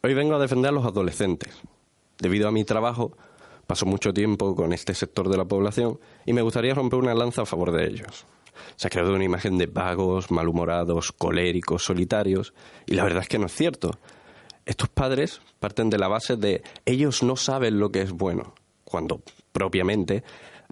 Hoy vengo a defender a los adolescentes. Debido a mi trabajo, paso mucho tiempo con este sector de la población y me gustaría romper una lanza a favor de ellos. Se ha creado una imagen de vagos, malhumorados, coléricos, solitarios, y la verdad es que no es cierto. Estos padres parten de la base de ellos no saben lo que es bueno, cuando propiamente,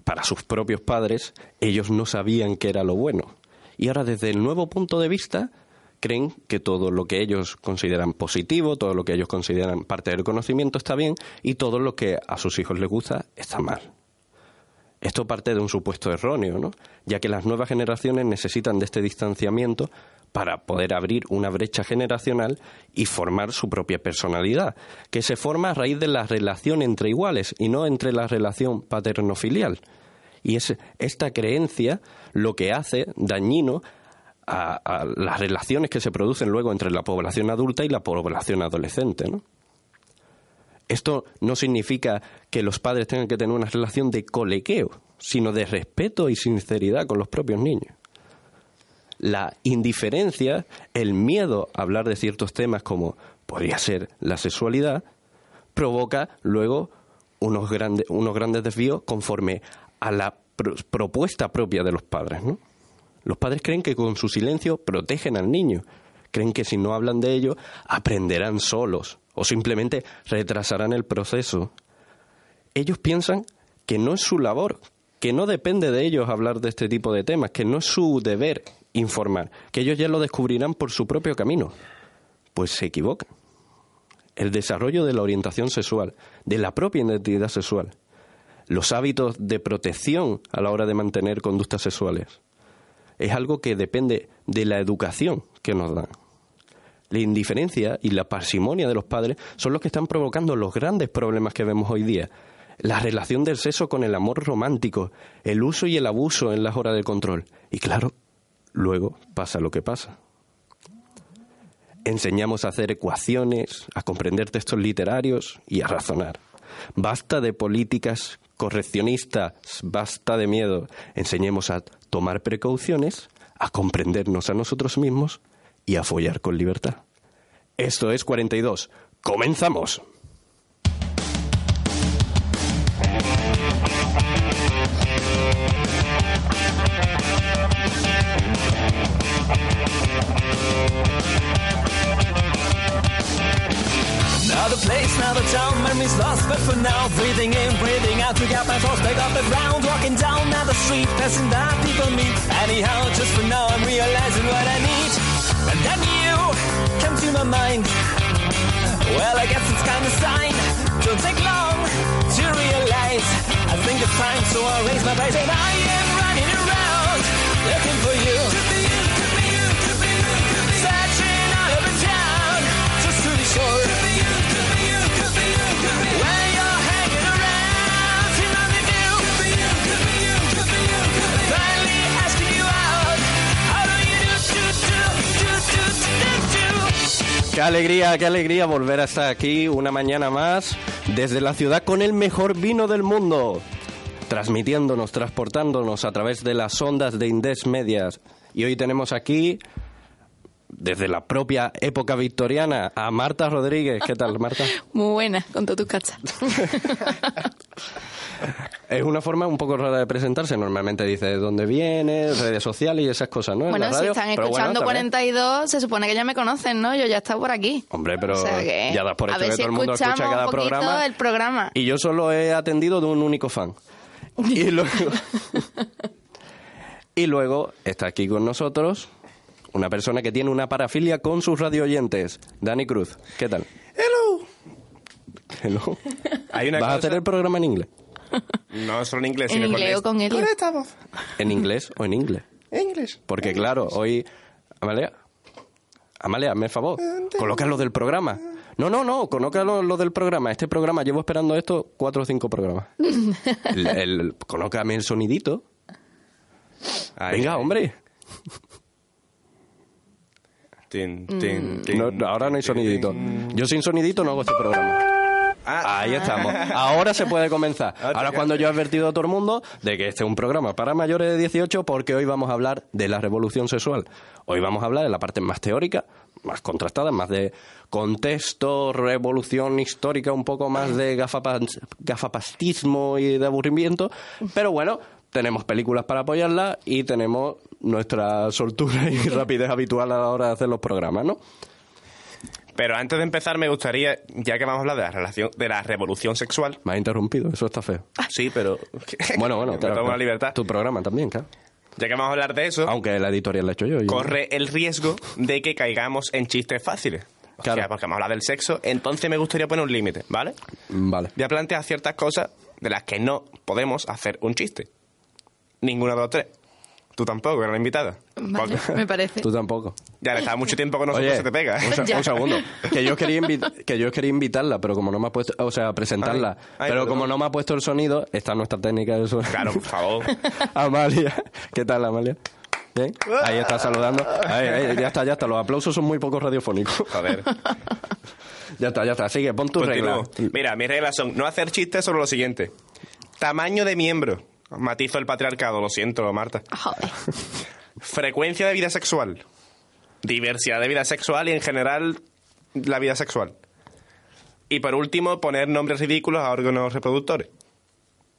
para sus propios padres, ellos no sabían qué era lo bueno. Y ahora desde el nuevo punto de vista, creen que todo lo que ellos consideran positivo, todo lo que ellos consideran parte del conocimiento está bien y todo lo que a sus hijos les gusta está mal. Esto parte de un supuesto erróneo, ¿no? ya que las nuevas generaciones necesitan de este distanciamiento para poder abrir una brecha generacional y formar su propia personalidad, que se forma a raíz de la relación entre iguales y no entre la relación paterno-filial. Y es esta creencia lo que hace dañino a, las relaciones que se producen luego entre la población adulta y la población adolescente. ¿no? Esto no significa que los padres tengan que tener una relación de colequeo, sino de respeto y sinceridad con los propios niños. La indiferencia, el miedo a hablar de ciertos temas como podría ser la sexualidad, provoca luego unos grandes, unos grandes desvíos conforme a la propuesta propia de los padres. ¿no? Los padres creen que con su silencio protegen al niño. Creen que si no hablan de ello, aprenderán solos o simplemente retrasarán el proceso. Ellos piensan que no es su labor, que no depende de ellos hablar de este tipo de temas, que no es su deber informar, que ellos ya lo descubrirán por su propio camino. Pues se equivocan. El desarrollo de la orientación sexual, de la propia identidad sexual, los hábitos de protección a la hora de mantener conductas sexuales, es algo que depende de la educación que nos dan. La indiferencia y la parsimonia de los padres son los que están provocando los grandes problemas que vemos hoy día. La relación del sexo con el amor romántico, el uso y el abuso en las horas de control. Y claro, luego pasa lo que pasa. Enseñamos a hacer ecuaciones, a comprender textos literarios y a razonar. Basta de políticas correccionistas, basta de miedo. Enseñemos a tomar precauciones, a comprendernos a nosotros mismos y a follar con libertad. Esto es 42. ¡Comenzamos! Now, breathing in, breathing out to get my thoughts back off the ground. Walking down the street, passing by people meet. Anyhow, just for now, I'm realizing what I need. And then you come to my mind. Well, I guess it's kind of sign. Don't take long to realize. I think it's time, so I raise my voice and I am running around looking for you. Qué alegría, qué alegría volver a estar aquí una mañana más desde la ciudad con el mejor vino del mundo, transmitiéndonos, transportándonos a través de las ondas de Indes Medias. Y hoy tenemos aquí, desde la propia época victoriana, a Marta Rodríguez. ¿Qué tal, Marta? Muy buena, con todas tus cachas. Es una forma un poco rara de presentarse. Normalmente dice de dónde viene, redes sociales y esas cosas, ¿no? Bueno, si están escuchando 42, se supone que ya me conocen, ¿no? Yo ya estaba por aquí. Hombre, pero ya das por hecho que todo el mundo escucha cada programa. el programa. Y yo solo he atendido de un único fan. Y luego, y luego está aquí con nosotros una persona que tiene una parafilia con sus radio oyentes, Dani Cruz. ¿Qué tal? Hello. Hello. ¿Vas a hacer el programa en inglés? No solo en inglés, en inglés o con él. ¿Dónde estamos? ¿En inglés o en inglés? En inglés. Porque claro, hoy... Amalia, Amalia, me favor, coloca lo del programa. No, no, no, coloca lo, del programa. Este programa, llevo esperando esto cuatro o cinco programas. el, el, colócame el sonidito. Venga, hombre. ahora no hay sonidito. Yo sin sonidito no hago este programa. Ah. Ahí estamos. Ahora se puede comenzar. Ahora cuando yo he advertido a todo el mundo de que este es un programa para mayores de 18 porque hoy vamos a hablar de la revolución sexual. Hoy vamos a hablar de la parte más teórica, más contrastadas, más de contexto, revolución histórica, un poco más de gafapas- gafapastismo y de aburrimiento. Pero bueno, tenemos películas para apoyarlas y tenemos nuestra soltura y rapidez habitual a la hora de hacer los programas, ¿no? Pero antes de empezar, me gustaría, ya que vamos a hablar de la relación, de la revolución sexual. Me ha interrumpido, eso está feo. Sí, pero. Bueno, bueno, claro, tomo la libertad. Tu programa también, claro. Ya que vamos a hablar de eso, Aunque la editorial la he hecho yo. corre el riesgo de que caigamos en chistes fáciles. O Claro. sea, porque vamos a hablar del sexo, entonces me gustaría poner un límite, ¿vale? Mm, Vale. Voy a plantear ciertas cosas de las que no podemos hacer un chiste. Ninguna de los tres. Tú tampoco, era la invitada. Vale, me parece. Tú tampoco. ya le estaba mucho tiempo con nosotros, Oye, se te pega. ¿eh? Un, se- un segundo. Que yo quería que yo quería invitarla, pero como no me ha puesto, o sea, presentarla, Ay, ay, pero perdón. como no me ha puesto el sonido, está nuestra técnica de sonido. Claro, por favor. Amalia. ¿Qué tal, Amalia? ¿Bien? Ahí está saludando. Ahí, ahí, ya está, ya está. Los aplausos son muy poco radiofónicos. Joder. Ya está, ya está. Sigue, pon tu regla. Continúo. Mira, mis reglas son no hacer chistes sobre lo siguiente. Tamaño de miembro. Matizo el patriarcado, lo siento, Marta. Joder. Frecuencia de vida sexual. Diversidad de vida sexual y en general la vida sexual. Y por último, poner nombres ridículos a órganos reproductores.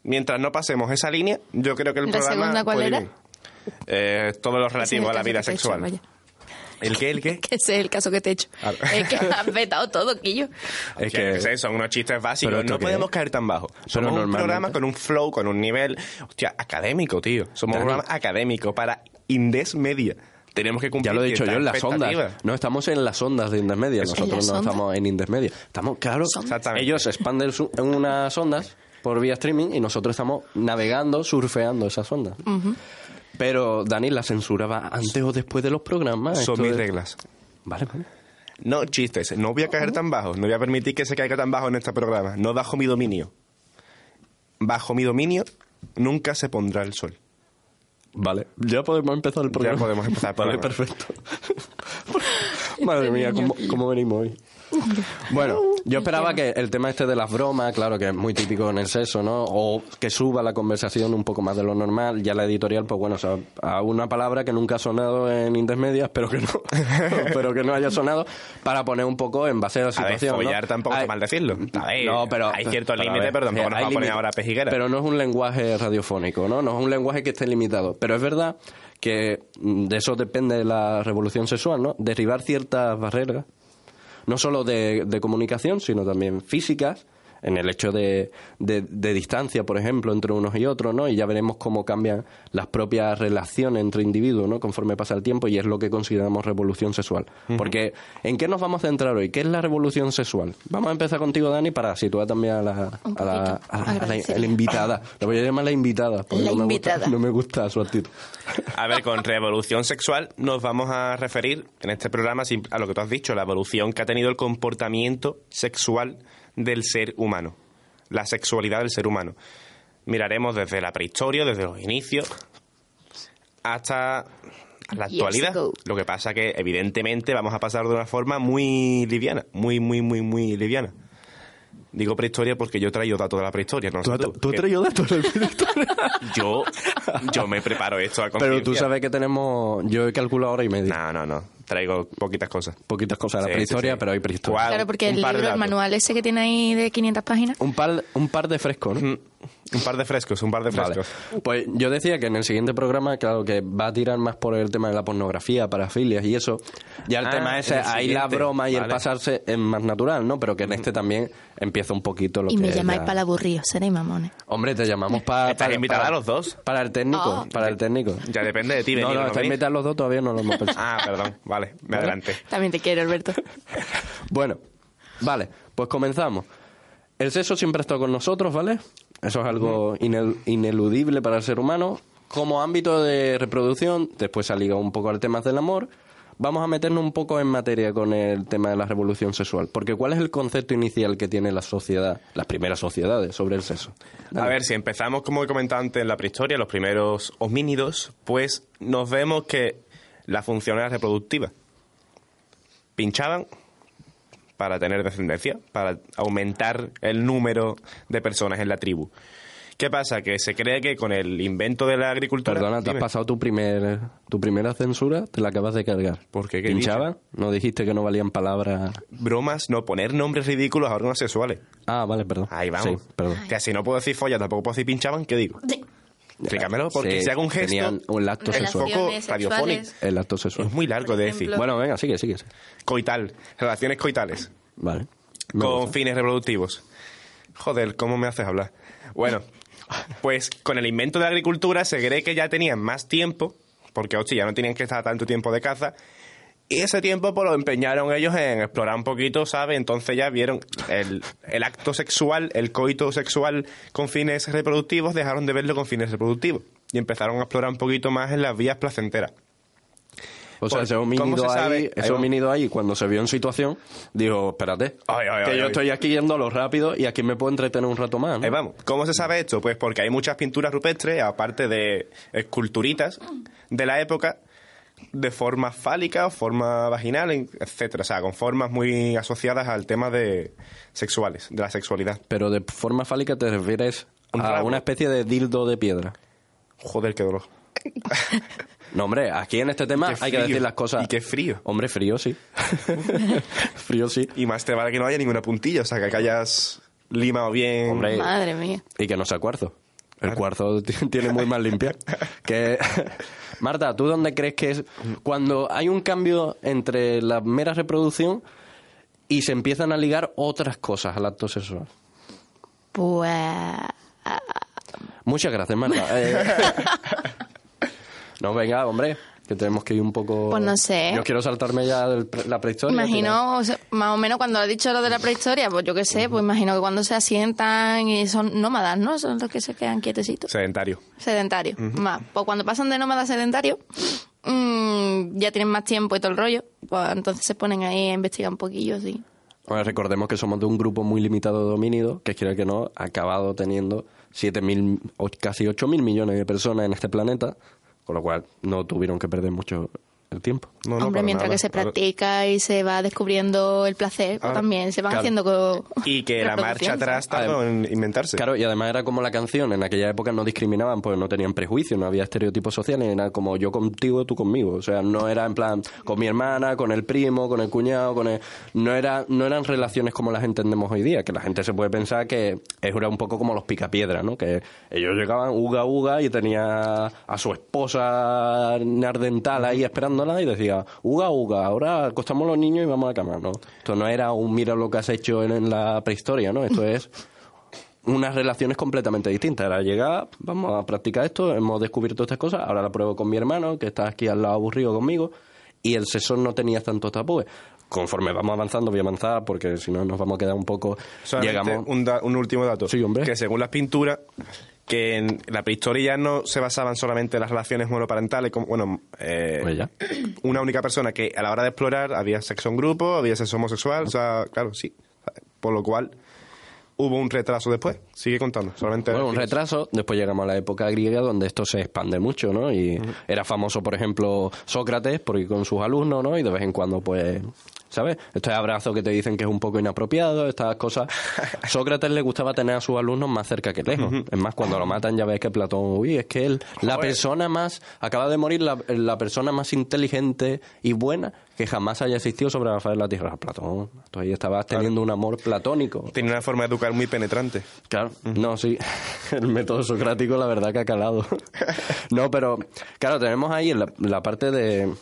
Mientras no pasemos esa línea, yo creo que el ¿La programa. segunda cuál puede era? Eh, todo lo relativo Ese es a la vida he hecho, sexual. ¿El qué? ¿El qué? Que ese es el caso que te he hecho. Ah. Es que has vetado todo, Quillo. Es Que, son unos chistes básicos. ¿Pero esto No podemos es? caer tan bajo. Pero Somos un programa con un flow, con un nivel hostia, académico, tío. Somos Dani. un programa académico para Indes Media. Tenemos que cumplir ya lo he dicho yo en las ondas. No estamos en las ondas de Indesmedia. ¿En Nosotros no estamos en Indesmedia. Estamos, claro. Exactamente. Ellos expanden su- en unas ondas por vía streaming y nosotros estamos navegando, surfeando esas ondas. Pero, Dani, ¿la censura va antes o después de los programas? Son Esto mis es- reglas. Vale, vale. No chistes. No voy a caer tan bajo. No voy a permitir que se caiga tan bajo en este programa. No bajo mi dominio. Bajo mi dominio nunca se pondrá el sol. Vale, ya podemos empezar el programa. podemos empezar el Vale, programa. perfecto. Madre mía, ¿cómo, cómo venimos hoy? Bueno, yo esperaba que el tema este de las bromas, claro que es muy típico en el sexo, ¿no? O que suba la conversación un poco más de lo normal. Ya la editorial, pues bueno, o sea, a una palabra que nunca ha sonado en Intermedia, espero que no, pero que no haya sonado, para poner un poco en base a la A ver, situación. ¿no? follar tampoco Hay- mal decirlo. A ver, no, pero hay a límites, ver, pero tampoco nos hay vamos a poner ahora pejiguera. Pero no es un lenguaje radiofónico, ¿no? No es un lenguaje que esté limitado. Pero es verdad que mm, de eso depende la revolución sexual, ¿no? Derribar ciertas barreras, no solo de, de comunicación, sino también físicas, en el hecho de, de- de distancia, por ejemplo, entre unos y otros, ¿no? Y ya veremos cómo cambian las propias relaciones entre individuos, ¿no? Conforme pasa el tiempo, y es lo que consideramos revolución sexual. Porque, ¿en qué nos vamos a centrar hoy? ¿Qué es la revolución sexual? Vamos a empezar contigo, Dani, para situar también a la, a la, a la- a la- agradecerle. a la invitada. La voy a llamar la invitada. porque La no me invitada. Gusta, no me gusta su actitud. A ver, con revolución sexual nos vamos a referir en este programa a lo que tú has dicho, la evolución que ha tenido el comportamiento sexual del ser humano, la sexualidad del ser humano. Miraremos desde la prehistoria, desde los inicios, hasta la actualidad. Lo que pasa que, evidentemente, vamos a pasar de una forma muy liviana, muy, muy, muy, muy liviana. Digo prehistoria porque yo he traído datos de la prehistoria. No ¿Tú, sé has- tú, tú has que traído datos del yo, yo me preparo esto a Pero tú conciencia. sabes que tenemos... Yo he calculado hora y media. No, no, no. Traigo poquitas cosas. Poquitas cosas de la Sí, prehistoria, sí, sí. pero hay prehistoria. Claro, porque un el libro, el manual ese que tiene ahí de 500 páginas. Un par, un par de frescos, ¿no? Un par de frescos, un par de Vale. frescos. Pues yo decía que en el siguiente programa, claro, que va a tirar más por el tema de la pornografía, parafilias y eso. Ya el Ah, tema ese, el ahí la broma y el Vale. pasarse es más natural, ¿no? Pero que en este también empieza un poquito lo Y que me es llamáis ya- para el aburrido, seréis mamones. Hombre, te llamamos para... Estás invitada a los dos. Para el técnico, Oh. para el técnico. Ya depende de ti. No, no, no está venir. invitados los dos, todavía no lo hemos pensado. Ah, perdón. Vale, me adelanté. También te quiero, Alberto. Bueno, vale, pues comenzamos. El sexo siempre ha estado con nosotros, ¿vale? Eso es algo inel- ineludible para el ser humano. Como ámbito de reproducción, después se ha ligado un poco al tema del amor. Vamos a meternos un poco en materia con el tema de la revolución sexual. Porque ¿cuál es el concepto inicial que tiene la sociedad, las primeras sociedades sobre el sexo? A ver, si empezamos, como he comentado antes, en la prehistoria, los primeros homínidos, pues nos vemos que la función era reproductiva. Pinchaban para tener descendencia, para aumentar el número de personas en la tribu. ¿Qué pasa? Que se cree que con el invento de la agricultura... Perdona, te has Dime. pasado tu primer tu primera censura, te la acabas de cargar. ¿Por qué? ¿Qué ¿Pinchaba? ¿No dijiste que no valían palabras? Bromas, no, poner nombres ridículos a órganos sexuales. Ah, vale, perdón. Ahí vamos. Sí, perdón. Que si no puedo decir folla, tampoco puedo decir pinchaban, ¿qué digo? Explícamelo, porque Sí, si hago un gesto... Tenían un acto Es sexual. radiofónico. El acto sexual. Es muy largo de decir. Bueno, venga, sigue, sigue. sigue. Coital, relaciones coitales. Vale. Me con gusta. fines reproductivos. Joder, ¿cómo me haces hablar? Bueno, pues con el invento de la agricultura se cree que ya tenían más tiempo, porque hostia, ya no tenían que estar tanto tiempo de caza, y ese tiempo pues lo empeñaron ellos en explorar un poquito, ¿sabes? Entonces ya vieron el, el acto sexual, el coito sexual con fines reproductivos, dejaron de verlo con fines reproductivos. Y empezaron a explorar un poquito más en las vías placenteras. O sea, Por- ese ¿cómo homínido, se ahí, ese homínido ahí, cuando se vio en situación, dijo, espérate, Ay, ay, que ay, yo estoy aquí yendo a lo rápido y aquí me puedo entretener un rato más. vamos. ¿Cómo se sabe esto? Pues porque hay muchas pinturas rupestres, aparte de esculturitas de la época, de forma fálica o forma vaginal, etcétera. O sea, con formas muy asociadas al tema de sexuales, de la sexualidad. Pero de forma fálica te refieres Un a una especie de dildo de piedra. Joder, qué dolor. No, hombre, aquí en este tema hay que decir las cosas. Y qué frío. Hombre, frío sí. frío sí. Y más te vale que no haya ninguna puntilla, o sea, que hayas limado bien. Hombre, Madre mía. Y que no sea cuarzo. El cuarzo tiene muy mal limpiar. que... Marta, ¿tú dónde crees que es cuando hay un cambio entre la mera reproducción y se empiezan a ligar otras cosas al acto sexual? Pues. Muchas gracias, Marta. Eh, no, venga, hombre, que tenemos que ir un poco... Pues no sé. Yo quiero saltarme ya la prehistoria. Imagino, o sea, más o menos cuando has dicho lo de la prehistoria, pues yo qué sé, pues imagino que cuando se asientan y son nómadas, ¿no? Son los que se quedan quietecitos. Sedentario. Sedentarios. Más. Pues cuando pasan de nómadas a sedentarios, mm, ya tienen más tiempo y todo el rollo, pues entonces se ponen ahí a investigar un poquillo, sí. Bueno, recordemos que somos de un grupo muy limitado de homínidos, que quiera que no, ha acabado teniendo 7.000, o casi 8.000 millones de personas en este planeta, con lo cual no tuvieron que perder mucho el tiempo. No, no, Hombre, mientras nada. que se practica y se va descubriendo el placer, pues Ah, también se van claro. haciendo Y que la marcha atrás tardó en inventarse. Claro, y además era como la canción, en aquella época no discriminaban, pues no tenían prejuicios, no había estereotipos sociales, era como yo contigo, tú conmigo. O sea, no era en plan con mi hermana, con el primo, con el cuñado, con el... No, era, no eran relaciones como las entendemos hoy día, que la gente se puede pensar que era un poco como los picapiedras, ¿no? Que ellos llegaban uga uga y tenía a su esposa nardental ahí esperándola y decía, uga uga, ahora acostamos los niños y vamos a la cama, ¿no? Esto no era un mira lo que has hecho en, en la prehistoria, ¿no? Esto es unas relaciones completamente distintas. Era llegar, vamos a practicar esto, hemos descubierto estas cosas, ahora la pruebo con mi hermano, que está aquí al lado aburrido conmigo, y el sexo no tenía tantos tabúes. Conforme vamos avanzando, voy a avanzar, porque si no nos vamos a quedar un poco... Solamente llegamos... un, da- un último dato. Sí, hombre. Que según las pinturas, que en la prehistoria ya no se basaban solamente en las relaciones monoparentales, como, bueno, eh, Pues una única persona que a la hora de explorar había sexo en grupo, había sexo homosexual, o sea, claro, sí. Por lo cual hubo un retraso después. Sigue contando, solamente. Bueno, un retraso, después llegamos a la época griega donde esto se expande mucho, ¿no? Y era famoso, por ejemplo, Sócrates, porque con sus alumnos, ¿no? Y de vez en cuando, pues, ¿sabes? Estos abrazos que te dicen que es un poco inapropiado, estas cosas. Sócrates le gustaba tener a sus alumnos más cerca que lejos. Es más, cuando lo matan ya ves que Platón, uy, es que él, la persona más, acaba de morir la, la persona más inteligente y buena que jamás haya existido sobre la faz de la Tierra. Platón, tú ahí estabas teniendo un amor platónico. Tenía una forma de educar muy penetrante. Claro, no, sí. El método socrático, la verdad que ha calado. No, pero, claro, tenemos ahí la, la parte de,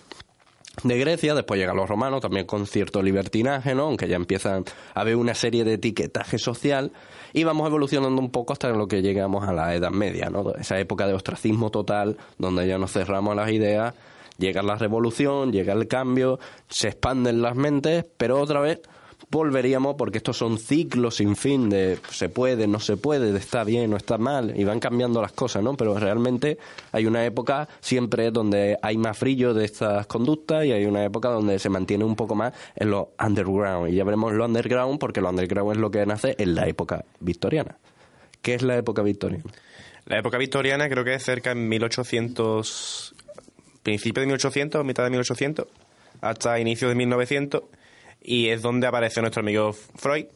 de Grecia, después llegan los romanos, también con cierto libertinaje, ¿no? Aunque ya empiezan a haber una serie de etiquetaje social, y vamos evolucionando un poco hasta lo que llegamos a la Edad Media, ¿no? Esa época de ostracismo total, donde ya nos cerramos las ideas, llega la revolución, llega el cambio, se expanden las mentes, pero otra vez volveríamos porque estos son ciclos sin fin de se puede, no se puede, de está bien, no está mal, y van cambiando las cosas, ¿no? Pero realmente hay una época siempre donde hay más brillo de estas conductas y hay una época donde se mantiene un poco más en lo underground. Y ya veremos lo underground porque lo underground es lo que nace en la época victoriana. ¿Qué es la época victoriana? La época victoriana creo que es cerca de 1800, principio de 1800, mitad de 1800, hasta inicio de 1900, y es donde aparece nuestro amigo Freud,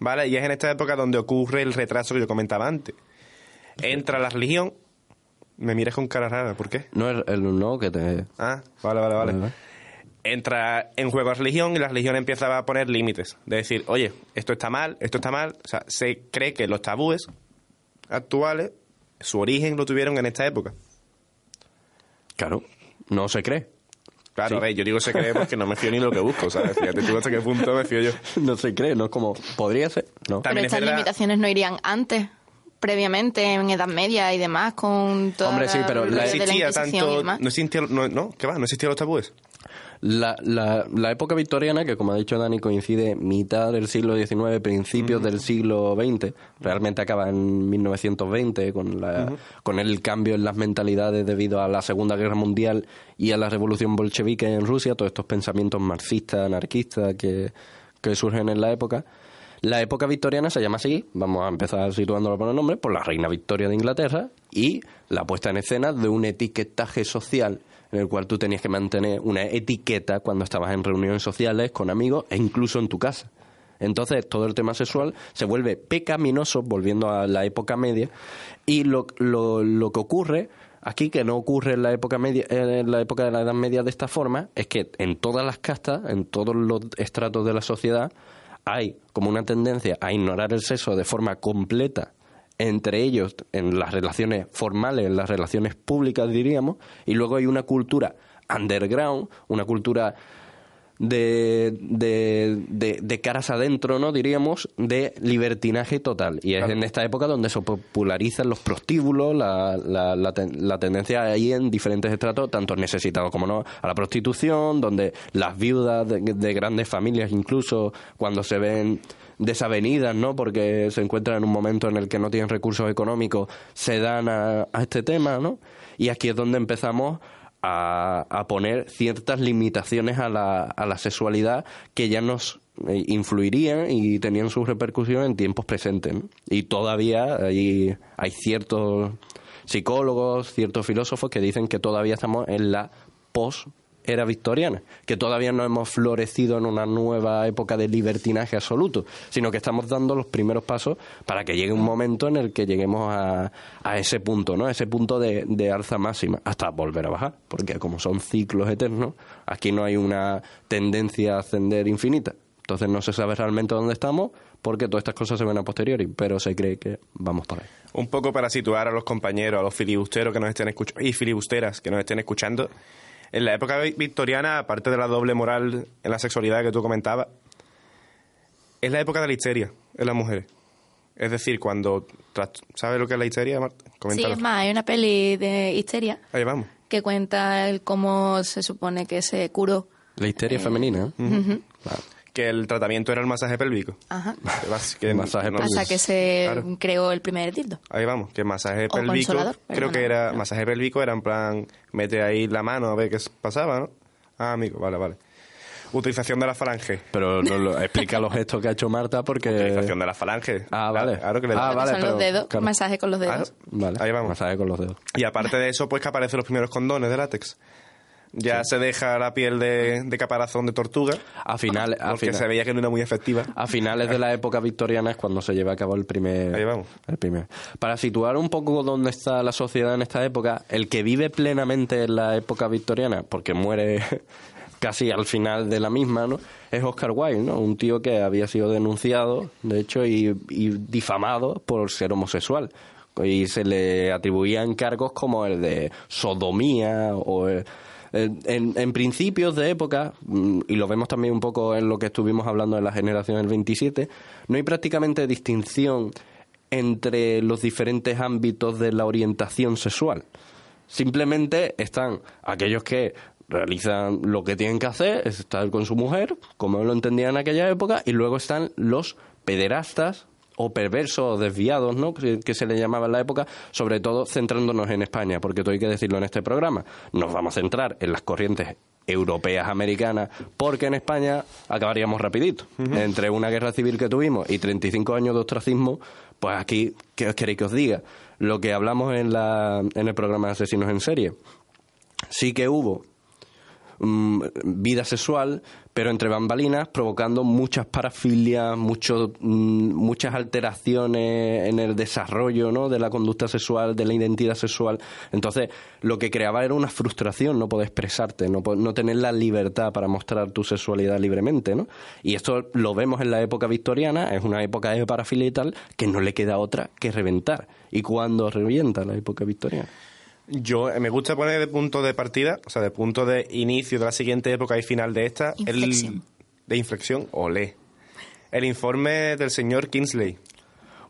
¿vale? Y es en esta época donde ocurre el retraso que yo comentaba antes. Entra la religión. Me miras con cara rara, ¿por qué? No es el no que te... Ah, vale, vale, vale. Vale. Entra en juego la religión y la religión empieza a poner límites. De decir, oye, esto está mal, esto está mal. O sea, se cree que los tabúes actuales, su origen lo tuvieron en esta época. Claro, no se cree. Claro, Sí. a ver, yo digo se cree porque no me fío ni lo que busco, ¿sabes? Fíjate tú hasta qué punto me fío yo. No se cree, no es como... Podría ser, ¿no? También Pero es estas verdad- limitaciones no irían antes, previamente, en Edad Media y demás, con toda Hombre, sí, pero la, la- No de la existía tanto... No existía... No, no, ¿qué va? No existían los tabúes. La, la, la época victoriana, que como ha dicho Dani, coincide mitad del siglo XIX, principios del siglo XX, realmente acaba en 1920 con, la, con el cambio en las mentalidades debido a la Segunda Guerra Mundial y a la revolución bolchevique en Rusia, todos estos pensamientos marxistas, anarquistas que, que surgen en la época. La época victoriana se llama así, vamos a empezar situándolo por el nombre, por la reina Victoria de Inglaterra y la puesta en escena de un etiquetaje social en el cual tú tenías que mantener una etiqueta cuando estabas en reuniones sociales, con amigos e incluso en tu casa. Entonces todo el tema sexual se vuelve pecaminoso, volviendo a la época media, y lo, lo, lo que ocurre aquí, que no ocurre en la época media, en la época de la Edad Media de esta forma, es que en todas las castas, en todos los estratos de la sociedad, hay como una tendencia a ignorar el sexo de forma completa entre ellos en las relaciones formales, en las relaciones públicas diríamos, y luego hay una cultura underground, una cultura de, de, de, de caras adentro, ¿no? Diríamos, de libertinaje total. Y es Claro. en esta época donde se popularizan los prostíbulos, la, la, la, ten- la tendencia ahí en diferentes estratos, tanto necesitados como no, a la prostitución, donde las viudas de, de grandes familias, incluso cuando se ven desavenidas, ¿no? Porque se encuentran en un momento en el que no tienen recursos económicos, se dan a, a este tema, ¿no? Y aquí es donde empezamos a, poner ciertas limitaciones a la, a la sexualidad que ya nos eh, influirían y tenían su repercusión en tiempos presentes. Y todavía hay, hay ciertos psicólogos, ciertos filósofos que dicen que todavía estamos en la post era victoriana, que todavía no hemos florecido en una nueva época de libertinaje absoluto, sino que estamos dando los primeros pasos para que llegue un momento en el que lleguemos a, a ese punto, ¿no? Ese punto de, alza máxima, hasta volver a bajar, porque como son ciclos eternos, aquí no hay una tendencia a ascender infinita. Entonces no se sabe realmente dónde estamos, porque todas estas cosas se ven a posteriori, pero se cree que vamos por ahí. Un poco para situar a los compañeros, a los filibusteros que nos estén escuchando, y filibusteras que nos estén escuchando. En la época vi- victoriana, aparte de la doble moral en la sexualidad que tú comentabas, es la época de la histeria en las mujeres. Es decir, cuando... ¿Sabes lo que es la histeria, Marta? Sí, es más, hay una peli de histeria Ahí vamos. que cuenta el cómo se supone que se curó. La histeria femenina, ¿eh? Claro. Que el tratamiento era el masaje pélvico. Ajasa. Que que Masaje no- Hasta que se Claro. creó el primer dildo. Ahí vamos, que masaje O pélvico, creo que era, masaje pélvico era en plan, mete ahí la mano a ver qué pasaba, ¿no? Ah, amigo, vale, vale. Utilización de la falange. Pero no, lo- explica los gestos que ha hecho Marta porque... Utilización de la falange. Ah, Claro, vale. Claro que le Ah, vale, son pero- los dedos, claro. masaje con los dedos. Ah, Vale. Ahí vamos. Masaje con los dedos. Y aparte de eso, pues que aparecen los primeros condones de látex. Ya se deja la piel de, de caparazón de tortuga, A finales, a, porque final- se veía que no era muy efectiva. a finales de la época victoriana es cuando se lleva a cabo el primer. Ahí vamos. El primer. Para situar un poco dónde está la sociedad en esta época, el que vive plenamente en la época victoriana, porque muere casi al final de la misma, ¿no? Es Oscar Wilde, ¿no? Un tío que había sido denunciado, de hecho, y, y difamado por ser homosexual. Y se le atribuían cargos como el de sodomía o el- en, en- principios de época, mm, y lo vemos también un poco en lo que estuvimos hablando de la generación del 27, no hay prácticamente distinción entre los diferentes ámbitos de la orientación sexual. Simplemente están aquellos que realizan lo que tienen que hacer, es estar con su mujer, como lo entendían en aquella época, y luego están los pederastas o perversos o desviados, ¿no? que, que se le llamaba en la época, sobre todo centrándonos en España, porque todo hay que decirlo en este programa. Nos vamos a centrar en las corrientes europeas, americanas, porque en España acabaríamos rapidito. Entre una guerra civil que tuvimos y 35 años de ostracismo, pues aquí, ¿qué os queréis que os diga? Lo que hablamos en, la, en el programa de Asesinos en Serie. Sí que hubo mm, vida sexual, pero entre bambalinas, provocando muchas parafilias, muchos, mm, muchas alteraciones en el desarrollo ¿no? de la conducta sexual, de la identidad sexual. Entonces, lo que creaba era una frustración, no poder expresarte, no, no tener la libertad para mostrar tu sexualidad libremente. ¿no? Y esto lo vemos en la época victoriana, es una época de parafilia y tal, que no le queda otra que reventar. ¿Y cuándo revienta la época victoriana? Yo eh, me gusta poner de punto de partida, o sea, de punto de inicio de la siguiente época y final de esta, Inflexión. el de inflexión, olé. El informe del señor Kingsley.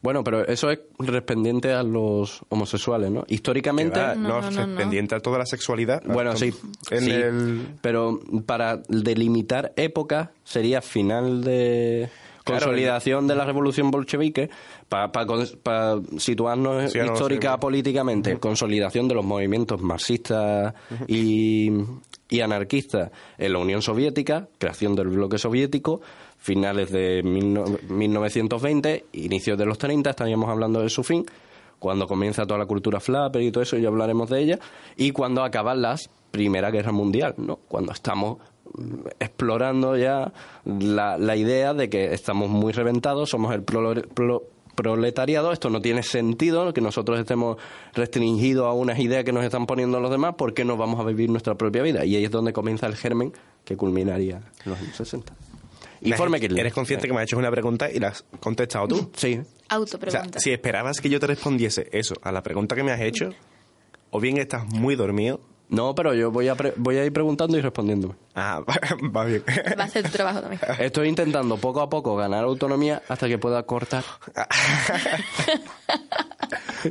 Bueno, pero eso es respondiente a los homosexuales, ¿no? Históricamente... va, No, no, no, no, no. pendiente a toda la sexualidad. Bueno, sí. En sí, el... Pero para delimitar época sería final de Claro, consolidación de la revolución bolchevique, para situarnos Sí, no, histórica sí. políticamente, consolidación de los movimientos marxistas y, y anarquistas en la Unión Soviética, creación del bloque soviético, finales de mil no- 1920, inicios de los 30, estaríamos hablando de su fin, cuando comienza toda la cultura flapper y todo eso, ya hablaremos de ella, y cuando acaban las Primera Guerra Mundial, ¿no? Cuando estamos explorando ya la, la idea de que estamos muy reventados, somos el pro- proletariado, esto no tiene sentido, que nosotros estemos restringidos a unas ideas que nos están poniendo los demás, porque no vamos a vivir nuestra propia vida? Y ahí es donde comienza el germen que culminaría en los años 60. Informe que ¿Eres consciente que me has hecho una pregunta y la has contestado tú? Sí. O sea, Autopregunta. si esperabas que yo te respondiese eso a la pregunta que me has hecho, o bien estás muy dormido. No, pero yo voy a, pre- voy a ir preguntando y respondiéndome. Ah, va bien. Va a hacer tu trabajo también. Estoy intentando poco a poco ganar autonomía hasta que pueda cortar.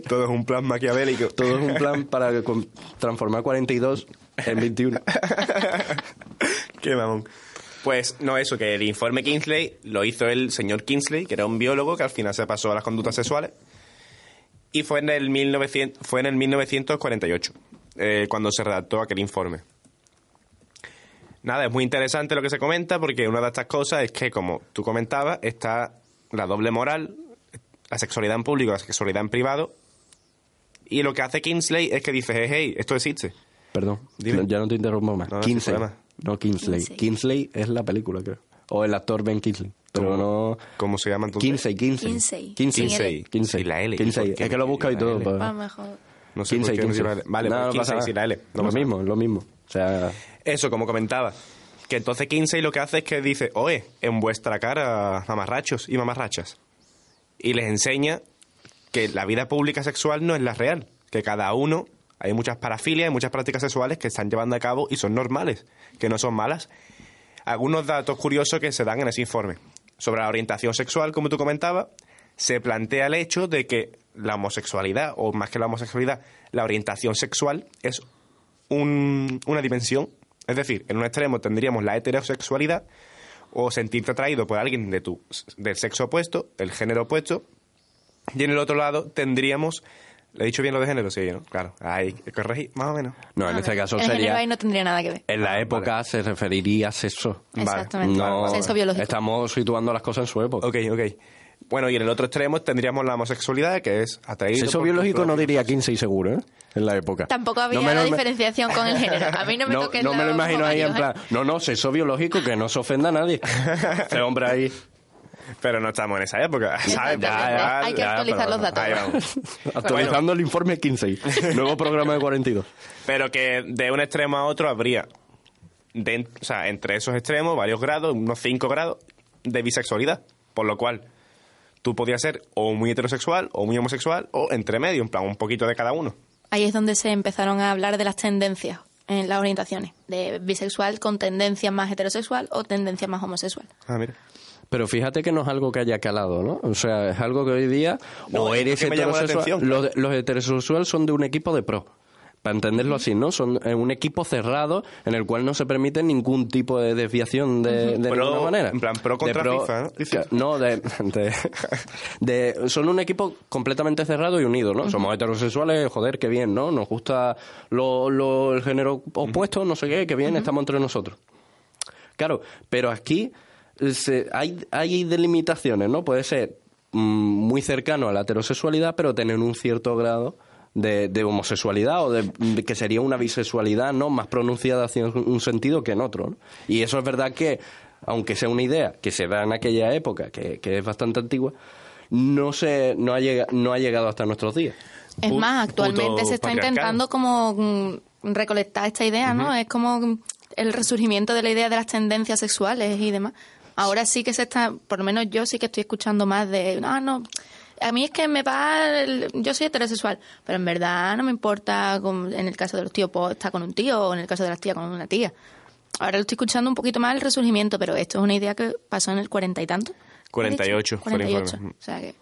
Todo es un plan maquiavélico. Todo es un plan para transformar 42 en 21. Qué mamón. Pues no, eso, que el informe Kingsley lo hizo el señor Kingsley, que era un biólogo que al final se pasó a las conductas sexuales. Y fue en el, 1900, fue en el 1948, eh, cuando se redactó aquel informe. Nada, es muy interesante lo que se comenta, porque una de estas cosas es que, como tú comentabas, está la doble moral, la sexualidad en público, la sexualidad en privado. Y lo que hace Kingsley es que dice, hey, hey, esto existe. Perdón, Dime. ya no te interrumpo más. No, Kingsley. No Kingsley. Kingsley. Kingsley es la película, creo. O el actor Ben Kingsley. Pero ¿Cómo- no. ¿Cómo se llama entonces? Kinsey. Kinsey. Kinsey. Kinsey. Kinsey. Y la L. Kinsey. ¿Por qué Es que lo busca y todo. L? pa- A lo mejor. No sé Kinsey, por qué me Kinsey. dio la L. Vale, No, pues no pasa Kinsey nada. sin la L. No lo pasa mismo, lo mismo. O sea, Eso, como comentaba. Que entonces Kinsey lo que hace es que dice, oye, en vuestra cara, mamarrachos y mamarrachas. Y les enseña que la vida pública sexual no es la real. Que cada uno, hay muchas parafilias, hay muchas prácticas sexuales que están llevando a cabo y son normales, que no son malas. Algunos datos curiosos que se dan en ese informe. Sobre la orientación sexual, como tú comentabas, se plantea el hecho de que la homosexualidad, o más que la homosexualidad, la orientación sexual es un- una dimensión. Es decir, en un extremo tendríamos la heterosexualidad o sentirte atraído por alguien de tu, del sexo opuesto, el género opuesto, y en el otro lado tendríamos... ¿Le he dicho bien lo de género? Sí, ¿no? Claro. Ahí, corregí, más o menos. no, en este caso el género sería. ahí no tendría nada que ver. En la época se referiría a sexo. Exactamente. No, Sexo biológico. estamos situando las cosas en su época. Ok, ok. Bueno, y en el otro extremo tendríamos la homosexualidad, que es atraído... Sexo biológico no diría 15 seguro, ¿eh? En la época. Tampoco había No me la diferenciación con el género. A mí no me no, no me lo imagino ahí en ovarios, plan, no, no, sexo biológico, que no se ofenda a nadie. Ese hombre ahí. Pero no estamos en esa época, ¿sabes? Exactamente. Hay que actualizar los datos. Actualizando el informe 15. Nuevo programa de 42. Pero que de un extremo a otro habría, de- o sea, entre esos extremos, varios grados, unos 5 grados de bisexualidad. Por lo cual, tú podías ser o muy heterosexual, o muy homosexual, o entre medio, en plan, un poquito de cada uno. Ahí es donde se empezaron a hablar de las tendencias en las orientaciones. De bisexual con tendencia más heterosexual o tendencia más homosexual. Ah, mira. Pero fíjate que no es algo que haya calado, ¿no? O sea, es algo que hoy día No, o es eres que me llamó la heterosexual. atención. Los, los heterosexuales son de un equipo de pro. Para entenderlo así, ¿no? Son eh, un equipo cerrado en el cual no se permite ningún tipo de desviación de, de Pro- ninguna manera. en plan, pro contra De FIFA, ¿no? Dices. Que- No, de, de- de- Son un equipo completamente cerrado y unido, ¿no? Somos heterosexuales, joder, qué bien, ¿no? Nos gusta lo, lo- el género opuesto, no sé qué, qué bien, estamos entre nosotros. Claro, pero aquí eh, se- hay, hay delimitaciones, ¿no? Puede ser mm, muy cercano a la heterosexualidad, pero tener un cierto grado de, de homosexualidad o de, de que sería una bisexualidad, ¿no? Más pronunciada hacia un, sentido que en otro, ¿no? Y eso es verdad que aunque sea una idea que se da en aquella época, que, que es bastante antigua, no, se, no, ha llega- no ha llegado hasta nuestros días. Es más, actualmente puto se está intentando como mm, recolectar esta idea, ¿no? Es como mm, el resurgimiento de la idea de las tendencias sexuales y demás. Ahora sí que se está, por lo menos yo sí que estoy escuchando más de, no, no, a mí es que me va, el- yo soy heterosexual, pero en verdad no me importa, con- en el caso de los tíos, pues estar con un tío, o en el caso de las tías, con una tía. Ahora lo estoy escuchando un poquito más el resurgimiento, pero esto es una idea que pasó en el cuarenta y tanto. 48 fue el 48. informe. O sea que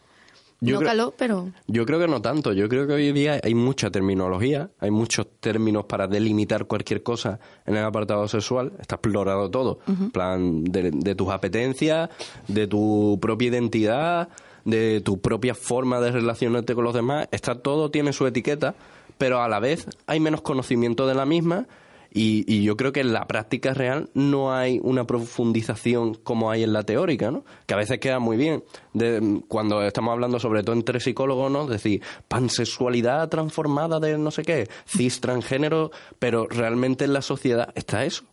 Yo no creo- caló, pero... Yo creo que no tanto. Yo creo que hoy día hay mucha terminología, hay muchos términos para delimitar cualquier cosa en el apartado sexual. Está explorado todo. En plan, de, de tus apetencias, de tu propia identidad, de tu propia forma de relacionarte con los demás. Está todo, tiene su etiqueta, pero a la vez hay menos conocimiento de la misma. Y, yo creo que en la práctica real no hay una profundización como hay en la teórica, ¿no? Que a veces queda muy bien. De, cuando estamos hablando, sobre todo entre psicólogos, ¿no? Decir, pansexualidad transformada de no sé qué, cis transgénero, pero realmente en la sociedad está eso.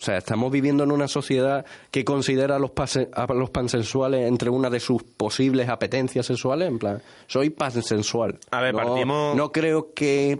O sea, estamos viviendo en una sociedad que considera a los, pase- a los pansexuales entre una de sus posibles apetencias sexuales. En plan, soy pansexual. A ver, No- partimos- No creo que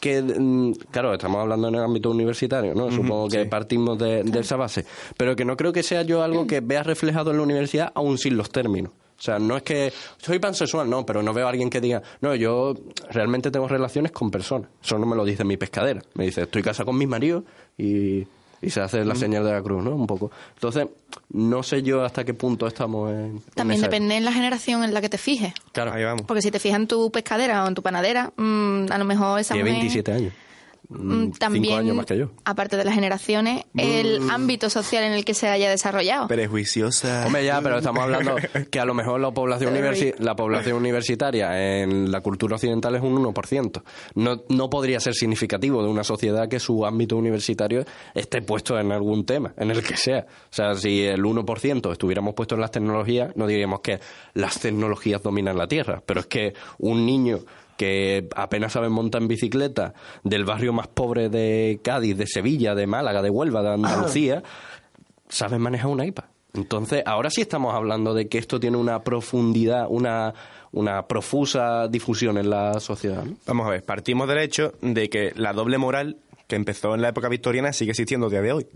que mm, claro estamos hablando en el ámbito universitario no supongo que sí. partimos de, de esa base pero que no creo que sea yo algo que vea reflejado en la universidad aún sin los términos o sea, no es que soy pansexual, no, pero no veo a alguien que diga, no, yo realmente tengo relaciones con personas. Eso no me lo dice mi pescadera. Me dice, estoy casada con mi marido y, y se hace la señal de la cruz, ¿no? Un poco. Entonces, no sé yo hasta qué punto estamos en. en También esa- depende en la generación en la que te fijes. Claro, Ahí vamos. Porque si te fijas en tu pescadera o en tu panadera, mm, a lo mejor esa tiene mujer... 27 años. Mm, Mm, Cinco También, años más que yo. aparte de las generaciones, el ámbito social en el que se haya desarrollado. Prejuiciosa. Hombre, ya, pero estamos hablando que a lo mejor la población, universi- la población universitaria en la cultura occidental es un 1%. No, no podría ser significativo de una sociedad que su ámbito universitario esté puesto en algún tema, en el que sea. O sea, si el 1% estuviéramos puestos en las tecnologías, no diríamos que las tecnologías dominan la Tierra, pero es que un niño que apenas sabe montar en bicicleta del barrio más pobre de Cádiz, de Sevilla, de Málaga, de Huelva, de Andalucía, saben manejar una iPad. Entonces, ahora sí estamos hablando de que esto tiene una profundidad, una, una profusa difusión en la sociedad. ¿no? Vamos a ver, partimos del hecho de que la doble moral que empezó en la época victoriana sigue existiendo a día de hoy.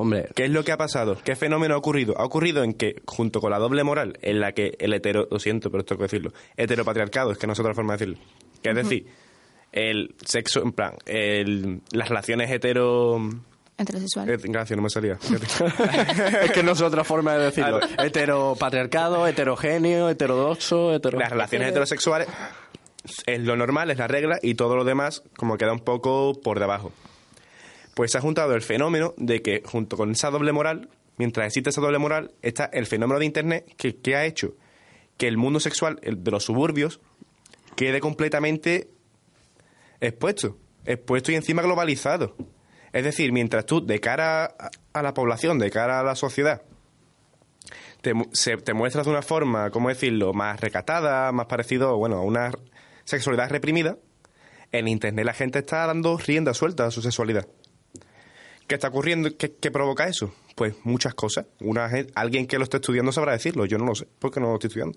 Hombre, ¿Qué es lo que ha pasado? ¿Qué fenómeno ha ocurrido? Ha ocurrido en que, junto con la doble moral, en la que el hetero, lo siento, pero tengo que decirlo, heteropatriarcado, es que no es otra forma de decirlo. Que es decir, el sexo, en plan, el- las relaciones hetero... Heterosexual. eh, gracias, no me salía. es que no es otra forma de decirlo. Heteropatriarcado, heterogéneo, heterodoxo, hetero... las relaciones heterosexuales es lo normal, es la regla, y todo lo demás como queda un poco por debajo. Pues se ha juntado el fenómeno de que junto con esa doble moral, mientras existe esa doble moral, está el fenómeno de Internet que, que ha hecho que el mundo sexual de los suburbios quede completamente expuesto, expuesto y encima globalizado. Es decir, mientras tú, de cara a, la población, de cara a la sociedad, te, se- te muestras de una forma, ¿cómo decirlo?, más recatada, más parecido, bueno, a una sexualidad reprimida, en Internet la gente está dando rienda suelta a su sexualidad. ¿Qué está ocurriendo? ¿Qué, qué provoca eso? Pues muchas cosas. Una, alguien que lo esté estudiando sabrá decirlo. Yo no lo sé, porque no lo estoy estudiando.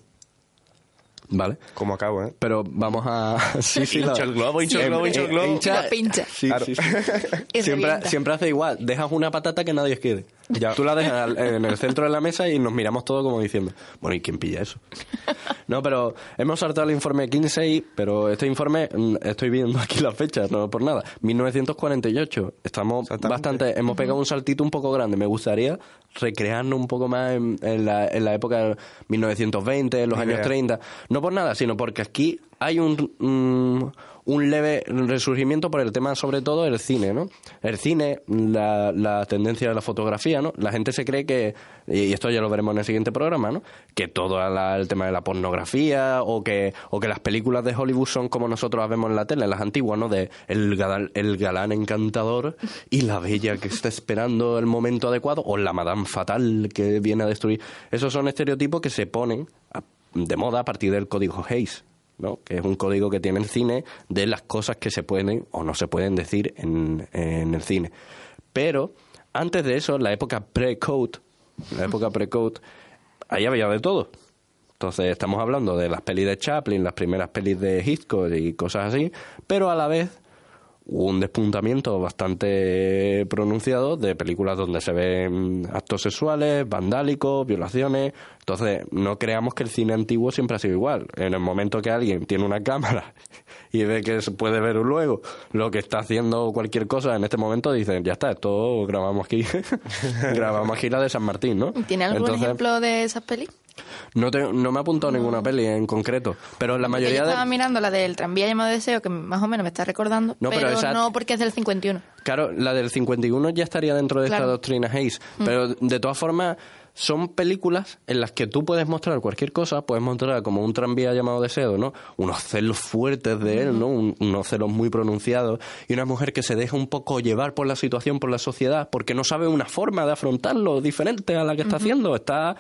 Vale. Como acabo, ¿eh? Pero vamos a... Sí, sí, Hincha la- el globo, hincha el globo, hincha el globo. hincha- Lo pincha. Sí, Claro. sí, sí. Y siempre, revienta. siempre hace igual. Dejas una patata que nadie quiere. Ya. Tú la dejas en el centro de la mesa y nos miramos todos como diciendo, bueno, ¿y quién pilla eso? No, pero hemos saltado el informe 15 pero este informe, mm, estoy viendo aquí las fechas, no por nada. 1948. Estamos bastante, hemos pegado un saltito un poco grande. Me gustaría recrearnos un poco más en, en la, en la época de 1920, en los Ni años idea. 30. No por nada, sino porque aquí hay un, un, un leve resurgimiento por el tema, sobre todo, del cine, ¿no? El cine, la, la tendencia de la fotografía, ¿no? La gente se cree que, y esto ya lo veremos en el siguiente programa, ¿no? Que todo el tema de la pornografía o que, o que las películas de Hollywood son como nosotros las vemos en la tele, las antiguas, ¿no? De el galán, el galán encantador y la bella que está esperando el momento adecuado o la madame fatal que viene a destruir. Esos son estereotipos que se ponen de moda a partir del código Hayes. ¿No? que es un código que tiene el cine de las cosas que se pueden o no se pueden decir en, en el cine. Pero antes de eso, la época pre-code, la época pre-code, ahí había de todo. Entonces estamos hablando de las pelis de Chaplin, las primeras pelis de Hitchcock y cosas así, pero a la vez un despuntamiento bastante pronunciado de películas donde se ven actos sexuales, vandálicos, violaciones. Entonces, no creamos que el cine antiguo siempre ha sido igual. En el momento que alguien tiene una cámara y ve que se puede ver luego lo que está haciendo cualquier cosa, en este momento dicen, ya está, esto grabamos aquí, grabamos aquí la de San Martín, ¿no? ¿Tiene algún Entonces, ejemplo de esas pelis? No, te- no me ha apuntado ninguna peli en concreto, pero la mayoría yo de... estaba mirando la del tranvía llamado Deseo, que más o menos me está recordando, No, pero pero, esa- no porque es del 51. Claro, la del 51 ya estaría dentro de esta doctrina Hayes, pero de todas formas son películas en las que tú puedes mostrar cualquier cosa, puedes mostrar como un tranvía llamado Deseo, ¿no? Unos celos fuertes de él, ¿no? Un- unos celos muy pronunciados y una mujer que se deja un poco llevar por la situación, por la sociedad, porque no sabe una forma de afrontarlo diferente a la que está haciendo, está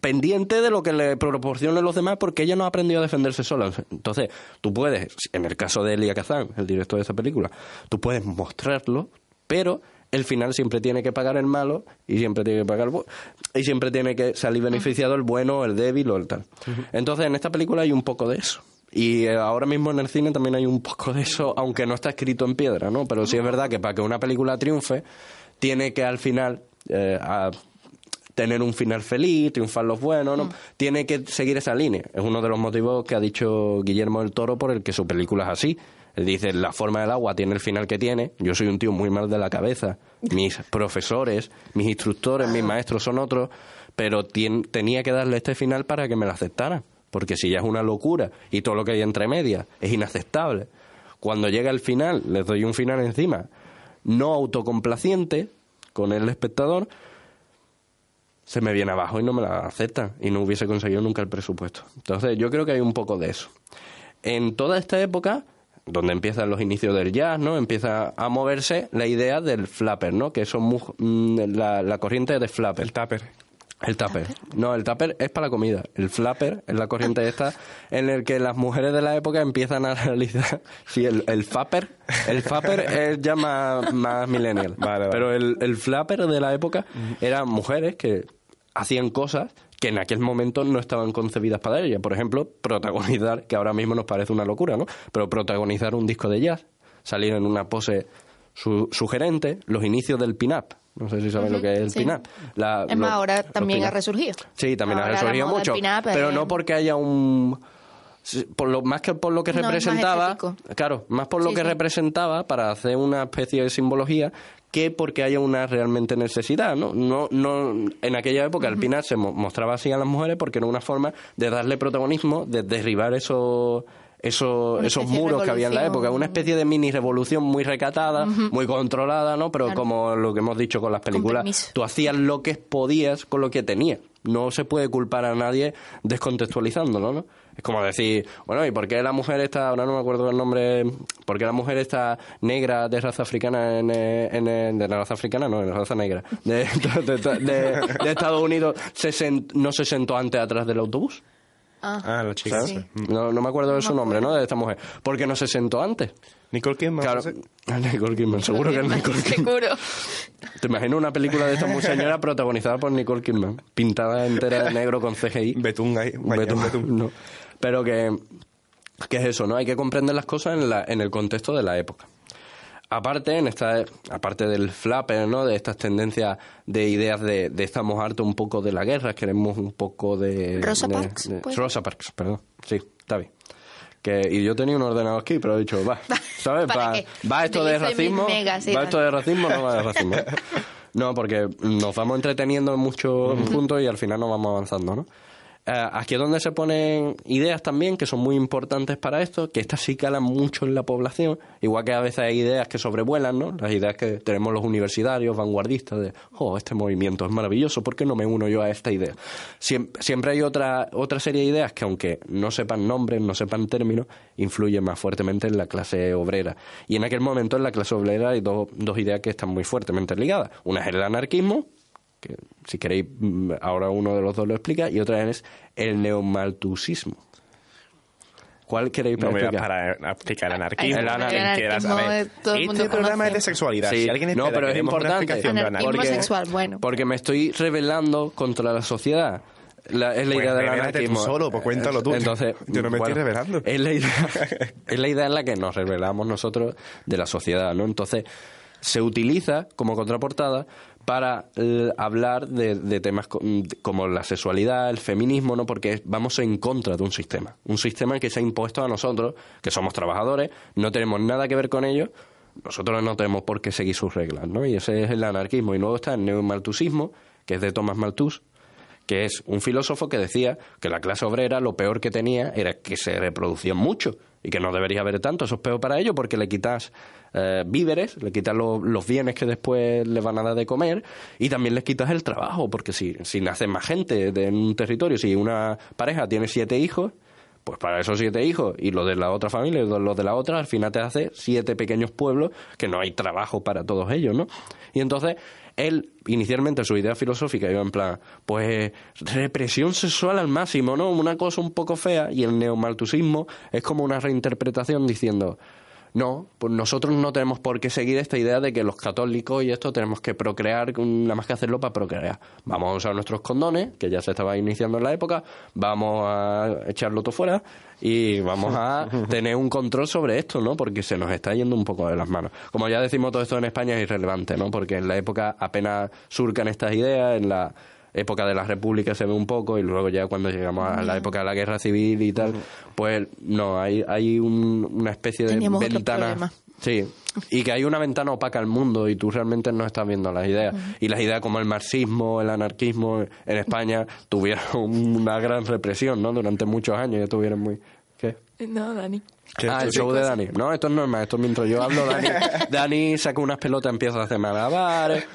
pendiente de lo que le proporcionen los demás porque ella no ha aprendido a defenderse sola. Entonces, tú puedes, en el caso de Elia Kazan, el director de esta película, tú puedes mostrarlo, pero el final siempre tiene que pagar el malo y siempre tiene que pagar el y siempre tiene que salir beneficiado el bueno, el débil o el tal. Entonces, en esta película hay un poco de eso. Y eh, ahora mismo en el cine también hay un poco de eso, aunque no está escrito en piedra, ¿no? Pero sí es verdad que para que una película triunfe, tiene que al final eh, a- tener un final feliz, triunfar los buenos, ¿no? Tiene que seguir esa línea. Es uno de los motivos que ha dicho Guillermo del Toro por el que su película es así. Él dice, la forma del agua tiene el final que tiene. Yo soy un tío muy mal de la cabeza. Mis profesores, mis instructores, mis maestros son otros, pero tenía que darle este final para que me lo aceptaran. Porque si ya es una locura y todo lo que hay entre medias es inaceptable. Cuando llega el final, les doy un final encima, no autocomplaciente con el espectador, se me viene abajo y no me la aceptan y no hubiese conseguido nunca el presupuesto. Entonces yo creo que hay un poco de eso. En toda esta época, donde empiezan los inicios del jazz, ¿no? Empieza a moverse la idea del flapper, ¿no? Que son mm, la, la corriente de flapper. El tupper. El tupper. No, el tupper es para la comida. El flapper es la corriente esta en el que las mujeres de la época empiezan a realizar... Sí, el, el fapper. El fapper es ya más, más millennial. Vale, vale. Pero el, el flapper de la época eran mujeres que hacían cosas que en aquel momento no estaban concebidas para ella. Por ejemplo, protagonizar, que ahora mismo nos parece una locura, ¿no? Pero protagonizar un disco de jazz, salir en una pose su- sugerente, los inicios del pin-up. No sé si sabes lo que es el sí. pin-up. Es más, ahora también ha resurgido. Sí, también ha Ahora resurgido mucho. Pero es- no porque haya un. Por lo, más que por lo que No, es más representaba. claro, más por lo Sí, que sí. representaba para hacer una especie de simbología que porque haya una realmente necesidad, ¿no? No, no en aquella época el pinar se mo- mostraba así a las mujeres porque era una forma de darle protagonismo, de derribar esos esos, esos muros que había en la época, una especie de mini revolución muy recatada, muy controlada, ¿no? Pero Claro. como lo que hemos dicho con las películas, permiso. tú hacías lo que podías con lo que tenías. No se puede culpar a nadie descontextualizándolo, ¿no? Es como decir, bueno, ¿y por qué la mujer está, ahora no me acuerdo el nombre, por qué la mujer está negra de raza africana en, eh, en, eh, de la raza africana, no, de raza negra, de, de- de- de- de Estados Unidos, se sent- no se sentó antes atrás del autobús? Ah, la chica. esa. No, no me acuerdo de su nombre, ¿no? De esta mujer. ¿Por qué no se sentó antes? Nicole Kidman. Claro. Nicole Kidman, seguro que es Nicole Kidman. Seguro. Te imagino una película de esta muy señora protagonizada por Nicole Kidman, pintada entera de negro con CGI. Betún ahí. Betún. no. Pero que, que es eso, ¿no? Hay que comprender las cosas en, la, en el contexto de la época. Aparte, en esta, aparte del flapper, ¿no? De estas tendencias de ideas de, de estamos hartos un poco de la guerra, queremos un poco de... Rosa de- Parks. Rosa Parks, perdón. Sí, está bien. Que, y yo tenía un ordenador aquí, pero he dicho, va, ¿sabes? ¿Para Va, esto de racismo, va esto de racismo, no va de racismo. No, porque nos vamos entreteniendo mucho juntos y al final nos vamos avanzando, ¿no? Eh, aquí es donde se ponen ideas también que son muy importantes para esto, que estas sí calan mucho en la población, igual que a veces hay ideas que sobrevuelan, ¿no? Las ideas que tenemos los universitarios, vanguardistas, de, oh, este movimiento es maravilloso, ¿por qué no me uno yo a esta idea? Siem- siempre hay otra, otra serie de ideas que aunque no sepan nombres, no sepan términos, influyen más fuertemente en la clase obrera. Y en aquel momento en la clase obrera hay dos, dos ideas que están muy fuertemente ligadas. Una es el anarquismo, que si queréis mm, ahora uno de los dos lo explica, y otra es el neomaltusismo. ¿Cuál queréis No me voy a explicar? parar a explicar anarquismo. El anarquismo saber. todo el mundo Este programa conoce. es de sexualidad. Sí. Si alguien no, pero es importante. Anarquismo anarquismo, sexual, bueno. Porque me estoy rebelando contra la sociedad. La- es la Pues idea del rebélate tú anarquismo. solo, pues cuéntalo tú. Entonces, Yo no me estoy rebelando. Es la, idea, es la idea en la que nos rebelamos nosotros de la sociedad, ¿no? Entonces, se utiliza como contraportada para eh, hablar de, de temas de- como la sexualidad, el feminismo, ¿no? Porque vamos en contra de un sistema. Un sistema que se ha impuesto a nosotros, que somos trabajadores, no tenemos nada que ver con ello, nosotros no tenemos por qué seguir sus reglas, ¿no? Y ese es el anarquismo. Y luego está el neomaltusismo, que es de Thomas Malthus, que es un filósofo que decía que la clase obrera lo peor que tenía era que se reproducían mucho y que no debería haber tanto. Eso es peor para ellos porque le quitas eh, víveres, le quitas lo- los bienes que después le van a dar de comer y también les quitas el trabajo porque si, si nace más gente en un territorio, si una pareja tiene siete hijos, pues para esos siete hijos y los de la otra familia y los de la otra, al final te hace siete pequeños pueblos que no hay trabajo para todos ellos, ¿no? Y entonces, él, inicialmente su idea filosófica iba en plan, pues represión sexual al máximo, ¿no? Una cosa un poco fea y el neomaltusismo es como una reinterpretación diciendo, no, pues nosotros no tenemos por qué seguir esta idea de que los católicos y esto tenemos que procrear, nada más que hacerlo para procrear. Vamos a usar nuestros condones, que ya se estaba iniciando en la época, vamos a echarlo todo fuera y vamos a tener un control sobre esto, ¿no? Porque se nos está yendo un poco de las manos. Como ya decimos, todo esto en España es irrelevante, ¿no? Porque en la época apenas surcan estas ideas, en la época de la República se ve un poco y luego ya cuando llegamos a la época de la Guerra Civil y tal, pues no, hay, hay un- una especie de Teníamos ventana. Sí, y que hay una ventana opaca al mundo y tú realmente no estás viendo las ideas. Y las ideas como el marxismo, el anarquismo en España tuvieron una gran represión, ¿no? Durante muchos años ya tuvieron muy... ¿Qué? No, Dani. Ah, el show de Dani. No, esto es normal. Esto mientras yo hablo, Dani, Dani saca unas pelotas, empieza a hacer malabares.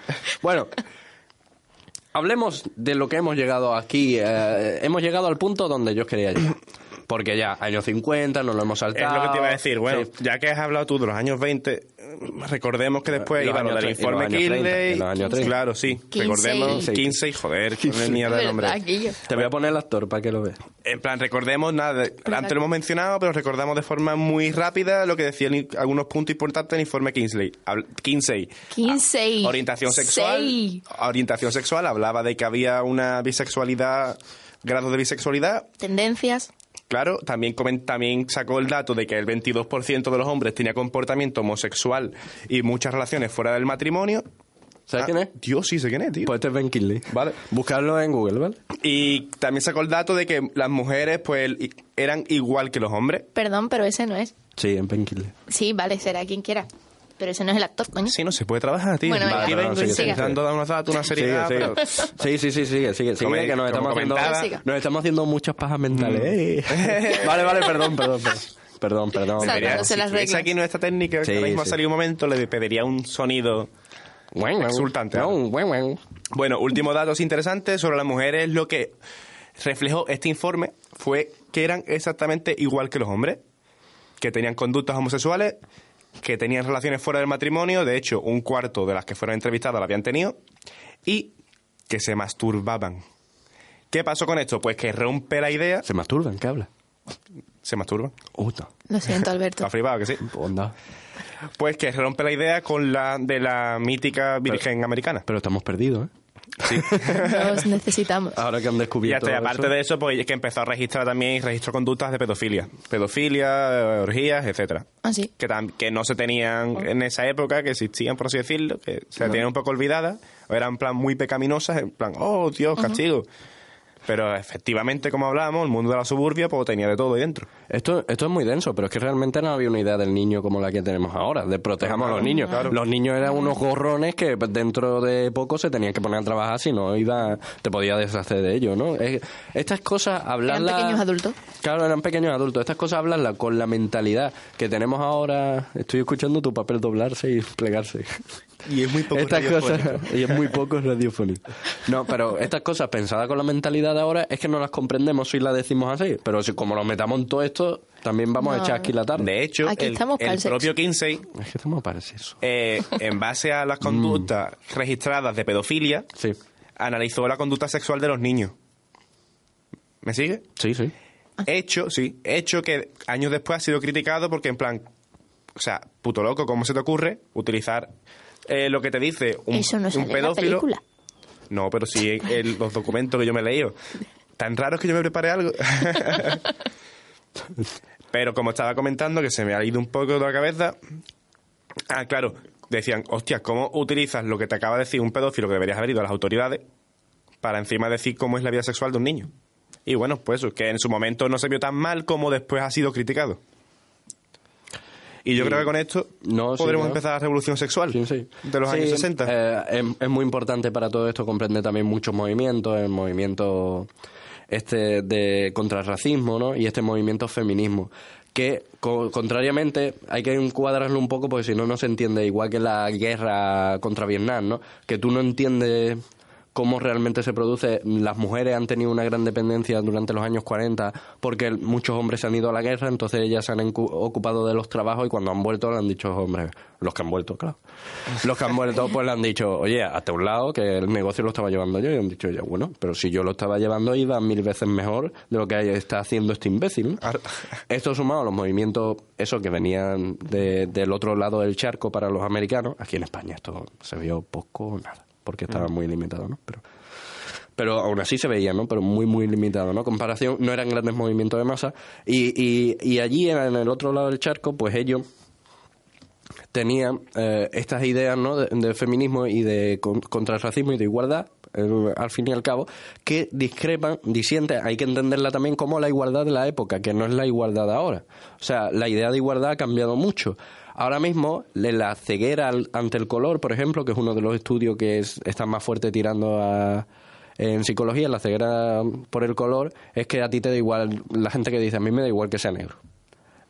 Bueno, hablemos de lo que hemos llegado aquí. eh, hemos llegado al punto donde yo quería llegar. Porque ya, años 50, nos lo hemos Es saltado. lo que te iba a decir. Bueno, Sí. ya que has hablado tú de los años 20, recordemos que después iba lo del y informe los años 30, Kinsey. y los años 30. Claro, sí. Recordemos Sí. 15, joder, con el mierda de nombre. Te voy a poner el actor para que lo veas. En plan, recordemos nada, antes lo hemos mencionado, pero recordamos de forma muy rápida lo que decían algunos puntos importantes del informe Kingsley. Habl- Kinsey. 15. Orientación sexual. Seis. Orientación sexual, hablaba de que había una bisexualidad, grado de bisexualidad. Tendencias. Claro, también, también sacó el dato de que el 22% de los hombres tenía comportamiento homosexual y muchas relaciones fuera del matrimonio. ¿Sabes Ah, quién es? Dios, sí sé quién es, tío. Pues este es Ben Kinley. Vale. Buscarlo en Google, ¿vale? Y también sacó el dato de que las mujeres pues eran igual que los hombres. Perdón, pero ese no es. Sí, en Ben Kinley. Sí, vale, será quien quiera. Pero ese no es el actor, coño. Sí, no se puede trabajar, tío. Bueno, venga. Vale, vengo no, sigue, sigue, intentando sigue. dar unos datos, una seriedad, sigue. pero... Sí, sí, sí, sigue, sigue, sigue, que nos estamos haciendo, nos estamos haciendo muchas pajas mentales. Mm. eh. vale, vale, perdón, perdón, perdón. Perdón, perdón. Debería- si las aquí nuestra técnica, que Sí, ahora mismo ha sí. salido un momento, le pediría un sonido... Guau. Exultante, No, guau, guau. Bueno, último datos interesantes sobre las mujeres, lo que reflejó este informe fue que eran exactamente igual que los hombres, que tenían conductas homosexuales, que tenían relaciones fuera del matrimonio, de hecho, un cuarto de las que fueron entrevistadas la habían tenido, y que se masturbaban. ¿Qué pasó con esto? Pues que rompe la idea, Se masturban, ¿qué habla? se masturban, no. Lo siento, Alberto. está flipado que sí. Onda. Pues que rompe la idea con la de la mítica Virgen americana. Pero estamos perdidos, ¿eh? Nos necesitamos. Ahora que han descubierto y aparte eso. de eso, pues es que empezó a registrar también y registró conductas de pedofilia. Pedofilia, eh, orgías, etcétera. Ah, sí. Que, que no se tenían en esa época, que existían, por así decirlo, que se tenían un poco olvidadas, o eran en plan muy pecaminosas, en plan, oh Dios, castigo. Pero efectivamente, como hablábamos, el mundo de la suburbia pues tenía de todo ahí dentro. Esto, esto es muy denso, pero es que realmente no había una idea del niño como la que tenemos ahora, de protejamos a los niños. Los niños eran unos gorrones que dentro de poco se tenían que poner a trabajar, si no iba, te podías deshacer de ellos, ¿no? Es- estas cosas, hablarlas... pequeños adultos. Claro, eran pequeños adultos. Estas cosas, hablarlas con la mentalidad que tenemos ahora... Estoy escuchando tu papel doblarse y plegarse. Y es muy poco estas cosas y es muy poco radiofónico no pero estas cosas pensadas con la mentalidad de ahora es que no las comprendemos si las decimos así pero si como nos metamos en todo esto también vamos a echar aquí la tarde De hecho, Aquí el, estamos para el el sexo. propio Kinsey, es que estamos para eso eh, en base a las conductas registradas de pedofilia, sí analizó la conducta sexual de los niños. ¿Me sigue? sí sí Hecho, sí, hecho que años después ha sido criticado porque en plan, o sea, puto loco, ¿cómo se te ocurre utilizar eh, lo que te dice un, Eso no un sale en la pedófilo? película. No, pero sí en los documentos que yo me he leído. Tan raro es que yo me preparé algo. pero como estaba comentando, que se me ha ido un poco de la cabeza. Ah, claro, decían, hostia, ¿cómo utilizas lo que te acaba de decir un pedófilo que deberías haber ido a las autoridades para encima decir cómo es la vida sexual de un niño? Y bueno, pues eso, que en su momento no se vio tan mal como después ha sido criticado. Y yo Y- creo que con esto No, podremos empezar la revolución sexual Sí, de los años 60. eh, es, es muy importante para todo esto, comprende también muchos movimientos, el movimiento este de contra el racismo, ¿no? Y este movimiento feminismo, que co- contrariamente hay que encuadrarlo un poco porque si no no se entiende igual que la guerra contra Vietnam, ¿no? Que tú no entiendes cómo realmente se produce. Las mujeres han tenido una gran dependencia durante los años 40 porque muchos hombres se han ido a la guerra, entonces ellas se han ocupado de los trabajos y cuando han vuelto le han dicho, hombres, los que han vuelto, claro. Los que han vuelto pues le han dicho, oye, hasta un lado que el negocio lo estaba llevando yo y han dicho, ya bueno, pero si yo lo estaba llevando iba mil veces mejor de lo que está haciendo este imbécil. Esto sumado a los movimientos, eso que venían de- del otro lado del charco para los americanos, aquí en España esto se vio poco o nada, porque estaba muy limitado, ¿no? Pero, pero aún así se veía, ¿no? Pero muy, muy limitado, ¿no? Comparación, no eran grandes movimientos de masa. Y, y, y allí, en el otro lado del charco, pues ellos tenían eh, estas ideas ¿no? de, de feminismo y de con- contra el racismo y de igualdad, eh, al fin y al cabo, que discrepan, disienten, hay que entenderla también como la igualdad de la época, que no es la igualdad de ahora. O sea, la idea de igualdad ha cambiado mucho. Ahora mismo, la ceguera ante el color, por ejemplo, que es uno de los estudios que es, está más fuerte tirando a, en psicología, la ceguera por el color, es que a ti te da igual, la gente que dice, a mí me da igual que sea negro.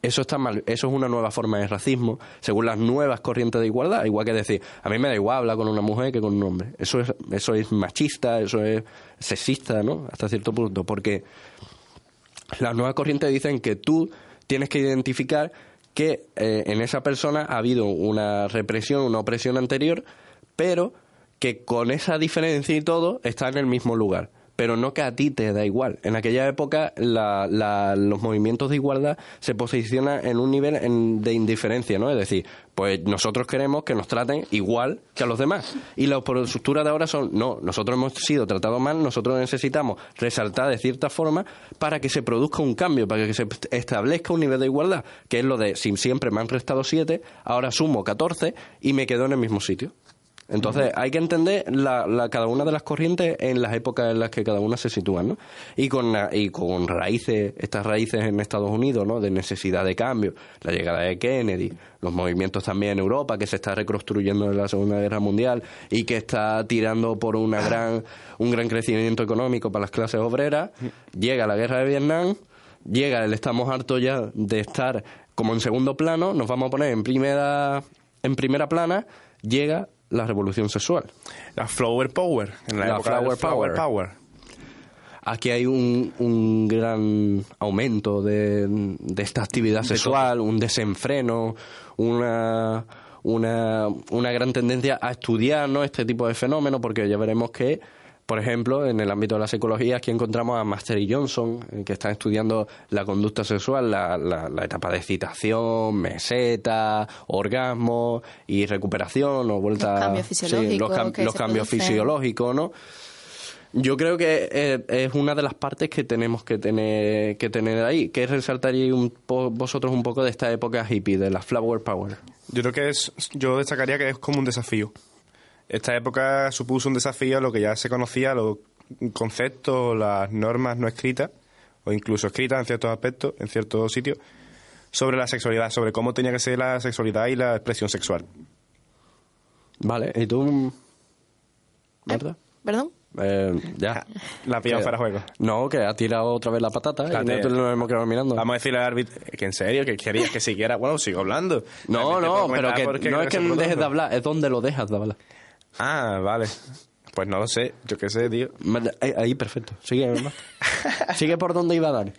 Eso está mal, eso es una nueva forma de racismo, según las nuevas corrientes de igualdad, igual que decir, a mí me da igual hablar con una mujer que con un hombre. Eso es, eso es machista, eso es sexista, ¿no? Hasta cierto punto, porque las nuevas corrientes dicen que tú tienes que identificar que eh, en esa persona ha habido una represión, una opresión anterior, pero que con esa diferencia y todo está en el mismo lugar. Pero no que a ti te da igual. En aquella época la- la- los movimientos de igualdad se posicionan en un nivel en- de indiferencia, ¿no? Es decir, pues nosotros queremos que nos traten igual que a los demás. Y las posturas de ahora son, no, nosotros hemos sido tratados mal, nosotros necesitamos resaltar de cierta forma para que se produzca un cambio, para que se establezca un nivel de igualdad, que es lo de, si siempre me han restado 7, ahora sumo 14 y me quedo en el mismo sitio. Entonces, hay que entender la, la- cada una de las corrientes en las épocas en las que cada una se sitúa, ¿no? Y con, y con raíces, estas raíces en Estados Unidos, ¿no? De necesidad de cambio, la llegada de Kennedy, los movimientos también en Europa, que se está reconstruyendo en la Segunda Guerra Mundial y que está tirando por una gran, un gran crecimiento económico para las clases obreras, llega la Guerra de Vietnam, llega el estamos hartos ya de estar como en segundo plano, nos vamos a poner en primera, en primera plana, llega la revolución sexual. La Flower Power. En la, La época Flower Flower Power. Power. Aquí hay un, un gran aumento de, de esta actividad sexual, un desenfreno, una, una, una gran tendencia a estudiar ¿no? este tipo de fenómenos, porque ya veremos que, por ejemplo, en el ámbito de la psicología, aquí encontramos a Master y Johnson, eh, que están estudiando la conducta sexual, la, la- la etapa de excitación, meseta, orgasmo y recuperación, o vuelta Los cambios sí, fisiológicos los, cam- que los cambios producen. fisiológicos, ¿no? Yo creo que eh, es una de las partes que tenemos que tener que tener ahí, que resaltaría un po- vosotros un poco de esta época hippie, de la Flower Power. Yo creo que es, yo destacaría que es como un desafío. Esta época supuso un desafío a lo que ya se conocía, los conceptos, las normas no escritas, o incluso escritas en ciertos aspectos, en ciertos sitios, sobre la sexualidad, sobre cómo tenía que ser la sexualidad y la expresión sexual. Vale, ¿y tú, Marta? ¿Perdón? Eh, ya. La pillamos Eh, para juego. No, que ha tirado otra vez la patata y nosotros nos hemos quedado mirando. Vamos a decirle al árbitro que en serio, que querías que siguiera. Bueno, sigo hablando. no, no, pero que no es que dejes de hablar, es donde lo dejas de hablar. Ah, vale. Pues no lo sé, yo qué sé, tío. Ahí, ahí, perfecto. Sigue. Sigue por donde iba Dani.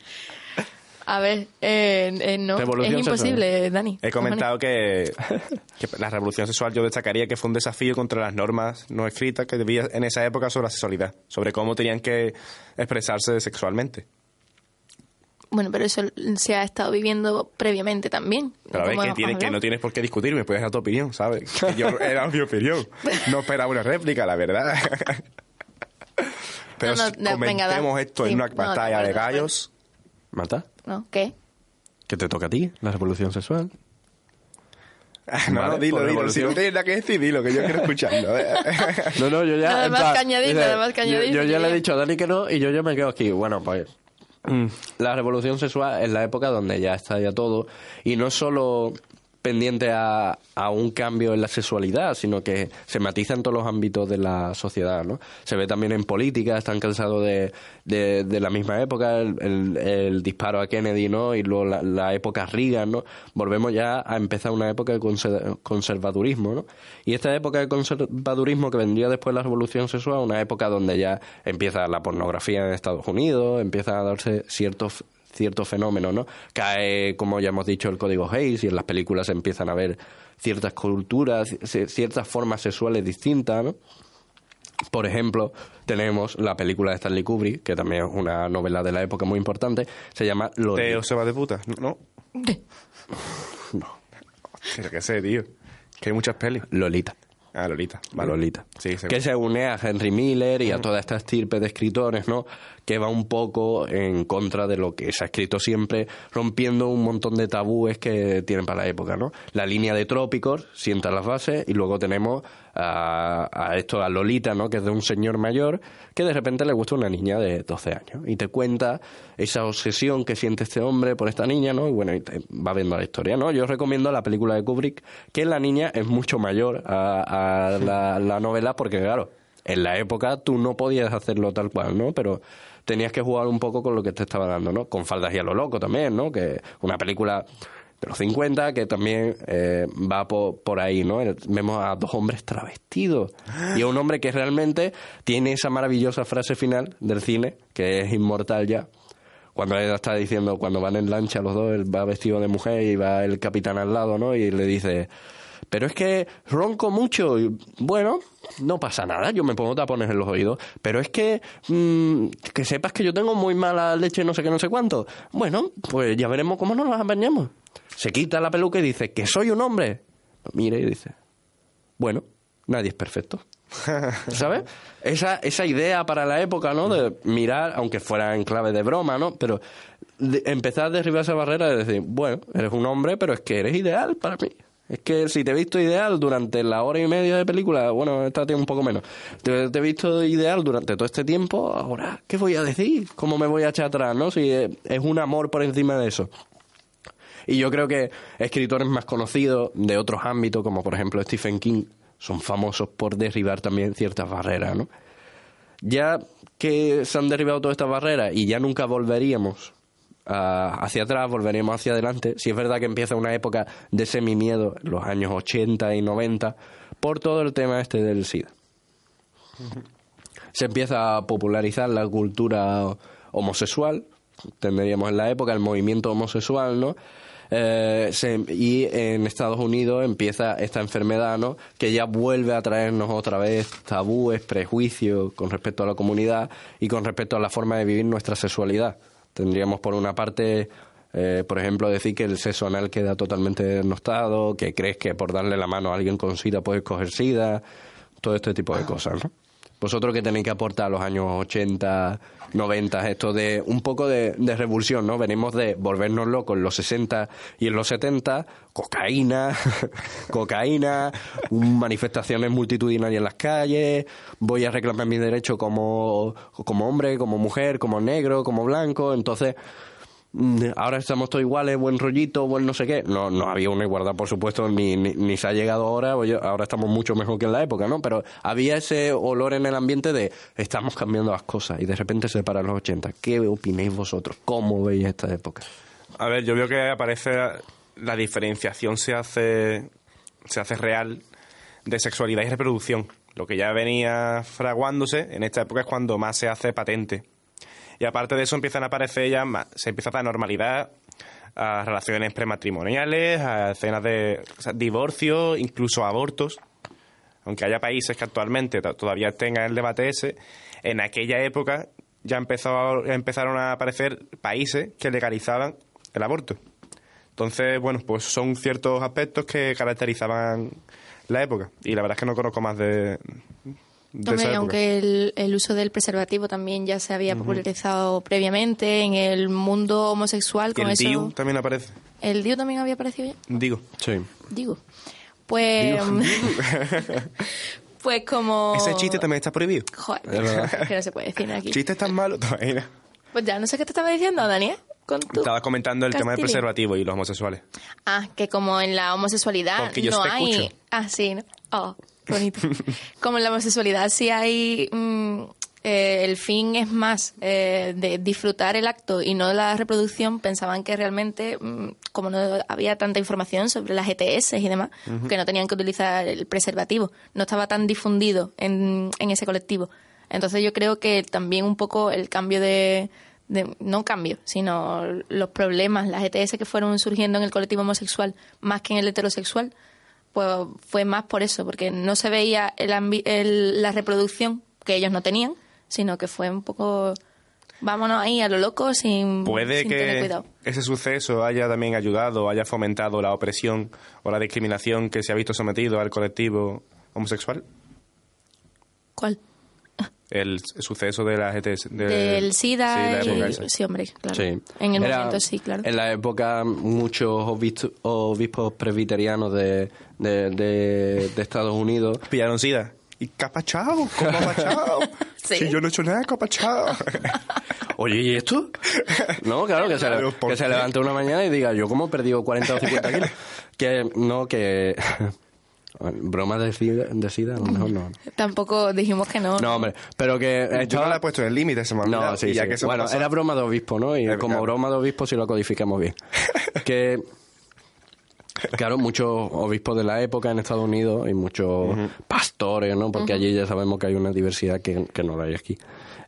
A ver, eh, eh, no, Revolución es imposible, Dani. He comentado que, que la revolución sexual yo destacaría que fue un desafío contra las normas no escritas que debía en esa época sobre la sexualidad, sobre cómo tenían que expresarse sexualmente. Bueno, pero eso se ha estado viviendo previamente también. Pero a ver, que, hemos tiene, que no tienes por qué discutirme, puedes dar tu opinión, ¿sabes? Que yo era mi opinión. No esperaba una réplica, la verdad. Pero No, no, si no, venga, comentemos esto Sí, en una no, de batalla de gallos. ¿Mata? ¿No? ¿Qué? ¿Qué te toca a ti? ¿La revolución sexual? No, Vale, no, dilo, dilo. Si no tienes nada que decir, dilo, que yo quiero escucharlo. No, no, yo ya. Nada más plan, que añadir, dice, nada más que yo- añadir, Yo, ya le he dicho a Dani que no y yo ya me quedo aquí. Bueno, pues. Mm, La revolución sexual es la época donde ya está ya todo. Y no solo pendiente a, un cambio en la sexualidad, sino que se matiza en todos los ámbitos de la sociedad, ¿no? Se ve también en política, están cansados de, de, la misma época, el, disparo a Kennedy, ¿no? Y luego la, la época Reagan, ¿no? Volvemos ya a empezar una época de conser- conservadurismo, ¿no? Y esta época de conservadurismo que vendría después de la revolución sexual, una época donde ya empieza la pornografía en Estados Unidos, empiezan a darse ciertos ciertos fenómenos, ¿no? Cae, como ya hemos dicho, el código Hayes y en las películas se empiezan a ver ciertas culturas, ci- ciertas formas sexuales distintas, ¿no? Por ejemplo, tenemos la película de Stanley Kubrick, que también es una novela de la época muy importante, se llama Lolita. Teo se va de puta. No. No. Pero qué sé, tío. Que hay muchas pelis. Lolita. Ah, Lolita. Vale. Lolita. Sí, que se une a Henry Miller y a toda esta estirpe de escritores, ¿no? Que va un poco en contra de lo que se ha escrito siempre, rompiendo un montón de tabúes que tienen para la época, ¿no? La línea de trópicos sienta las bases y luego tenemos a, a esto, a Lolita, ¿no? Que es de un señor mayor que de repente le gusta una niña de 12 años y te cuenta esa obsesión que siente este hombre por esta niña, ¿no? Y bueno, y te va viendo la historia, ¿no? Yo recomiendo la película de Kubrick, que la niña es mucho mayor a, la, la novela porque, claro, en la época tú no podías hacerlo tal cual, ¿no? Pero tenías que jugar un poco con lo que te estaba dando, ¿no? Con faldas y a lo loco también, ¿no? Que una película de los 50 que también eh, va po- por, ahí, ¿no? Vemos a dos hombres travestidos y a un hombre que realmente tiene esa maravillosa frase final del cine, que es inmortal ya, cuando él está diciendo, cuando van en lancha los dos, él va vestido de mujer y va el capitán al lado, ¿no? Y le dice, pero es que ronco mucho. Y, bueno, no pasa nada, yo me pongo tapones en los oídos. Pero es que, mm, que sepas que yo tengo muy mala leche, no sé qué, no sé cuánto. Bueno, pues ya veremos cómo nos las apañamos. Se quita la peluca y dice, que soy un hombre. Lo mira y dice, bueno, nadie es perfecto. ¿Sabes? Esa, esa idea para la época, ¿no? De mirar, aunque fuera en clave de broma, ¿no? Pero de- empezar a derribar esa barrera de decir, bueno, eres un hombre, pero es que eres ideal para mí. Es que si te he visto ideal durante la hora y media de película, bueno, esta tiene un poco menos. Te, he visto ideal durante todo este tiempo, ahora, ¿qué voy a decir? ¿Cómo me voy a echar atrás, no? Si es, es un amor por encima de eso. Y yo creo que escritores más conocidos de otros ámbitos, como por ejemplo Stephen King, son famosos por derribar también ciertas barreras, ¿no? Ya que se han derribado todas estas barreras y ya nunca volveríamos hacia atrás, volveríamos hacia adelante, si es verdad que empieza una época de semimiedo, los años 80 y 90, por todo el tema este del SIDA. Se empieza a popularizar la cultura homosexual, tendríamos en la época el movimiento homosexual, ¿no? Eh, y en Estados Unidos empieza esta enfermedad, ¿no? Que ya vuelve a traernos otra vez tabúes, prejuicios con respecto a la comunidad y con respecto a la forma de vivir nuestra sexualidad. Tendríamos por una parte, eh, por ejemplo, decir que el sexo anal queda totalmente denostado, que crees que por darle la mano a alguien con SIDA puedes coger SIDA, todo este tipo de cosas, ¿no? Vosotros que tenéis que aportar a los años 80, 90, esto de un poco de, de revulsión, ¿no? Venimos de volvernos locos en los 60 y en los 70, cocaína, cocaína, manifestaciones multitudinarias en las calles, voy a reclamar mi derecho como, como hombre, como mujer, como negro, como blanco, entonces ahora estamos todos iguales, buen rollito, buen no sé qué. No, no había una igualdad, por supuesto, ni, ni, ni se ha llegado ahora, oye, ahora estamos mucho mejor que en la época, ¿no? Pero había ese olor en el ambiente de estamos cambiando las cosas y de repente se paran los 80. ¿Qué opináis vosotros? ¿Cómo veis esta época? A ver, yo veo que aparece la diferenciación se hace se hace real de sexualidad y reproducción. Lo que ya venía fraguándose en esta época es cuando más se hace patente. Y aparte de eso empiezan a aparecer ya más, se empieza a dar normalidad a relaciones prematrimoniales, a escenas de o sea, divorcio, incluso abortos. Aunque haya países que actualmente to- todavía tengan el debate ese, en aquella época ya empezó, ya empezaron a aparecer países que legalizaban el aborto. Entonces, bueno, pues son ciertos aspectos que caracterizaban la época. Y la verdad es que no conozco más de Hombre, aunque el, el uso del preservativo también ya se había popularizado previamente en el mundo homosexual Y con el eso. DIU también aparece. ¿El DIU también había aparecido ya? Digo, Sí. Digo. Pues. pues como. ese chiste también está prohibido. Joder, Es que no se puede decir aquí. Chiste tan malo todavía. Pues ya no sé qué te estaba diciendo, Daniel. Con tu Estaba comentando el tema del castillo. preservativo y los homosexuales. Ah, que como en la homosexualidad Porque yo no te hay. escucho. Ah, sí, ¿no? Oh, bonito. como en la homosexualidad sí hay. mm, eh, el fin es más eh, de disfrutar el acto y no la reproducción, pensaban que realmente, mm, como no había tanta información sobre las ETS y demás, que no tenían que utilizar el preservativo, no estaba tan difundido en, en ese colectivo. Entonces yo creo que también un poco el cambio de, de- no cambio, sino los problemas, las ETS que fueron surgiendo en el colectivo homosexual más que en el heterosexual, pues fue más por eso, porque no se veía el ambi- el- la reproducción que ellos no tenían, sino que fue un poco, vámonos ahí a lo loco sin, Puede sin tener que cuidado. ese suceso haya también ayudado, haya fomentado la opresión o la discriminación que se ha visto sometido al colectivo homosexual. ¿Cuál? El suceso de la GTS. de- Del SIDA sí, la época y... Sí, hombre, claro. Sí. En el Era- momento sí, claro. En la época, muchos obispos, obispos presbiterianos de, de, de- de Estados Unidos Pillaron SIDA. ¿Y ha pasado? Sí. Si yo no he hecho nada, ¿qué ha pasado? Oye, ¿y esto? No, claro, que se, le- Claro, ¿por que se levante una mañana y diga, yo como he perdido 40 o 50 kilos. Que no, que... Broma de sida, de sida, a lo mejor no. Tampoco dijimos que no. No, hombre, pero que Yo no la he puesto en el límite, se me olvidado. No, sí, y ya sí. que Bueno, pasó- era broma de obispo, ¿no? Y como broma de obispo si lo codificamos bien. que, claro, muchos obispos de la época en Estados Unidos y muchos pastores, ¿no? Porque allí ya sabemos que hay una diversidad que, que no la hay aquí.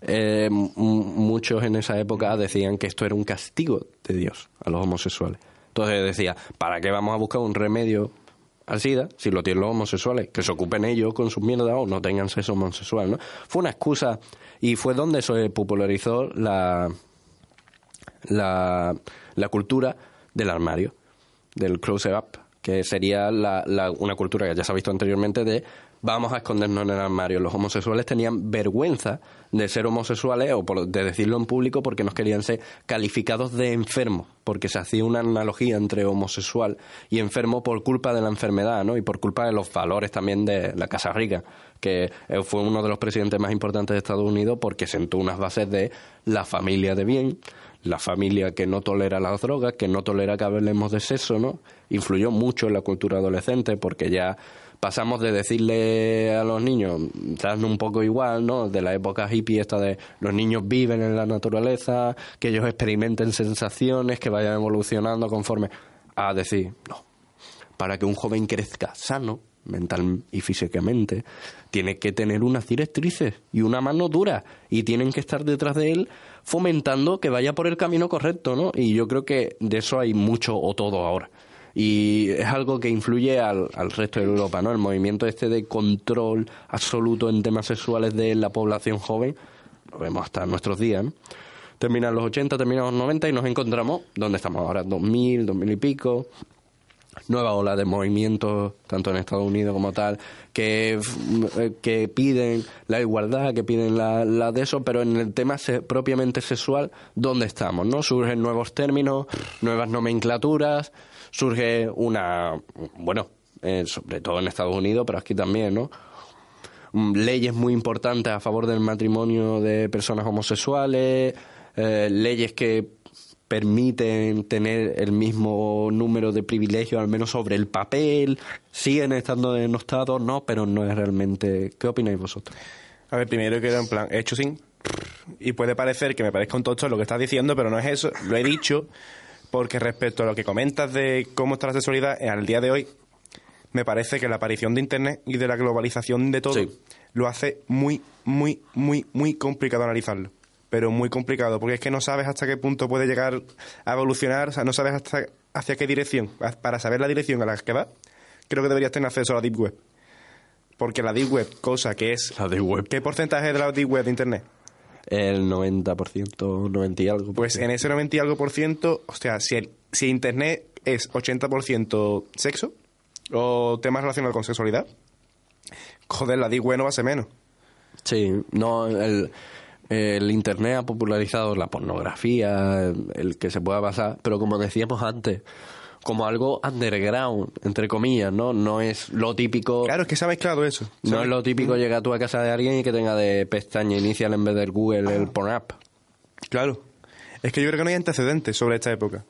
Eh, muchos en esa época decían que esto era un castigo de Dios a los homosexuales. Entonces decía, ¿para qué vamos a buscar un remedio al SIDA si lo tienen los homosexuales? Que se ocupen ellos con sus mierdas o no tengan sexo homosexual, ¿no? Fue una excusa y fue donde se popularizó la, la, cultura del armario, del closer up, que sería la, la- una cultura que ya se ha visto anteriormente de vamos a escondernos en el armario. Los homosexuales tenían vergüenza de ser homosexuales o por- de decirlo en público porque nos querían ser calificados de enfermos, porque se hacía una analogía entre homosexual y enfermo por culpa de la enfermedad, ¿no? Y por culpa de los valores también de la Casa Rica, que eh, fue uno de los presidentes más importantes de Estados Unidos porque sentó unas bases de la familia de bien, la familia que no tolera las drogas, que no tolera que hablemos de sexo, ¿no? Influyó mucho en la cultura adolescente porque ya pasamos de decirle a los niños, dadme un poco igual, ¿no? De la época hippie esta de los niños viven en la naturaleza, que ellos experimenten sensaciones, que vayan evolucionando conforme a decir, no, para que un joven crezca sano, mental y físicamente, tiene que tener unas directrices y una mano dura y tienen que estar detrás de él fomentando que vaya por el camino correcto, ¿no? Y yo creo que de eso hay mucho o todo ahora. Y es algo que influye al, al resto de Europa, ¿no? El movimiento este de control absoluto en temas sexuales de la población joven, lo vemos hasta nuestros días, ¿no? Terminan los 80, terminan los 90 y nos encontramos donde estamos ahora, 2000, 2000 y pico, nueva ola de movimientos, tanto en Estados Unidos como tal, que, eh, que piden la igualdad, que piden la, la de eso, pero en el tema se- propiamente sexual, ¿dónde estamos? no Surgen nuevos términos, nuevas nomenclaturas, surge una, bueno, eh, sobre todo en Estados Unidos, pero aquí también, ¿no? Mm, leyes muy importantes a favor del matrimonio de personas homosexuales, eh, leyes que permiten tener el mismo número de privilegios, al menos sobre el papel, siguen estando denostados, no, pero no es realmente... ¿Qué opináis vosotros? A ver, primero que era en plan, hecho sin. Y puede parecer que me parezca un tocho lo que estás diciendo, pero no es eso. Lo he dicho porque respecto a lo que comentas de cómo está la sexualidad eh, al día de hoy, me parece que la aparición de Internet y de la globalización de todo Sí. lo hace muy, muy, muy, muy complicado analizarlo. Pero muy complicado, porque es que no sabes hasta qué punto puede llegar a evolucionar, o sea, no sabes hasta hacia qué dirección. Para saber la dirección a la que va, creo que deberías tener acceso a la Deep Web. Porque la Deep Web, cosa que es La Deep Web. ¿Qué porcentaje de la Deep Web de Internet? El 90%, 90 y algo. Pues en ese 90 y algo por ciento, o sea, si, el- si Internet es 80% sexo o temas relacionados con sexualidad, joder, la di bueno va a ser menos. Sí, no, el, el Internet ha popularizado la pornografía, el, el que se pueda basar, pero como decíamos antes, como algo underground, entre comillas, ¿no? No es lo típico... Claro, es que se ha mezclado eso. No ¿sabes? es lo típico llegar tú a casa de alguien y que tenga de pestaña inicial en vez del Google el Pornhub. Claro. Es que yo creo que no hay antecedentes sobre esta época.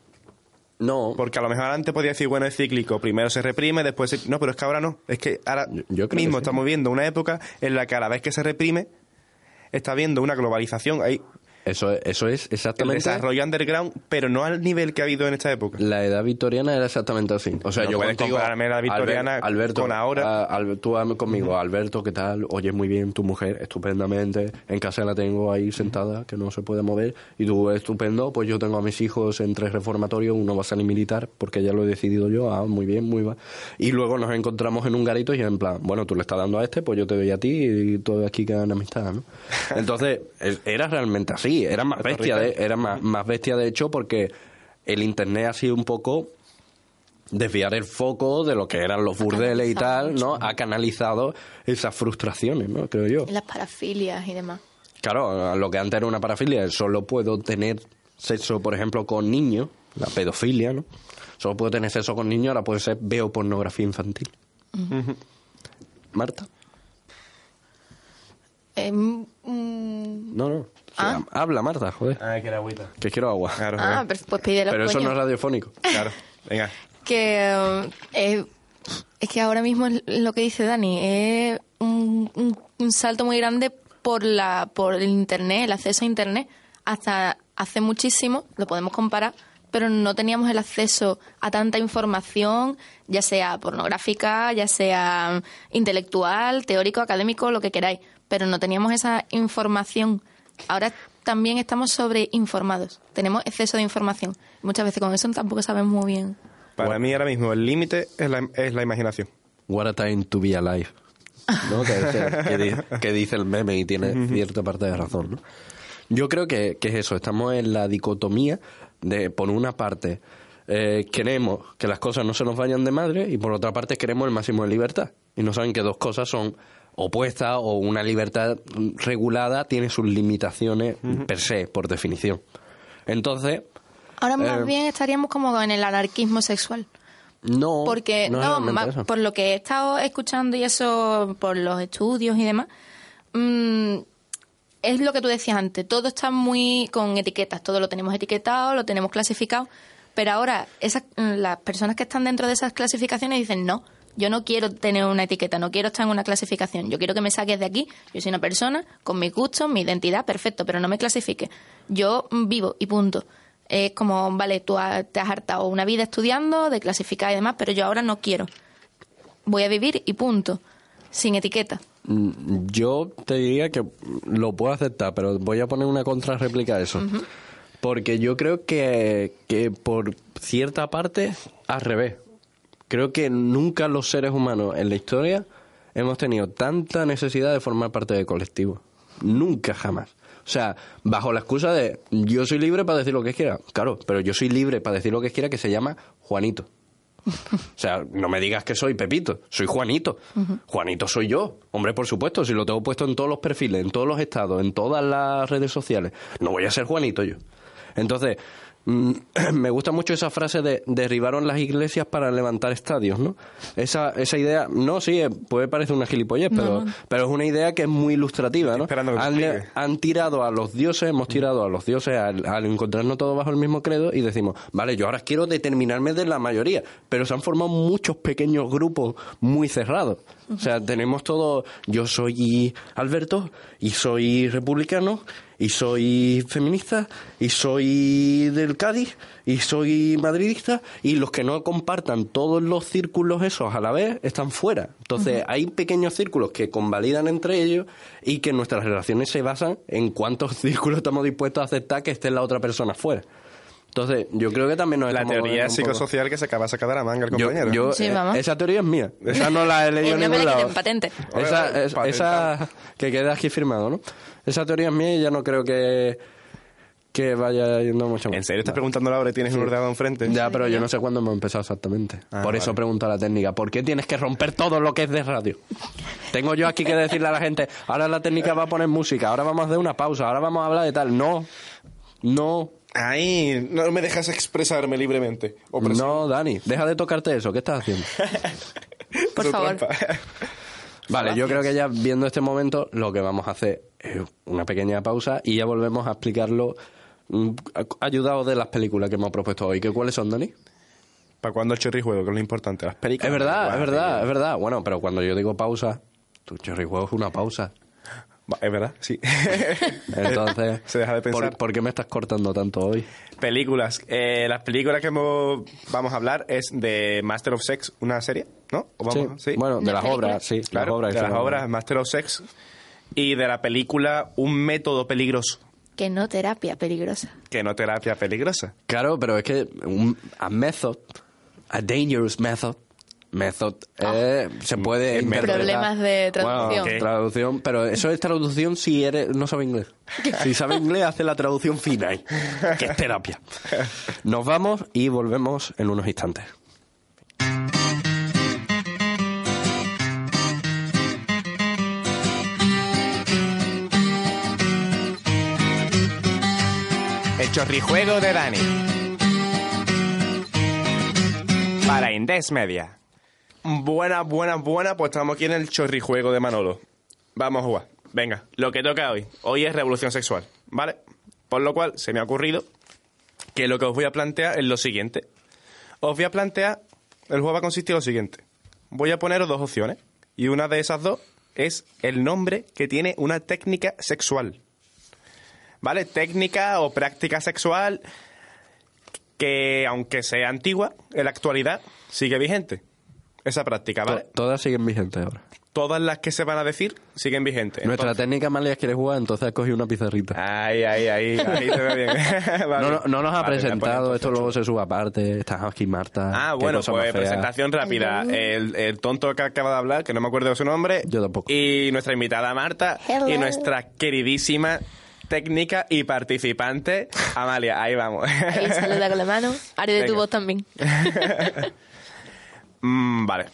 No, Porque a lo mejor antes podía decir, bueno, es cíclico, primero se reprime, después se... No, pero es que ahora no. Es que ahora Yo- yo creo mismo que sí. estamos viendo una época en la que a la vez que se reprime, está habiendo una globalización. Hay eso, eso es el exactamente... desarrollo underground, pero no al nivel que ha habido en esta época. La edad victoriana era exactamente así. O sea, No yo puedes contigo, compararme la victoriana Albert- Alberto, con ahora. a- Al- tú conmigo, Alberto, ¿qué tal? Oyes muy bien, tu mujer, estupendamente. En casa la tengo ahí sentada, que no se puede mover. Y tú, estupendo, pues yo tengo a mis hijos en tres reformatorios, uno va a salir militar, porque ya lo he decidido yo. Ah, muy bien, muy bien. Y luego nos encontramos en un garito y en plan, bueno, tú le estás dando a este, pues yo te doy a ti y todo aquí queda en amistad, ¿no? Entonces, es- era realmente así. Era más bestia, de, era más, más bestia de hecho, porque el internet ha sido un poco desviar el foco de lo que eran los burdeles y tal, ¿no? Ha canalizado esas frustraciones, ¿no? Creo yo. Las parafilias y demás. Claro, lo que antes era una parafilia, solo puedo tener sexo, por ejemplo, con niños, la pedofilia, ¿no? Solo puedo tener sexo con niños, ahora puede ser veo pornografía infantil. Marta. Eh, mm, No, no. O sea, Ah. Habla, Marta, joder. Ah, que era agüita. Que quiero agua. Claro, ah, joder. pero pues pídelo, Pero eso coño. no es radiofónico. claro. Venga. que eh, es que ahora mismo es lo que dice Dani es un, un- un salto muy grande por la por el internet el acceso a internet hasta hace muchísimo lo podemos comparar pero no teníamos el acceso a tanta información ya sea pornográfica ya sea intelectual teórico académico lo que queráis pero no teníamos esa información ahora también estamos sobreinformados tenemos exceso de información muchas veces con eso tampoco sabemos muy bien Para mí ahora mismo el límite es la, es la imaginación. What a time to be alive. ¿no? que, que- que di- que dice el meme y tiene cierta parte de razón. ¿no? Yo creo que, que es eso, estamos en la dicotomía de, por una parte, eh, queremos que las cosas no se nos vayan de madre y por otra parte queremos el máximo de libertad. Y no saben que dos cosas son opuestas o una libertad regulada tiene sus limitaciones per se, por definición. Entonces, Ahora más Eh, bien estaríamos como en el anarquismo sexual. no... Porque, no, eso. por lo que he estado escuchando y eso, por los estudios y demás, mm, es lo que tú decías antes. Todo está muy con etiquetas. Todo lo tenemos etiquetado, lo tenemos clasificado. Pero ahora, esas, mm, las personas que están dentro de esas clasificaciones dicen, no, yo no quiero tener una etiqueta, no quiero estar en una clasificación. Yo quiero que me saques de aquí. Yo soy una persona con mis gustos, mi identidad, perfecto, pero no me clasifique. Yo vivo y punto. Es como, vale, tú ha- te has hartado una vida estudiando, de clasificar y demás, pero yo ahora no quiero. Voy a vivir y punto. Sin etiqueta. Mm, Yo te diría que lo puedo aceptar, pero voy a poner una contrarréplica a eso. Porque yo creo que, que por cierta parte, al revés. Creo que nunca los seres humanos en la historia hemos tenido tanta necesidad de formar parte del colectivo. Nunca, jamás. O sea, bajo la excusa de yo soy libre para decir lo que quiera. Claro, pero yo soy libre para decir lo que quiera que se llama Juanito. O sea, no me digas que soy Pepito, soy Juanito. Juanito soy yo. Hombre, por supuesto, si lo tengo puesto en todos los perfiles, en todos los estados, en todas las redes sociales, no voy a ser Juanito yo. Entonces, me gusta mucho esa frase de derribaron las iglesias para levantar estadios, ¿no? Esa, esa idea, no, sí, eh, puede parecer una gilipollez, pero, pero es una idea que es muy ilustrativa, ¿no? esperando que te Han, han tirado a los dioses, hemos tirado a los dioses al, al encontrarnos todos bajo el mismo credo y decimos, vale, yo ahora quiero determinarme de la mayoría, pero se han formado muchos pequeños grupos muy cerrados. O sea, tenemos todo, yo soy Alberto y soy republicano y soy feminista y soy del Cádiz y soy madridista y los que no compartan todos los círculos esos a la vez están fuera. Entonces hay pequeños círculos que convalidan entre ellos y que nuestras relaciones se basan en cuántos círculos estamos dispuestos a aceptar que esté la otra persona fuera. Entonces, yo creo que también nos La estamos teoría psicosocial que se acaba de sacar de la manga el compañero. yo, Sí, eh, esa teoría es mía. Esa no la he leído en no ningún la lado. patente. Esa, es- esa que queda aquí firmado, ¿no? Esa teoría es mía y ya no creo que, que vaya yendo mucho más. ¿En serio estás preguntando ahora y tienes un ordenador enfrente? Ya, pero yo no sé cuándo hemos empezado exactamente. Ah, Por eso vale. pregunto a la técnica, ¿por qué tienes que romper todo lo que es de radio? Tengo yo aquí que decirle a la gente, ahora la técnica va a poner música, ahora vamos a hacer una pausa, ahora vamos a hablar de tal. No, no, Ay, no me dejas expresarme libremente. Opresión. no, Dani, deja de tocarte eso, ¿qué estás haciendo? Por favor. trampa. Vale, yo creo que ya viendo este momento, lo que vamos a hacer es una pequeña pausa y ya volvemos a explicarlo mm, ayudados de las películas que hemos propuesto hoy. ¿Qué, ¿Cuáles son, Dani? ¿Para cuándo el chorrijuego? Que es lo importante. Las películas. Es verdad, es verdad, es verdad. Bueno, pero cuando yo digo pausa, tu chorrijuego es una pausa. Es verdad, sí. Entonces, Se deja de pensar. ¿por, por qué me estás cortando tanto hoy? Películas. Eh, las películas que hemos- vamos a hablar es de Master of Sex, una serie, ¿no? ¿O vamos? Sí, Bueno, de ¿De las obras, sí. claro, las obras de las obras Master of Sex y de la película Un método peligroso, Que no terapia peligrosa. que no terapia peligrosa. Claro, pero es que un, a method, a dangerous method, method, eh, se puede interpretar- Problemas de traducción. Bueno, traducción, pero eso es traducción si eres, no sabe inglés. Si sabe inglés, hace la traducción final, que es terapia. Nos vamos y volvemos en unos instantes. El chorrijuego de Dani. Para Indes Media. Buena, buena, buena, pues estamos aquí en el chorrijuego de Manolo. Vamos a jugar. Venga, lo que toca hoy. Hoy es revolución sexual, ¿vale? Por lo cual se me ha ocurrido que lo que os voy a plantear es lo siguiente. Os voy a plantear, el juego va a consistir en lo siguiente. Voy a poneros dos opciones. Y una de esas dos es el nombre que tiene una técnica sexual. ¿vale? Técnica o práctica sexual que, aunque sea antigua, en la actualidad sigue vigente. Esa práctica, ¿vale? To- Todas siguen vigentes ahora. Todas las que se van a decir siguen vigentes. Nuestra Entonces- técnica Malias quiere jugar, entonces cogí una pizarrita. Ay, ay, ay, ahí te veo bien. Vale. No, no, no nos ha Vale, presentado, esto luego se sube aparte. Está aquí Marta. Ah, bueno, pues presentación rápida. El, el tonto que acaba de hablar, que no me acuerdo de su nombre. Yo tampoco. Y nuestra invitada Marta. Hello. Y nuestra queridísima técnica y participante Amalia. Ahí vamos. Ahí saluda con la mano. Haré de tu voz también. Mm, vale.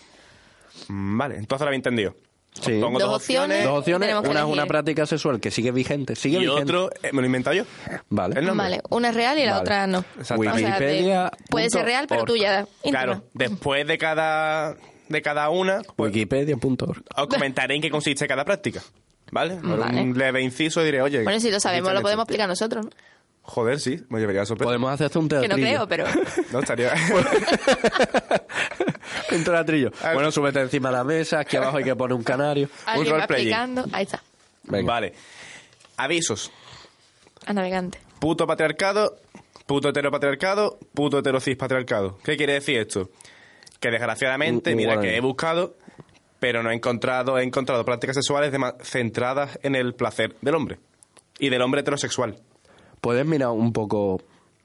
Mm, vale, entonces lo había entendido. Sí. Pongo Dos dos opciones. opciones. Dos opciones, Tenemos que una es una elegir. práctica sexual que sigue vigente, sigue Y vigente. otro, eh, me lo he inventado yo. Vale. El nombre. Vale, una es real y la Vale. otra no. Exactamente. Sea, Wikipedia puede punto ser real, pero org. tuya. íntima. Claro, después de cada, de cada una, pues, Wikipedia.org. os comentaré en qué consiste cada práctica. ¿Vale? Vale. un leve inciso diré, oye. Bueno, si lo sabemos, lo podemos explicar nosotros, ¿no? Joder, sí, me llevaría a sorpresa. Podemos hacer hasta un Que teatrillo. no creo, pero... No, estaría... un teatrillo. Ah. Bueno, súbete encima de la mesa, aquí abajo hay que poner un canario. Alguien va roleplaying. explicando. Ahí está. Venga. Vale. Avisos. A navegante. Puto patriarcado, puto heteropatriarcado, puto heterocis patriarcado. ¿Qué quiere decir esto? Que desgraciadamente, Un- un mira que he buscado, pero no he encontrado, he encontrado prácticas sexuales dema- centradas en el placer del hombre. Y del hombre heterosexual. Puedes mirar un poco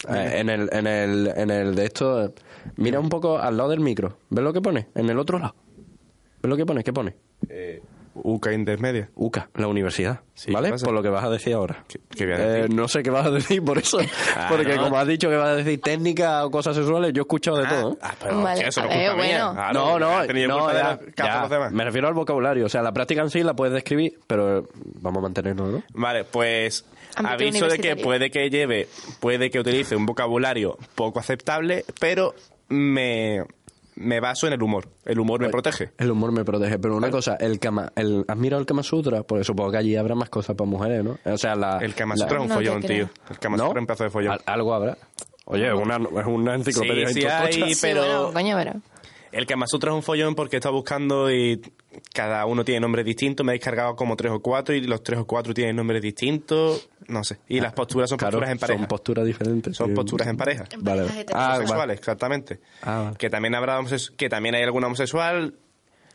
eh, en, el, en, el, en el de esto. eh, Mira un poco al lado del micro. ¿Ves lo que pone? En el otro lado. ¿Ves lo que pone? ¿Qué pone? Eh, UCA Intermedia. UCA, la universidad. Sí, ¿Vale? Por lo que vas a decir ahora. ¿Qué- qué voy a decir? Eh, no sé qué vas a decir por eso. Ah, Porque no. como has dicho que vas a decir técnica o cosas sexuales, yo he escuchado de todo. ¿eh? Ah, pero Vale, eso no es culpa mía. bueno. Claro, no, no, no, ya, ya. me refiero al vocabulario. O sea, la práctica en sí la puedes describir, pero eh, vamos a mantenernos, ¿no? Vale, pues aviso de que puede que lleve, puede que utilice un vocabulario poco aceptable, pero me, me baso en el humor. El humor me protege. El humor me protege. Pero una cosa, el Kama, el, ¿has mirado el Kama Sutra? Porque supongo que allí habrá más cosas para mujeres, ¿no? O sea, la... El Kama la- Sutra es un No follón, creo. tío. El Kama ¿No? Sutra es un pedazo de follón. Al- algo habrá. Oye, es una, una enciclopedia Sí, sí tocha. hay. Sí, pero- bueno, coño, pero... El Kama Sutra es un follón porque he estado buscando y cada uno tiene nombres distintos. Me he descargado como tres o cuatro y los tres o cuatro tienen nombres distintos. No sé. Y las posturas son Claro, posturas en pareja. son posturas diferentes. Son posturas en pareja. En Vale. Ah, vale. exactamente. Ah, vale. Que también habrá homosex- que también hay alguna homosexual,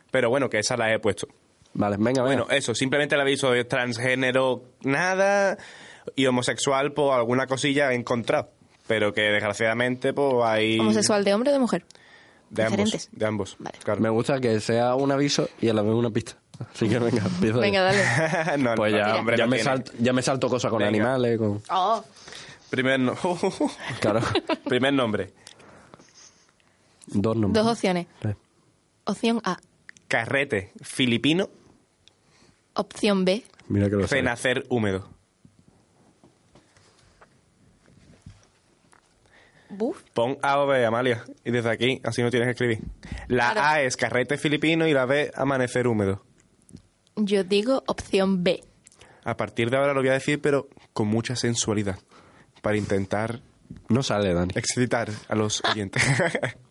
pero bueno, que esas las he puesto. Vale, venga, venga. Bueno, eso, simplemente el aviso de transgénero, nada, y homosexual, por alguna cosilla he encontrado. pero que desgraciadamente pues hay... ¿Homosexual de hombre o de mujer? De ambos, de ambos. Vale. claro. Me gusta que sea un aviso y a la vez una pista. Así que venga, empieza. Venga, dale. no, Pues no, ya, hombre, ya, no me salto, ya me salto cosas con Venga. animales, con... Oh, Primer, no- Claro, Primer nombre. dos nombres. dos opciones. Sí. Opción A. Carrete filipino, Opción B. Mira que lo sé. cenacer húmedo. Buf. Pon A o B, Amalia. Y desde aquí, así no tienes que escribir. La Claro. A es carrete filipino y la B, amanecer húmedo. Yo digo opción B. A partir de ahora lo voy a decir, pero con mucha sensualidad. Para intentar No sale, Dani. excitar a los oyentes.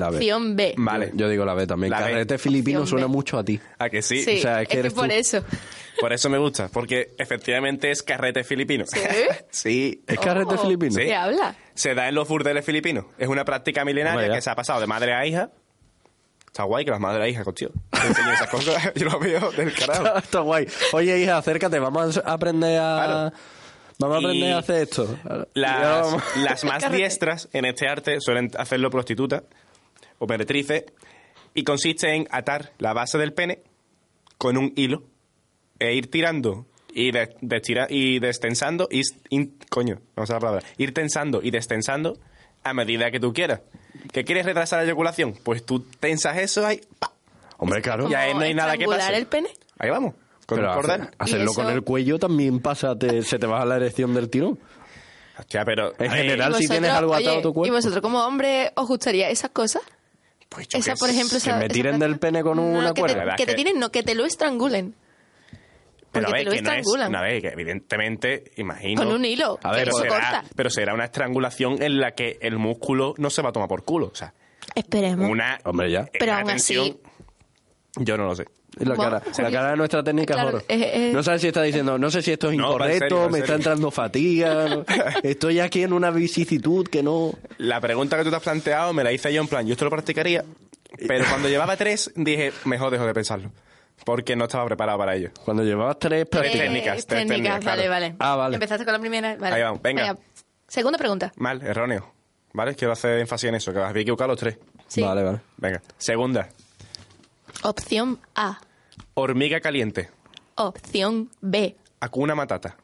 La B. Opción B. Vale. Yo, digo la B también. La B. Carrete filipino Opción suena B. mucho a ti. ¿A que sí? Sí, o sea, es que eres por tú. eso. Por eso me gusta, porque efectivamente es carrete filipino. ¿Sí? sí. ¿Es carrete Oh, filipino? Sí. ¿Qué habla? Se da en los burdeles filipinos. Es una práctica milenaria Vaya. que se ha pasado de madre a hija. Está guay que las madres a hija, tío. Te enseñen esas cosas. Yo lo veo del carajo. Está guay. Oye, hija, acércate, vamos a aprender a... Claro. Vamos a aprender Y a hacer esto. Y Las, ahora vamos- las más diestras en este arte suelen hacerlo prostitutas o meretrices y consiste en atar la base del pene con un hilo e ir tirando y, de, destira- y destensando y in- coño, no sé la palabra, ir tensando y destensando a medida que tú quieras. ¿Que quieres retrasar la eyaculación? Pues tú tensas eso ahí, pa, Hombre, claro. Y ahí no hay nada que pase. el pene? ahí vamos, con Pero hacer- hacerlo ¿Y con el cuello también pasa, te- se te baja la erección del tirón. Hostia, pero En a ver, general, ¿Y si tienes algo atado oye, a tu cuerpo. ¿Y vosotros como hombre os gustaría esas cosas? Pues yo Esa, qué por ejemplo, esa, me tiren del pene con No, una que cuerda. Te, ¿Verdad que te que- tiren, no, que te lo estrangulen. Pero a ver, te lo que no es, estrangulan. no, a ver, que evidentemente, imagino... Con un hilo. A ver, que pero eso será, corta. pero será una estrangulación en la que el músculo no se va a tomar por culo. O sea, Esperemos. una... Hombre, ya. Pero una aún así- Yo no lo sé. La, cara, la cara de nuestra técnica Claro, es oro. eh, eh. No sabes si está diciendo, no sé si esto es No, incorrecto, serio, me está entrando fatiga, no- estoy aquí en una vicisitud que no... La pregunta que tú te has planteado me la hice yo en plan, yo esto lo practicaría, pero cuando llevaba tres dije, mejor dejo de pensarlo. Porque no estaba preparado para ello. Cuando llevabas tres Eh, técnicas, tres técnicas, técnicas, vale, claro. vale. Ah, vale. Empezaste con la primera. Vale. Ahí vamos, venga. Segunda pregunta. Mal, erróneo. ¿Vale? Quiero hacer énfasis en eso, que había equivocado los tres. Sí. Vale, vale. Venga. Segunda, Opción A. hormiga caliente, Opción B. acuna matata.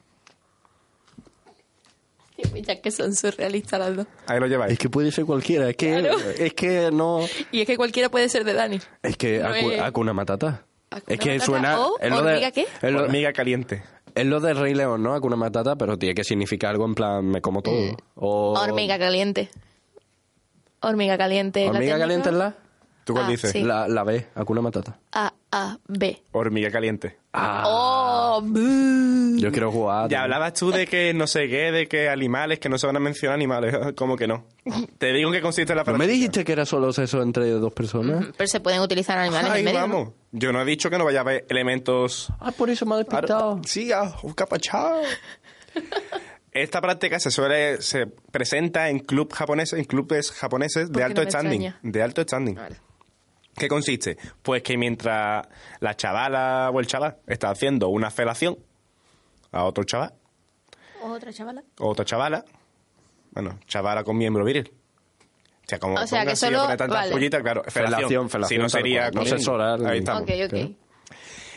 Ya que son surrealistas las dos. Ahí lo lleváis. Es que puede ser cualquiera, es que, Claro. es que no... Y es que cualquiera puede ser de Dani. Es que No acu- es- Hakuna Matata. Hakuna es que Matata suena... o es lo de- hormiga qué? Es lo, Hormiga caliente. es lo de Rey León, ¿no? Hakuna Matata, pero tiene que significar algo en plan, me como todo. O... Hormiga caliente. Hormiga caliente. ¿la ¿Hormiga caliente es la? ¿Tú cuál Ah, dices? sí. La, la B, Hakuna Matata. A, A, B. Hormiga caliente. Ah, Oh, yo quiero jugar. Ya hablabas tú de que no sé qué, de que animales, que no se van a mencionar animales. ¿Cómo que no? Te digo en qué consiste la ¿No me práctica. dijiste que era solo sexo entre dos personas? Pero se pueden utilizar animales Ahí en medio. ¿no? vamos. Yo no he dicho que no vaya a haber elementos... Ah, por eso me ha despistado. Sí, ah, un capachao. Esta práctica se suele se presenta en club japoneses, en clubes japoneses de alto no me standing, extraña. de alto standing. ¿Qué consiste? Pues que mientras la chavala o el chaval está haciendo una felación a otro chaval Otra chavala. o otra chavala, bueno, chavala con miembro viril. O sea, como O sea, que así, solo- vale. pollitas, claro, felación. Felación, felación, Si no sería oral. Ahí estamos. Ok, ok.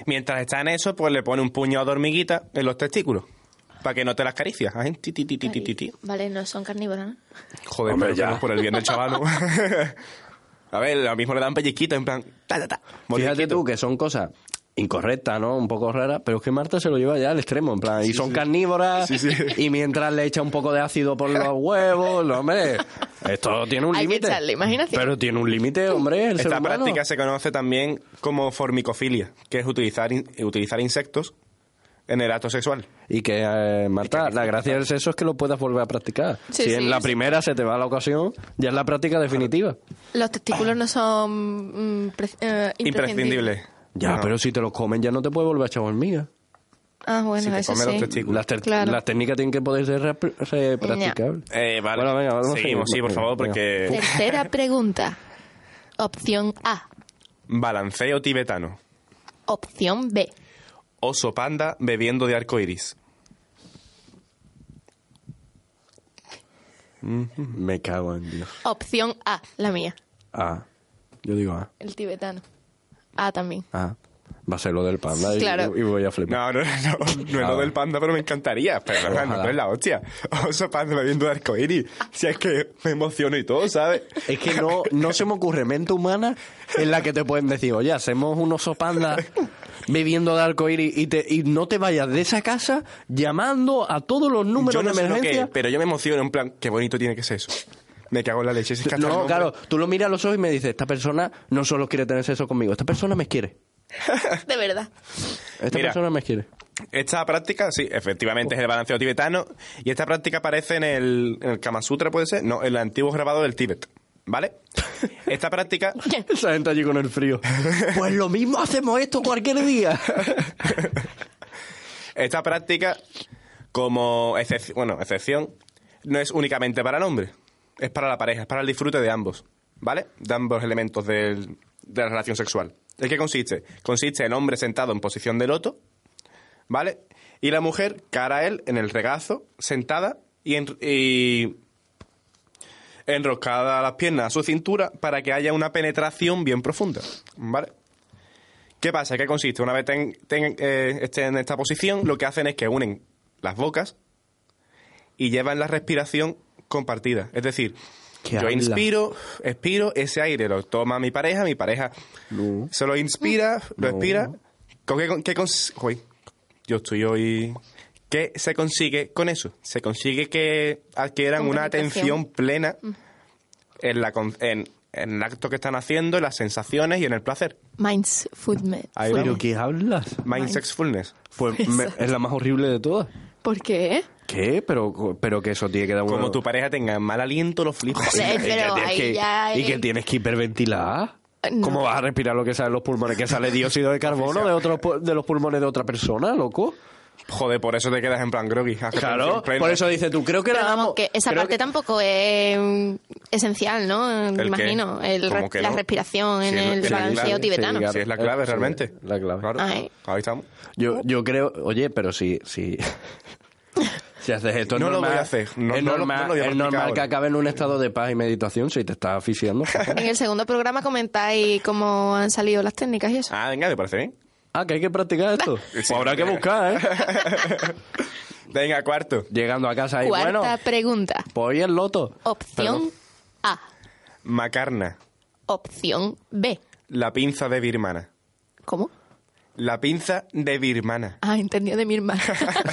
Mientras está en eso, pues le pone un puñado de hormiguita en los testículos. Para que no te las caricias. Ay, ti, ti, ti, ti, ti, ti, ti. Vale, no son carnívoros, ¿no? Joder, Hombre, pero ya. por el bien del chaval, ¿no? A ver, lo mismo le dan pellizquitos, en plan... Ta, ta, ta, Fíjate tú que son cosas incorrectas, ¿no? Un poco raras, pero es que Marta se lo lleva ya al extremo, en plan, y son sí. carnívoras, Sí, sí. y mientras le echa un poco de ácido por los huevos, no, hombre, esto tiene un Hay que límite. Pero tiene un límite, hombre, el Esta práctica se conoce también como formicofilia, que es utilizar, in- utilizar insectos en el acto sexual. Y que, eh, Marta, la gracia del sexo es que lo puedas volver a practicar. Sí, si sí, en la sí. primera se te va la ocasión, ya es la práctica definitiva. Los testículos no son mm, pre- eh, imprescindibles. Imprescindible. Ya, No. pero si te los comen ya no te puedes volver a echar hormiga. Ah, bueno, Si te eso los testículos. Las, ter- Claro. las técnicas tienen que poder ser re- practicables. Eh, vale. Bueno, venga, vamos Seguimos, sí, por favor, Venga. porque... Tercera pregunta. Opción A. Balanceo tibetano. Opción B. Oso panda bebiendo de arco iris. Me cago en Dios. Opción A, la mía. Ah, yo digo ah, El tibetano. A también. ah. Va a ser lo del panda y, Claro. y voy a flipar. No, no, no, no, no es lo del panda, pero me encantaría. Pero no, no, no es la hostia. Oso panda bebiendo de arcoíris. Si es que me emociono y todo, ¿sabes? Es que no, no se me ocurre mente humana en la que te pueden decir, oye, hacemos un oso panda bebiendo de arcoíris y, te, y no te vayas de esa casa llamando a todos los números Yo no de sé lo que emergencia. es, pero yo me emociono en plan, qué bonito tiene que ser eso. Me cago en la leche. Es que No, claro, tú lo miras a los ojos y me dices, esta persona no solo quiere tener sexo conmigo, esta persona me quiere. De verdad. Esta Mira. persona me quiere. Esta práctica, sí, efectivamente es el balanceo tibetano. Y esta práctica aparece en el, en el Kama Sutra, ¿puede ser? No, en el antiguo grabado del Tíbet. ¿Vale? Esta práctica Esa gente allí con el frío. Pues lo mismo hacemos esto cualquier día. Esta práctica, como excep- bueno, excepción, no es únicamente para el hombre, es para la pareja, es para el disfrute de ambos, ¿vale? De ambos elementos del- de la relación sexual. ¿En qué consiste? Consiste en hombre sentado en posición de loto, ¿vale? Y la mujer cara a él en el regazo, sentada y, en- y enroscada las piernas a su cintura para que haya una penetración bien profunda, ¿vale? ¿Qué pasa? ¿Qué consiste? Una vez ten- eh, estén en esta posición, lo que hacen es que unen las bocas y llevan la respiración compartida. Es decir, ¿Qué yo habla? inspiro, expiro, ese aire lo toma mi pareja, mi pareja No. se lo inspira, lo No. expira. ¿Con qué, con- qué cons- Uy, yo estoy hoy... ¿Qué se consigue con eso? Se consigue que adquieran una atención plena en, la, con- en, en el acto que están haciendo, en las sensaciones y en el placer. Mindfulness. Ahí ¿Pero qué hablas? Mind sexfulness. Pues me- es la más horrible de todas. ¿Por qué? ¿Qué? Pero, pero que eso tiene que dar una... Como tu pareja tenga mal aliento, lo flipas. Y que pero tienes ahí que- ya Y que es- tienes que hiperventilar. No. ¿Cómo vas a respirar lo que sale en los pulmones? Que sale dióxido de carbono de, otros de los pulmones de otra persona, loco. Joder, por eso te quedas en plan groggy. Claro, por eso dice tú, creo que era... vamos, que esa creo parte que- tampoco es esencial, ¿no? Me qué? imagino. El ¿Cómo re- que la no? respiración en el balanceo tibetano. Sí, es la clave, Sí, realmente. la clave. Claro. Ahí estamos. Yo, yo creo... Oye, pero si... si... Si haces esto, es No lo voy a hacer. No- es no lo- normal, no lo a es normal que acabe en un estado de paz y meditación si te estás asfixiando. En el segundo programa comentáis cómo han salido las técnicas y eso. Ah, venga, me parece bien. Ah, que hay que practicar esto. Pues habrá que buscar, ¿eh? Venga, cuarto. Llegando a casa y Cuarta bueno, pregunta. pues hoy el loto. Opción Perdón. A. Macarna. Opción B. La pinza de birmana. ¿Cómo? La pinza de birmana. Ah, entendido de mi hermana.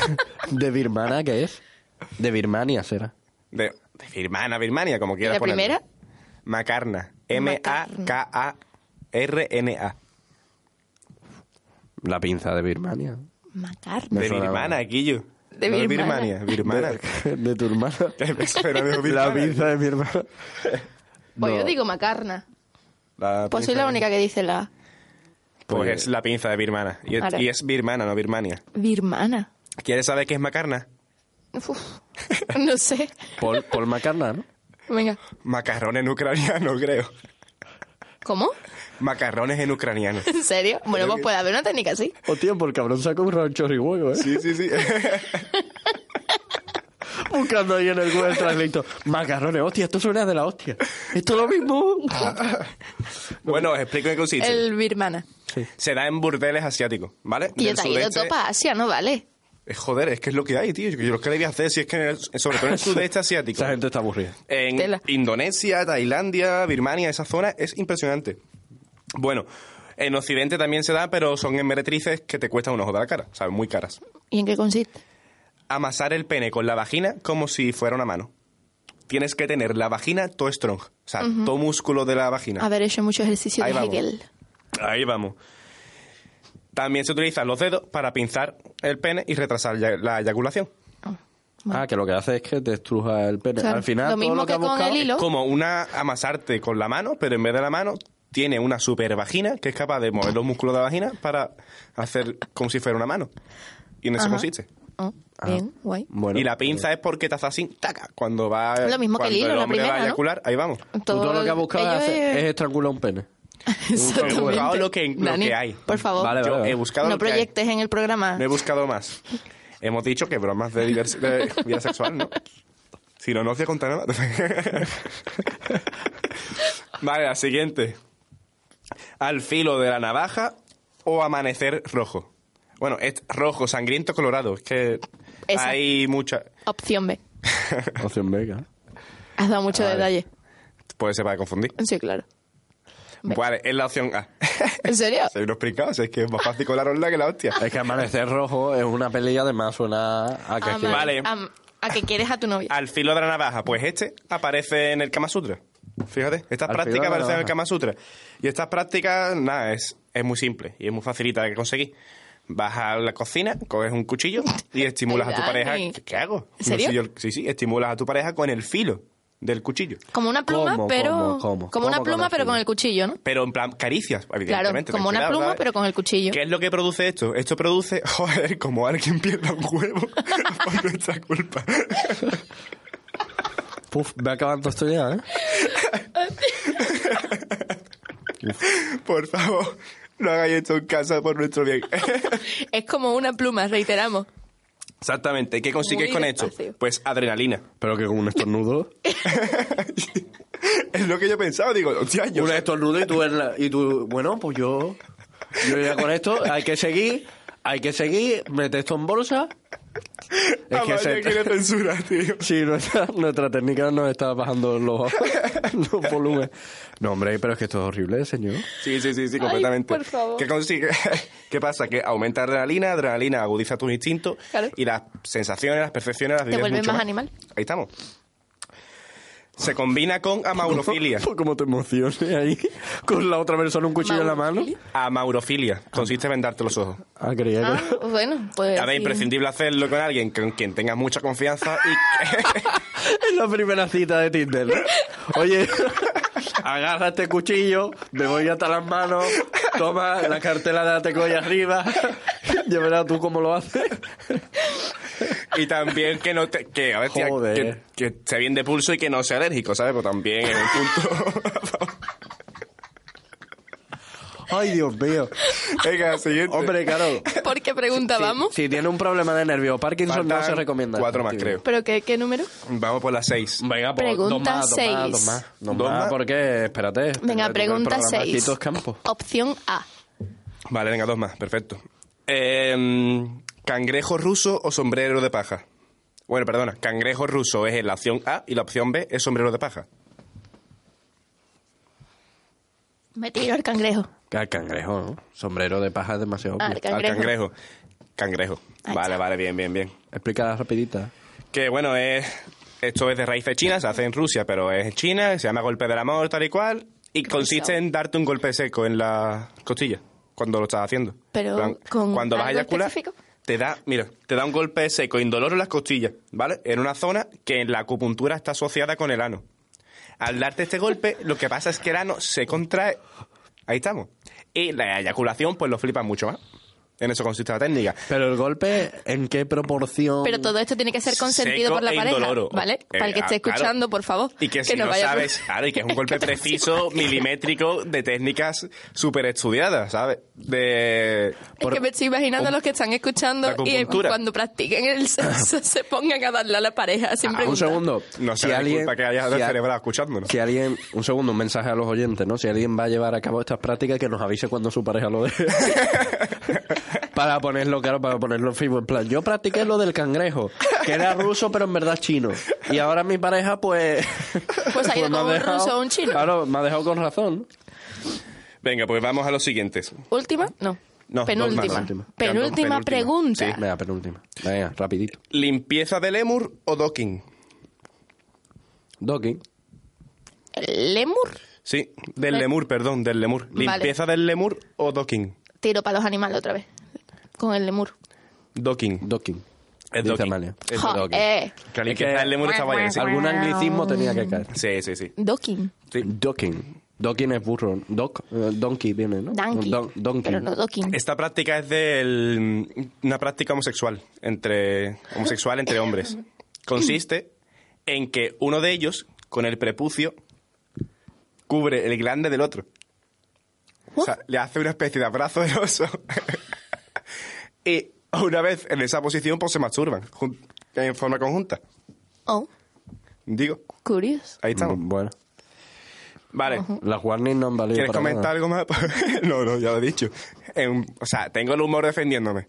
¿De Birmania qué es? De Birmania será. De, de birmana, birmania, como ¿Y quieras la ponerlo. primera? Macarna. M-A-K-A-R-N-A. La pinza de Birmania. Macarna. De birmana, Guillo. De No birmana. birmania. Birmana. De, de tu hermana. ¿Qué me suena de La pinza de mi hermana. Pues No. yo digo macarna. La Pues soy la de- única que dice la Pues Pues- es la pinza de birmana. Y es, y es birmana, no birmania. birmana. ¿Quieres saber qué es macarna? Uf, no sé. Paul, Paul McCartney, ¿no? Venga. Macarrones en ucraniano, creo. ¿Cómo? Macarrones en ucraniano. ¿En serio? Bueno, pues puede haber una técnica así. Hostia, por el cabrón sacó un rancho ¿eh? Sí, sí, sí. Buscando ahí en el Google Translate. Macarrones, hostia, esto suena de la hostia. ¿Esto es lo mismo? bueno, os explico en qué consiste. El birmana. Se da en burdeles asiáticos, ¿vale? Y yo Del te he ido todo para Asia, ¿no vale? Eh, Joder, es que es lo que hay, tío. Yo, yo lo que debía hacer, si es que en el- sobre todo en el sudeste asiático. Esa gente está aburrida. En Tela. Indonesia, Tailandia, Birmania, esa zona es impresionante. Bueno, en Occidente también se da, pero son en meretrices que te cuestan un ojo de la cara, ¿sabes? Muy caras. ¿Y en qué consiste? Amasar el pene con la vagina como si fuera una mano. Tienes que tener la vagina todo strong, o sea, todo músculo de la vagina. Haber hecho mucho ejercicio Ahí de vamos. Hegel. Ahí vamos. También se utilizan los dedos para pinzar el pene y retrasar la eyaculación. Ah, que lo que hace es que te estruja el pene. Al final, lo todo mismo lo que, que ha con buscado- el hilo. ¿No? Como una amasarte con la mano, pero en vez de la mano tiene una super vagina que es capaz de mover los músculos de la vagina para hacer como si fuera una mano. Y en eso Ajá. consiste. Oh, bien, guay. Bueno, y la pinza es porque te hace así, taca, cuando va Lo mismo que el cuando hilo, la hombre va primera, a ¿no? eyacular, ahí vamos. tú todo lo que has buscado es, es estrangular un pene. He buscado lo que, lo Dani, que hay. Por favor, Vale, Yo vale, vale. he buscado no lo que hay. proyectes en el programa. No he buscado más. Hemos dicho que bromas de, divers- de vida sexual, ¿no? Si no, no os voy a contar nada. vale, la siguiente. Al filo de la navaja o amanecer rojo. Bueno, es rojo, sangriento, colorado. Es que Esa. hay mucha... Opción B. Opción Vega. Has dado mucho detalle. Puede ser para confundir. Sí, claro. Ve. Vale, es la opción A. ¿En serio? Soy unos pringados, es que es más fácil colarosla que la hostia. Es que Amanecer Rojo es una peli y además suena a que... Vale. A, a que quieres a tu novia. Al filo de la navaja, pues este aparece en el Kama Sutra. Fíjate, estas Al prácticas aparecen en el. Kama Sutra. Y estas prácticas, nada, es, es muy simple y es muy facilita de conseguir. Vas a la cocina, coges un cuchillo y estimulas a tu pareja. ¿Qué, qué hago? ¿En serio? No sé yo- sí, sí, estimulas a tu pareja con el filo del cuchillo. Como una pluma, ¿Cómo, pero. cómo, cómo? Como una ¿Cómo con pluma, pero con el cuchillo, ¿no? Pero en plan caricias, Claro, evidentemente. como ten una cuidado, pluma, ¿sabes? pero con el cuchillo. ¿Qué es lo que produce esto? Esto produce, joder, como alguien pierda un huevo por nuestra culpa. Puf, ve acabando esto ya, ¿eh? Por favor, no hagáis esto en casa por nuestro bien. Es como una pluma, reiteramos. Exactamente. ¿Qué consigues Muy con esto? Pues adrenalina. Pero que con un estornudo... es lo que yo he pensado. Digo, hostia, yo... un estornudo y tú, en la- y tú... Bueno, pues yo... Yo ya con esto hay que seguir... Hay que seguir, mete esto en bolsa... Es que se- quiere censura, tío. Sí, nuestra, nuestra técnica nos está bajando los, los volúmenes. No, hombre, pero es que esto es horrible, señor. Sí, sí, sí, sí, completamente. por favor. ¿Qué consigue? ¿Qué pasa? Que aumenta la adrenalina, adrenalina agudiza tus instintos Claro. y las sensaciones, las percepciones las vives vuelves mucho más animal. Ahí estamos. Se combina con amaurofilia. Como te emociones ahí con la otra persona un cuchillo en la mano. Maurofilia. Amaurofilia. Consiste en vendarte los ojos. Ah, creía Ah, que... bueno, pues. A ver, sí. imprescindible hacerlo con alguien con quien tengas mucha confianza y Es la primera cita de Tinder. ¿no? Oye, agarra este cuchillo, me voy hasta las manos, toma la cartela de Atecoy arriba, ya verás tú cómo lo haces. Y también que no te, que, a ver, tía, que, que esté bien de pulso y que no sea alérgico, ¿sabes? Pues también es un punto. Ay, Dios mío. Venga, siguiente. Hombre, claro. ¿Por qué preguntábamos? Si tiene un problema de nervio o Parkinson, no Faltan se recomienda. cuatro más, creo. ¿Pero qué, qué número? Vamos por las seis. Venga, pues Pregunta dos más, dos más, seis. dos más. Dos ¿Dos más, más? porque, espérate. Venga, el pregunta programa aquí 6. todo es campo. Opción A. Vale, venga, dos más, perfecto. Eh, ¿Cangrejo ruso o sombrero de paja? Bueno, perdona, cangrejo ruso es la opción A y la opción B es sombrero de paja. Me tiro al cangrejo. Al cangrejo, ¿no? Sombrero de paja es demasiado obvio. el cangrejo. Al cangrejo. Cangrejo. Vale, vale, bien, bien, bien. Explica rapidita. Que bueno, es, esto es de raíces chinas, se hace en Rusia, pero es en China, se llama golpe del amor, tal y cual, y consiste en darte un golpe seco en la costilla cuando lo estás haciendo. Pero, ¿con cuando vas a eyacular, específico? Te da, mira, te da un golpe seco indoloro en las costillas, ¿vale? En una zona que en la acupuntura está asociada con el ano. Al darte este golpe, lo que pasa es que el ano se contrae. Ahí estamos. Y la eyaculación, pues lo flipas mucho más. En eso consiste la técnica. Pero el golpe, ¿en qué proporción? Pero todo esto tiene que ser consentido Seco por la e pareja, indoloro. ¿vale? Eh, Para el que esté ah, claro. escuchando, por favor. Y que si no, vaya por- sabes, claro, y que es un golpe Que preciso, milimétrico, de técnicas súper estudiadas, ¿sabes? De... Es que me estoy imaginando a los que están escuchando y cuando practiquen el sexo se pongan a darle a la pareja sin Ah, un segundo. No si sé alguien, que hayas si a- escuchándonos. Si alguien, un segundo, un mensaje a los oyentes, ¿no? Si alguien va a llevar a cabo estas prácticas, que nos avise cuando su pareja lo deje. Para ponerlo, claro, para ponerlo en Facebook. En plan, yo practiqué lo del cangrejo, que era ruso, pero en verdad chino. Y ahora mi pareja, pues. Pues ha ido con un ruso o un chino. Claro, me ha dejado con razón. Venga, pues vamos a los siguientes. ¿Última? No. No, penúltima. más. Última. Penúltima, Penúltima. pregunta. Sí. Venga, penúltima. Venga, rapidito. ¿Limpieza de lemur o docking? Docking. ¿El lemur? Sí, del Le- lemur, perdón, del lemur. Vale. ¿Limpieza del lemur o docking? Tiro para los animales otra vez. Con el lemur. Docking. Docking. Es Dice docking. Amalia. Es Jo, docking. eh, Que del lemur está guay, sí. Algún anglicismo tenía que caer. Sí, sí, sí. docking. Sí. Docking. Docking es burro. Doc, eh, donkey viene, ¿no? Donkey. Don- donkey. Pero no docking. Esta práctica es de una práctica homosexual entre homosexual entre hombres. Consiste en que uno de ellos con el prepucio cubre el glande del otro. O sea, le hace una especie de abrazo del oso. y una vez en esa posición pues se masturban en forma conjunta. Oh. Digo, Curioso. ahí estamos. Mm, Bueno, Vale. las warnings no han valido ¿Quieres para comentar nada. algo más? no, no, ya lo he dicho. En- o sea, tengo el humor defendiéndome.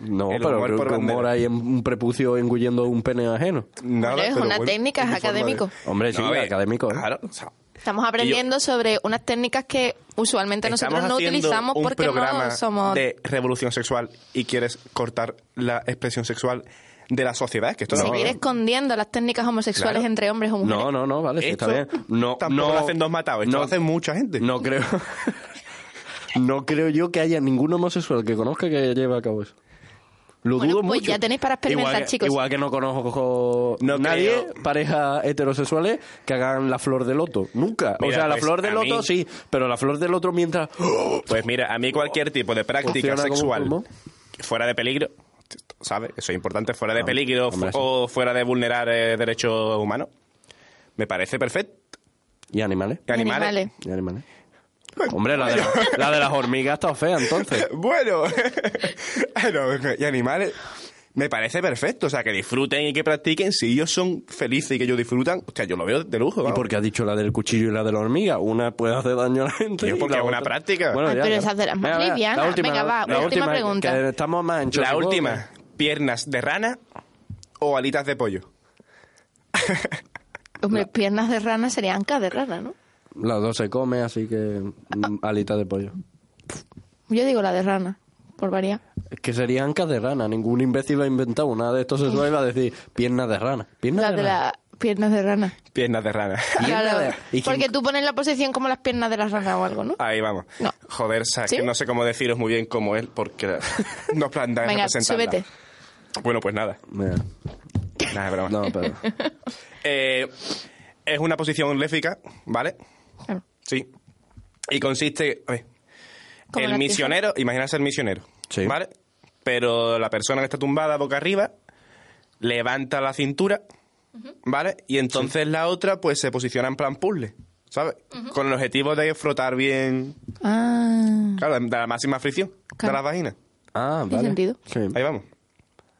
No, El pero humor creo por que humor hay en un prepucio engullendo un pene ajeno. Nada, es pero una bueno, técnica, es mi forma de- académico. Hombre, sí, No, ver, académico. ¿eh? Claro, o sea, Estamos aprendiendo sobre unas técnicas que usualmente nosotros no utilizamos un porque programa no somos... de revolución sexual y quieres cortar la expresión sexual de la sociedad. Que esto no, Seguir escondiendo las técnicas homosexuales Claro. entre hombres o mujeres. No, no, no, vale, sí, está Esto bien. No, tampoco no, lo hacen dos matados, esto no- lo hace mucha gente. No creo. no creo yo que haya ningún homosexual que conozca que lleve a cabo eso. Lo Bueno, dudo pues mucho. ya tenéis para experimentar, igual que, chicos. Igual que no conozco No nadie, creo. parejas heterosexuales, que hagan la flor del loto. Nunca. o sea, la pues, flor del loto mí- sí, pero la flor del otro mientras. Pues mira, a mí cualquier tipo de práctica como sexual fuera de peligro, ¿sabes? Eso es importante, fuera de Ah, peligro hombre, sí. o fuera de vulnerar eh, derechos humanos, me parece perfecto. Y animales. Y animales. Animales. Y animales. Hombre, la de, la de las hormigas está fea, entonces. Bueno, No, y animales. Me parece perfecto, o sea, que disfruten y que practiquen. Si ellos son felices y que ellos disfrutan, hostia, yo lo veo de lujo. ¿Y por qué has dicho la del cuchillo y la de la hormiga? Una puede hacer daño a la gente. Tío, y porque la es una práctica. Bueno, Ay, ya, pero esas de las más livianas. la última, Venga, va, la última pregunta. Que estamos más anchos. La última, piernas de rana o alitas de pollo. Hombre, piernas de rana serían ancas de rana, ¿no? Las dos se come, así que mm, alitas de pollo. Yo digo la de rana, por variar. Es que serían ancas de rana. Ningún imbécil ha inventado una de estos y va a decir piernas de rana. Piernas La de de rana. las piernas de rana. Piernas de rana. Pierna Claro, de- ¿Y quién- porque tú pones la posición como las piernas de la rana o algo, ¿no? Ahí vamos. No. Joder, o sea, ¿Sí? que no sé cómo deciros muy bien cómo él, porque no plantea Venga, representarla. súbete. Bueno, pues nada. Mira, Nada, es broma. No, pero... Eh, es una posición léfica, ¿vale? Claro. Sí. Y consiste. a ver, el las misionero, imagínate el misionero. Sí. ¿Vale? Pero la persona que está tumbada boca arriba levanta la cintura, ¿vale? Y entonces la otra, pues se posiciona en plan puzzle, ¿sabes? Con el objetivo de frotar bien. Ah, Claro, de la máxima fricción Claro. de la vagina. Ah, Tiene vale. sentido. Sí. Ahí vamos.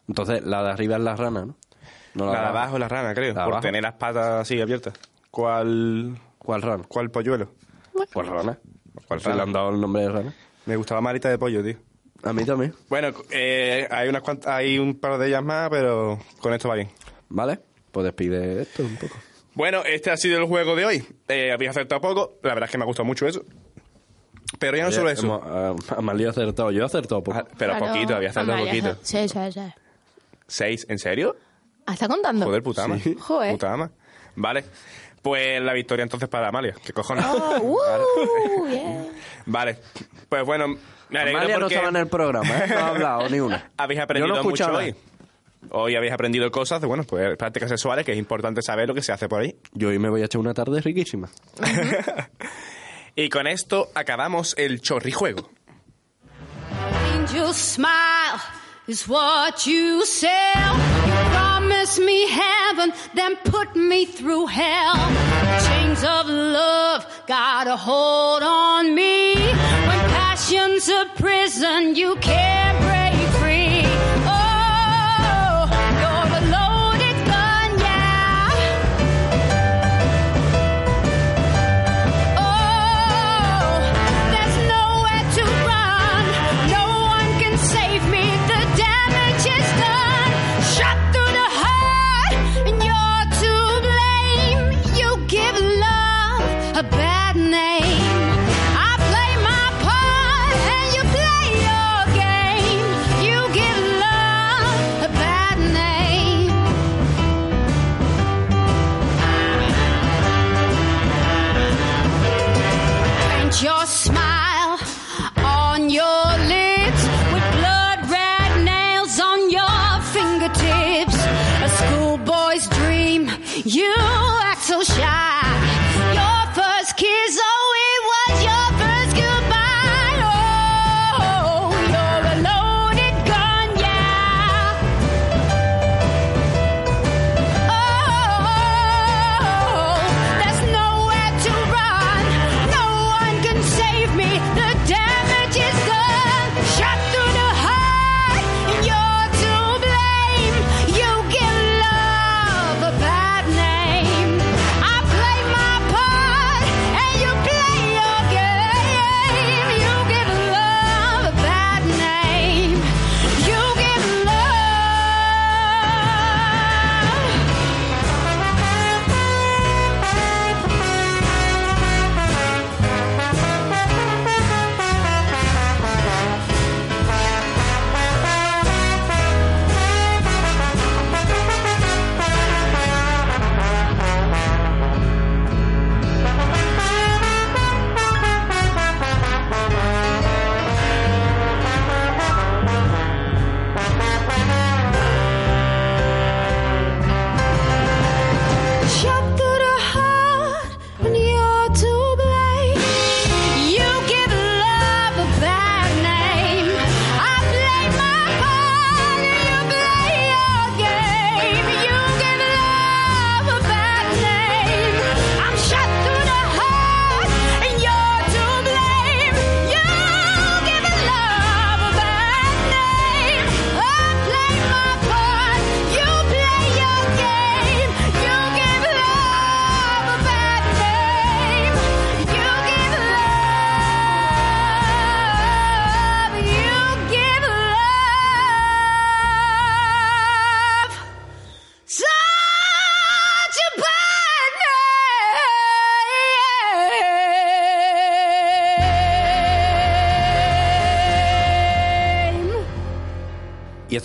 Entonces, la de arriba es la rana, ¿no? No La de abajo es la rana, creo. La por abajo. tener las patas así abiertas. ¿Cuál, ¿Cuál rana? cuál polluelo? ¿Cuál rana? ¿Cuál Se le rana? han dado el nombre de rana. Me gustaba marita de pollo, tío. A mí también. Bueno, eh, hay unas cuantas, hay un par de ellas más, pero con esto va bien. ¿Vale? Pues despide esto un poco. Bueno, este ha sido el juego de hoy. Eh, habéis acertado poco. La verdad es que me ha gustado mucho eso. Pero ya no solo eso. Hemos- ah, Amalio ha acertado. Yo he acertado poco. Ah, Pero claro. poquito, había acertado Amalia, poquito. Sí, sí, sí. ¿Seis? ¿En serio? Ah, ¿Está contando? Joder, puta ama. Sí. Joder. Puta ama. Vale. Pues la victoria entonces para Amalia. ¿Qué cojones? Oh, uh, yeah. Vale. Pues bueno, me alegro Amalia no estaba en el programa, ¿eh? No ha hablado ni una. habéis aprendido no mucho hoy. Hoy habéis aprendido cosas de, bueno, pues prácticas sexuales, que es importante saber lo que se hace por ahí. Yo hoy me voy a echar una tarde riquísima. Y con esto acabamos el chorrijuego. Angel smile is what you sell. Promise me heaven, then put me through hell. Chains of love got a hold on me. When passion's a prison, you can't break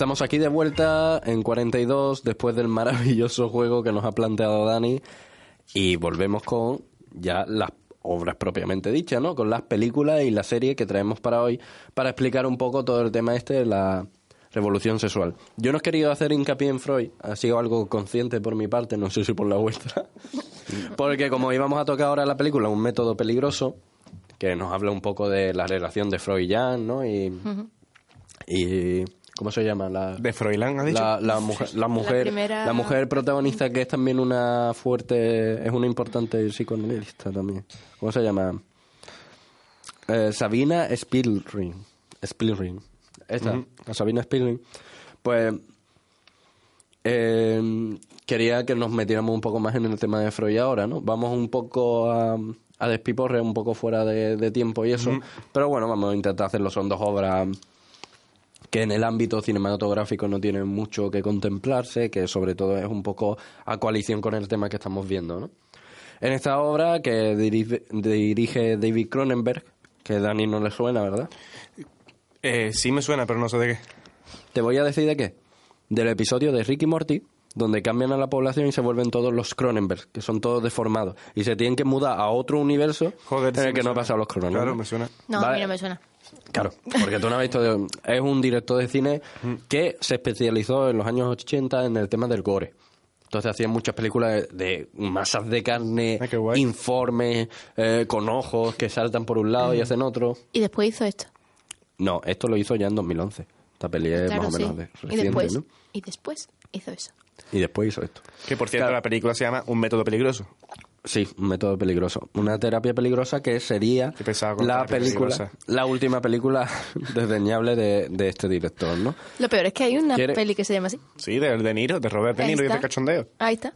estamos aquí de vuelta en 42 después del maravilloso juego que nos ha planteado Dani y volvemos con ya las obras propiamente dichas, ¿no? Con las películas y la serie que traemos para hoy para explicar un poco todo el tema este de la revolución sexual. Yo no he querido hacer hincapié en Freud, ha sido algo consciente por mi parte, no sé si por la vuestra, porque como íbamos a tocar ahora la película, un método peligroso, que nos habla un poco de la relación de Freud y Jan, ¿no? Y, y ¿cómo se llama? La, De Froilán, ¿has dicho? la, la mujer, la mujer, primera- la mujer protagonista que es también una fuerte, es una importante psicoanalista también. ¿Cómo se llama? Eh, Sabina Spielring. Spielring. Esta, la Sabina Spielring. Pues eh, quería que nos metiéramos un poco más en el tema de Freud ahora, ¿no? Vamos un poco a, a despiporre, un poco fuera de, de tiempo y eso. Pero bueno, vamos a intentar hacerlo. Son dos obras que en el ámbito cinematográfico no tienen mucho que contemplarse, que sobre todo es un poco a coalición con el tema que estamos viendo, ¿no? En esta obra que dirige, dirige David Cronenberg, que a Dani no le suena, ¿verdad? Eh, sí me suena, pero no sé de qué. Te voy a decir de qué. Del episodio de Ricky Morty, donde cambian a la población y se vuelven todos los Cronenberg, que son todos deformados, y se tienen que mudar a otro universo Joder, en sí el que no pasan los Cronenberg. Claro, me suena. No, a mí no me suena. Claro, porque tú no has visto. de- Es un director de cine Mm. que se especializó en los años 80 en el tema del gore. Entonces hacía muchas películas de, de masas de carne, Ah, informes, eh, con ojos que saltan por un lado y hacen otro. Y después hizo esto. No, esto lo hizo ya en 2011. Esta peli es claro, más o sí. menos de, y reciente, después, ¿no? y después hizo eso. Y después hizo esto. Que por cierto, Claro. la película se llama Un método peligroso. Sí, un método peligroso. Una terapia peligrosa que sería la terapia película, peligrosa. la última película desdeñable de, de este director, ¿no? Lo peor es que hay una ¿Quiere- peli que se llama así. Sí, de, de Niro, de Robert De Niro y de Cachondeo. Ahí está.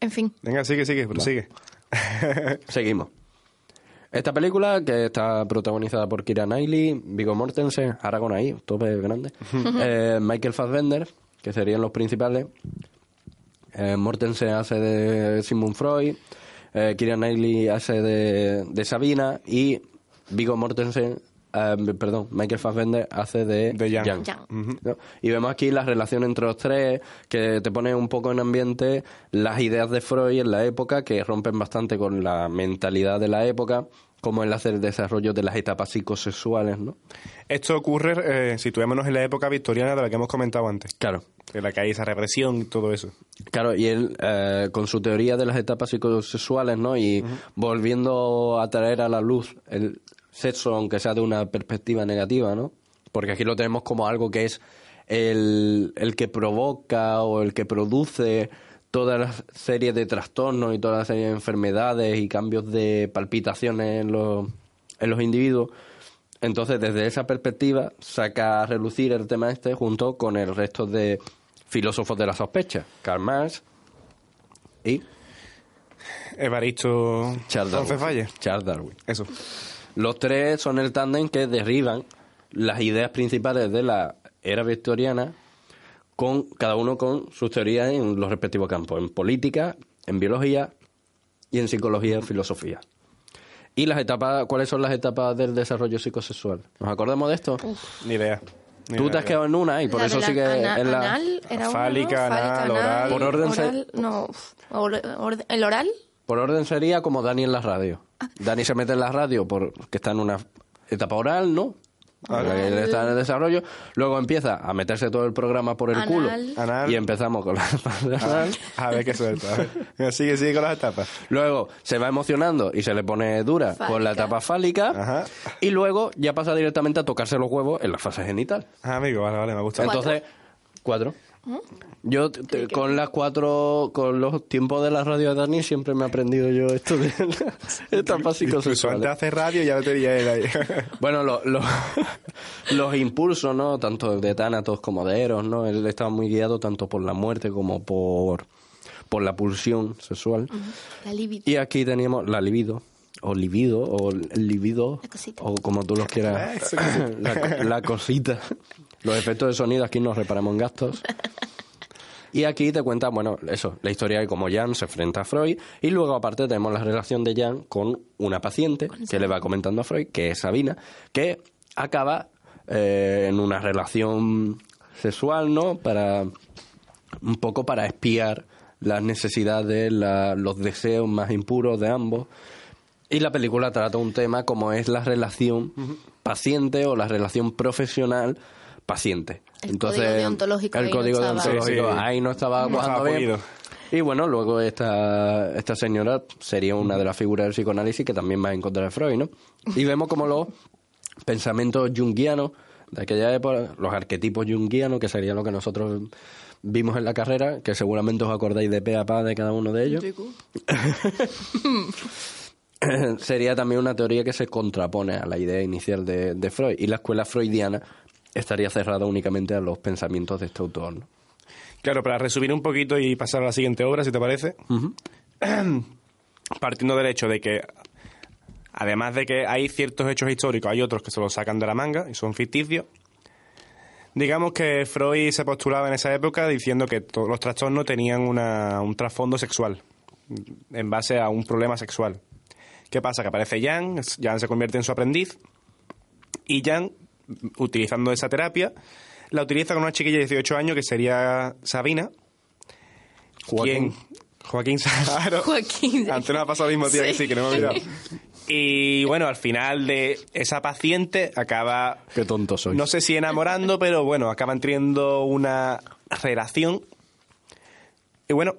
En fin. Venga, sigue, sigue, pero sigue. Seguimos. Esta película, que está protagonizada por Kira Knightley, Viggo Mortensen, Aragón ahí, tope grande, eh, Michael Fassbender, que serían los principales. Eh, Mortensen hace de Sigmund Freud, eh, Kira Knightley hace de, de Sabina y Viggo Mortensen, eh, perdón, Michael Fassbender hace de, De Jan. Jan. Jan. ¿no? Y vemos aquí la relación entre los tres, que te pone un poco en ambiente las ideas de Freud en la época, que rompen bastante con la mentalidad de la época, como el hacer el desarrollo de las etapas psicosexuales, ¿no? Esto ocurre, eh, situémonos en la época victoriana de la que hemos comentado antes. Claro. En la que hay esa represión y todo eso. Claro, y él, eh, con su teoría de las etapas psicosexuales, ¿no? Y volviendo a traer a la luz el sexo, aunque sea de una perspectiva negativa, ¿no? Porque aquí lo tenemos como algo que es el, el que provoca o el que produce toda la serie de trastornos y toda la serie de enfermedades y cambios de palpitaciones en los, en los individuos. Entonces, desde esa perspectiva, saca a relucir el tema este junto con el resto de filósofos de la sospecha. Karl Marx y Evaristo Charles Darwin. Roncesvalles. Charles Darwin. Eso. Los tres son el tándem que derriban las ideas principales de la era victoriana, con cada uno con sus teorías en los respectivos campos, en política, en biología y en psicología y filosofía. ¿Y las etapas, cuáles son las etapas del desarrollo psicosexual? ¿Nos acordamos de esto? Ni idea. Ni Tú te has quedado en una y por La eso sí que ana- en la... anal era una, Fálica, ¿no? anal, oral. Por orden se- oral, no, uf, or- orden- el oral Por orden sería como Dani en la radio. Dani se mete en la radio porque está en una etapa oral, ¿no? Él está en el desarrollo. Luego empieza a meterse todo el programa por el Anal. culo. Anal. Y empezamos con la etapa de anal. A ver qué suelta. a ver. Sigue, sigue con las etapas. Luego se va emocionando y se le pone dura con la etapa fálica. Ajá. Y luego ya pasa directamente a tocarse los huevos en la fase genital. Ah, amigo, vale, vale, me gusta. ¿Cuatro? Entonces, cuatro. Yo te- con las cuatro, con los tiempos de la radio de Dani siempre me he aprendido yo esto de psicosexual. antes de hacer radio ya lo tenía él ahí. Bueno, lo- lo- los impulsos, ¿no? Tanto de Tánatos como de Eros, ¿no? Él estaba muy guiado tanto por la muerte como por, por la pulsión sexual. la libido. Y aquí teníamos la libido, o libido, o libido, o como tú los quieras, la, la cosita. Los efectos de sonido aquí nos reparamos en gastos. Y aquí te cuenta, bueno, eso, la historia de cómo Jan se enfrenta a Freud y luego aparte tenemos la relación de Jan con una paciente que le va comentando a Freud, que es Sabina, que acaba eh, en una relación sexual, ¿no? Para un poco para espiar las necesidades, la- los deseos más impuros de ambos. Y la película trata un tema como es la relación paciente o la relación profesional paciente. El código deontológico El ahí no código estaba. deontológico Sí, sí. ahí no estaba No cuajando bien. pulido. Y bueno, luego esta, esta señora sería una de las figuras del psicoanálisis que también va en contra de Freud, ¿no? Y vemos como los pensamientos junguianos de aquella época, los arquetipos junguianos, que sería lo que nosotros vimos en la carrera, que seguramente os acordáis de pe a pa de cada uno de ellos. sería también una teoría que se contrapone a la idea inicial de, de Freud. Y la escuela freudiana estaría cerrada únicamente a los pensamientos de este autor. ¿no? Claro, para resumir un poquito y pasar a la siguiente obra, si te parece. Partiendo del hecho de que, además de que hay ciertos hechos históricos, hay otros que se los sacan de la manga y son ficticios. Digamos que Freud se postulaba en esa época diciendo que todos los trastornos tenían una- un trasfondo sexual, en base a un problema sexual. ¿Qué pasa? Que aparece Jan, Jan se convierte en su aprendiz, y Jan, utilizando esa terapia, la utiliza con una chiquilla de 18 años que sería Sabina. Joaquín. ¿Quién? Joaquín Saharo. Joaquín. Antes nos ha pasado lo mismo, tía, que Sí. sí, que no me he olvidado. Y bueno, al final de esa paciente acaba, Qué tonto soy. no sé si enamorando, pero bueno, acaban teniendo una relación. Y bueno,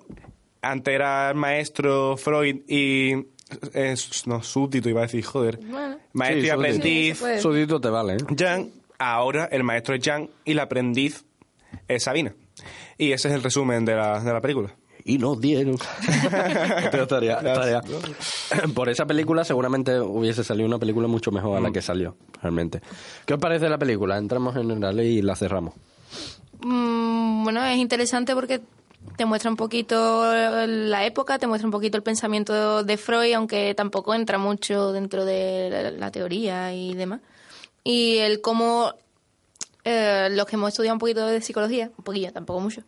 antes era el maestro Freud y... eh, no, súbdito iba a decir, joder. Bueno. Maestro Sí, y súbdito. aprendiz. Sí. Súbdito te vale, ¿eh? Jan, ahora el maestro es Jan y la aprendiz es Sabina. Y ese es el resumen de la, de la película. y nos dieron. Pero estaría- estaría- Por esa película seguramente hubiese salido una película mucho mejor a la que salió, realmente. ¿Qué os parece la película? Entramos en ley y la cerramos. Mm, bueno, es interesante porque te muestra un poquito la época, te muestra un poquito el pensamiento de Freud, aunque tampoco entra mucho dentro de la, teoría y demás. Y el cómo eh, los que hemos estudiado un poquito de psicología, un poquillo, tampoco mucho,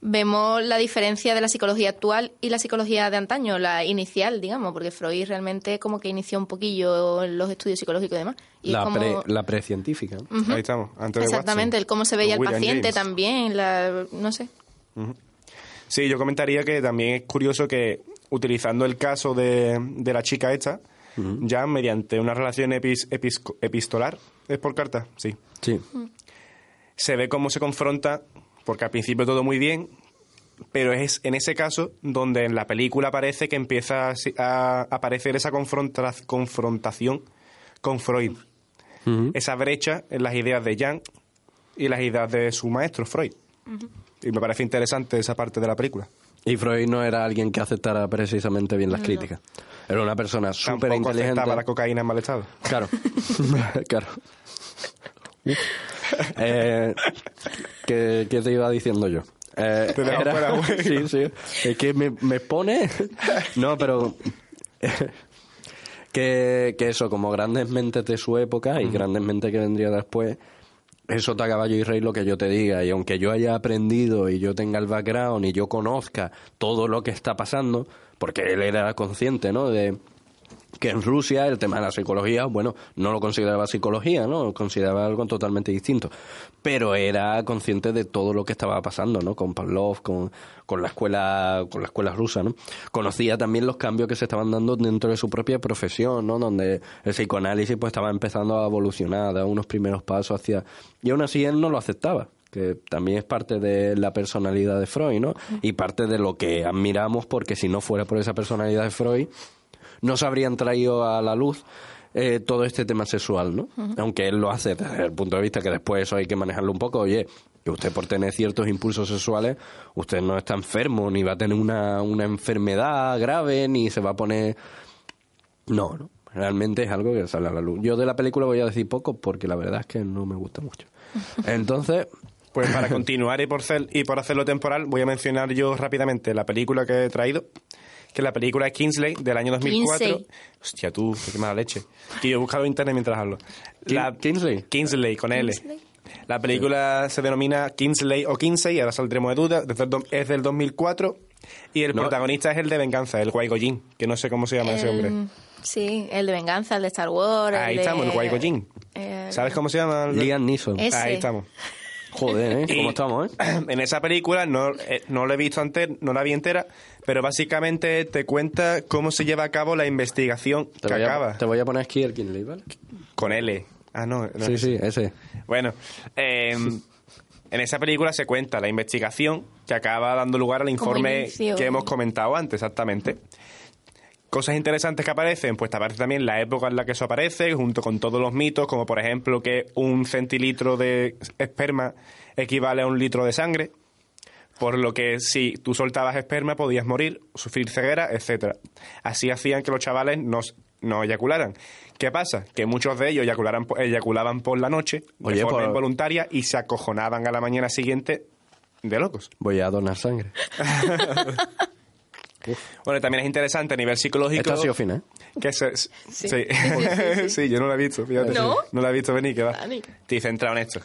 vemos la diferencia de la psicología actual y la psicología de antaño, la inicial, digamos, porque Freud realmente como que inició un poquillo los estudios psicológicos y demás. Y es La, como- pre, la precientífica. ¿no? Ahí estamos, antes de Exactamente, Watson. el cómo se veía el paciente James. también, la, no sé. Sí, yo comentaría que también es curioso que utilizando el caso de, de la chica esta, ya mediante una relación epis- episco- epistolar, ¿es por carta? Sí. Sí. Se ve cómo se confronta, porque al principio todo muy bien, pero es en ese caso donde en la película parece que empieza a, aparecer esa confronta- confrontación con Freud. Esa brecha en las ideas de Jan y las ideas de su maestro, Freud. Y me parece interesante esa parte de la película. Y Freud no era alguien que aceptara precisamente bien las críticas. Era una persona súper inteligente. aceptaba la cocaína en mal estado. Claro. claro. Eh, ¿qué, qué te iba diciendo yo? Eh, Te dejo fuera, güey. sí, sí. Es que me, me pone... No, pero... que, que eso, como grandes mentes de su época y grandes mentes que vendría después, eso te a caballo y rey lo que yo te diga. Y aunque yo haya aprendido y yo tenga el background y yo conozca todo lo que está pasando, porque él era consciente, ¿no? De, que en Rusia el tema de la psicología, bueno, no lo consideraba psicología, ¿no? Lo consideraba algo totalmente distinto. Pero era consciente de todo lo que estaba pasando, ¿no? Con Pavlov, con, con la escuela, con la escuela rusa, ¿no? Conocía también los cambios que se estaban dando dentro de su propia profesión, ¿no? Donde el psicoanálisis pues estaba empezando a evolucionar, a dar unos primeros pasos hacia... Y aún así él no lo aceptaba que también es parte de la personalidad de Freud, ¿no? Y parte de lo que admiramos porque si no fuera por esa personalidad de Freud, no se habrían traído a la luz eh, todo este tema sexual, ¿no? Aunque él lo hace desde el punto de vista que después eso hay que manejarlo un poco. Oye, que usted por tener ciertos impulsos sexuales, usted no está enfermo, ni va a tener una, una enfermedad grave, ni se va a poner... No, no. Realmente es algo que sale a la luz. Yo de la película voy a decir poco porque la verdad es que no me gusta mucho. Entonces, Pues para continuar y por, cel- y por hacerlo temporal, voy a mencionar yo rápidamente la película que he traído, que la película es Kingsley, del año 2004. Kinsey. Hostia, tú, qué mala leche. Que yo he buscado en internet mientras hablo. La, Kingsley. Kingsley, con L. Kingsley. La película se denomina Kingsley o Kinsey, ahora saldremos de duda, el es del 2004 Y el No. protagonista es el de Venganza, el Guay Goyin, que no sé cómo se llama ese hombre. El- Sí, el de Venganza, el de Star Wars. el Ahí de- estamos, el Guay Goyin. el- ¿Sabes cómo se llama? Liam Neeson. Ese. Ahí estamos. Joder, ¿eh? Y- ¿Cómo estamos, eh? En esa película no, eh, no la he visto antes, no la vi entera, pero básicamente te cuenta cómo se lleva a cabo la investigación Te que voy, acaba a, te voy a poner aquí el Kinley, ¿vale? con L. Ah, no. no Sí, es- sí, ese. Bueno, eh, en esa película se cuenta la investigación que acaba dando lugar al informe que hemos comentado antes, exactamente. Cosas interesantes que aparecen, pues te aparece también la época en la que eso aparece, junto con todos los mitos, como por ejemplo que un centilitro de esperma equivale a un litro de sangre, por lo que si tú soltabas esperma podías morir, sufrir ceguera, etcétera. Así hacían que los chavales no, no eyacularan. ¿Qué pasa? Que muchos de ellos eyacularan, eyaculaban por la noche, Oye, de forma por- involuntaria, y se acojonaban a la mañana siguiente de locos. Voy a donar sangre. Bueno, también es interesante a nivel psicológico. Esta ha sido fina, ¿eh? Que se, sí. Sí. Sí. Sí, yo no la he visto, fíjate. ¿No? No la he visto venir, que va. Dani. Estoy centrado en esto.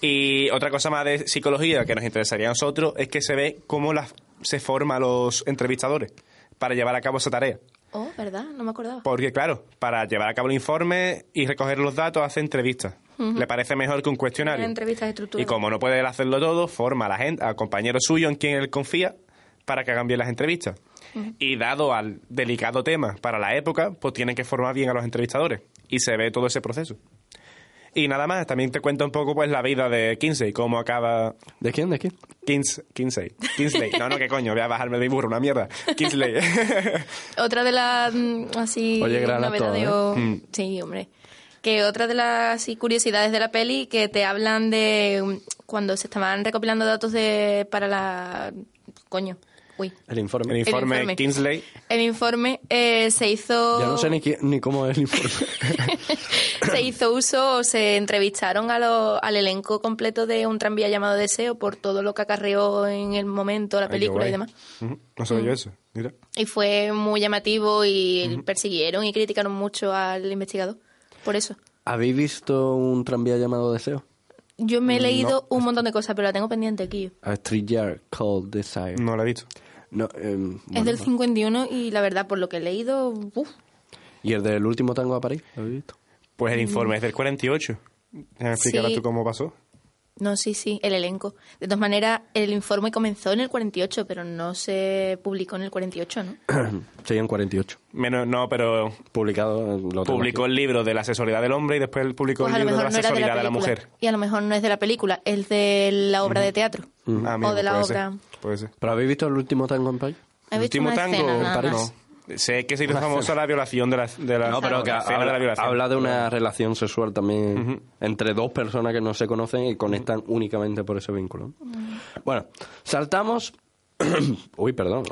Y otra cosa más de psicología que nos interesaría a nosotros es que se ve cómo las, se forman los entrevistadores para llevar a cabo esa tarea. Oh, ¿verdad? No me acordaba. Porque, claro, para llevar a cabo el informe y recoger los datos hace entrevistas. Le parece mejor que un cuestionario. Entrevistas estructuradas. Y como no puede él hacerlo todo, forma a la gente, al compañero suyo en quien él confía para que hagan bien las entrevistas. Y dado al delicado tema para la época, pues tienen que formar bien a los entrevistadores. Y se ve todo ese proceso. Y nada más, también te cuento un poco pues la vida de Kinsey, cómo acaba ¿De quién? ¿De quién? Kins, Kinsey. Kinsley. No, no, qué coño, voy a bajarme de mi burro, una mierda. Kinsley. Otra de las mm, así Oye, novedades ¿eh? Mm. sí, hombre. Que otra de las así, curiosidades de la peli que te hablan de mm, cuando se estaban recopilando datos de para la coño. Uy. El informe. El informe, informe. Kinsley. El informe eh, se hizo Ya no sé ni, cómo es el informe. se hizo uso o se entrevistaron a lo- al elenco completo de un tranvía llamado Deseo por todo lo que acarreó en el momento la película y demás. No sabía yo eso. Mira. Y fue muy llamativo y persiguieron y criticaron mucho al investigador. Por eso. ¿Habéis visto un tranvía llamado Deseo? Yo me he leído un montón de cosas, pero la tengo pendiente aquí. A Street Yard Called Desire. No lo he visto. No, em, es bueno, del no. 51 y la verdad, por lo que he leído, uf, ¿Y el del último tango a París? ¿Lo visto? Pues el informe es del 48. Ya me explicarás Sí. tú cómo pasó. no, sí, sí, el elenco. De todas maneras, el informe comenzó en el 48, pero no se publicó en el 48, ¿no? sí, en 48. Menos, no, pero Publicado. eh, Lo publicó aquí. el libro de la sexualidad del hombre y después publicó Pues el libro de la no era de sexualidad la de la, mujer. Y a lo mejor no es de la película, es de la obra de teatro. Ah, amigo, o de la obra. ser, puede ser. ¿Pero habéis visto el último tango en París? El último tango escena en nada París. más. Sé que se hizo famosa la violación de la, de la No, pero que la escena de la habla, violación. habla de una relación sexual también entre dos personas que no se conocen y conectan únicamente por ese vínculo. Bueno, saltamos. Uy, perdón.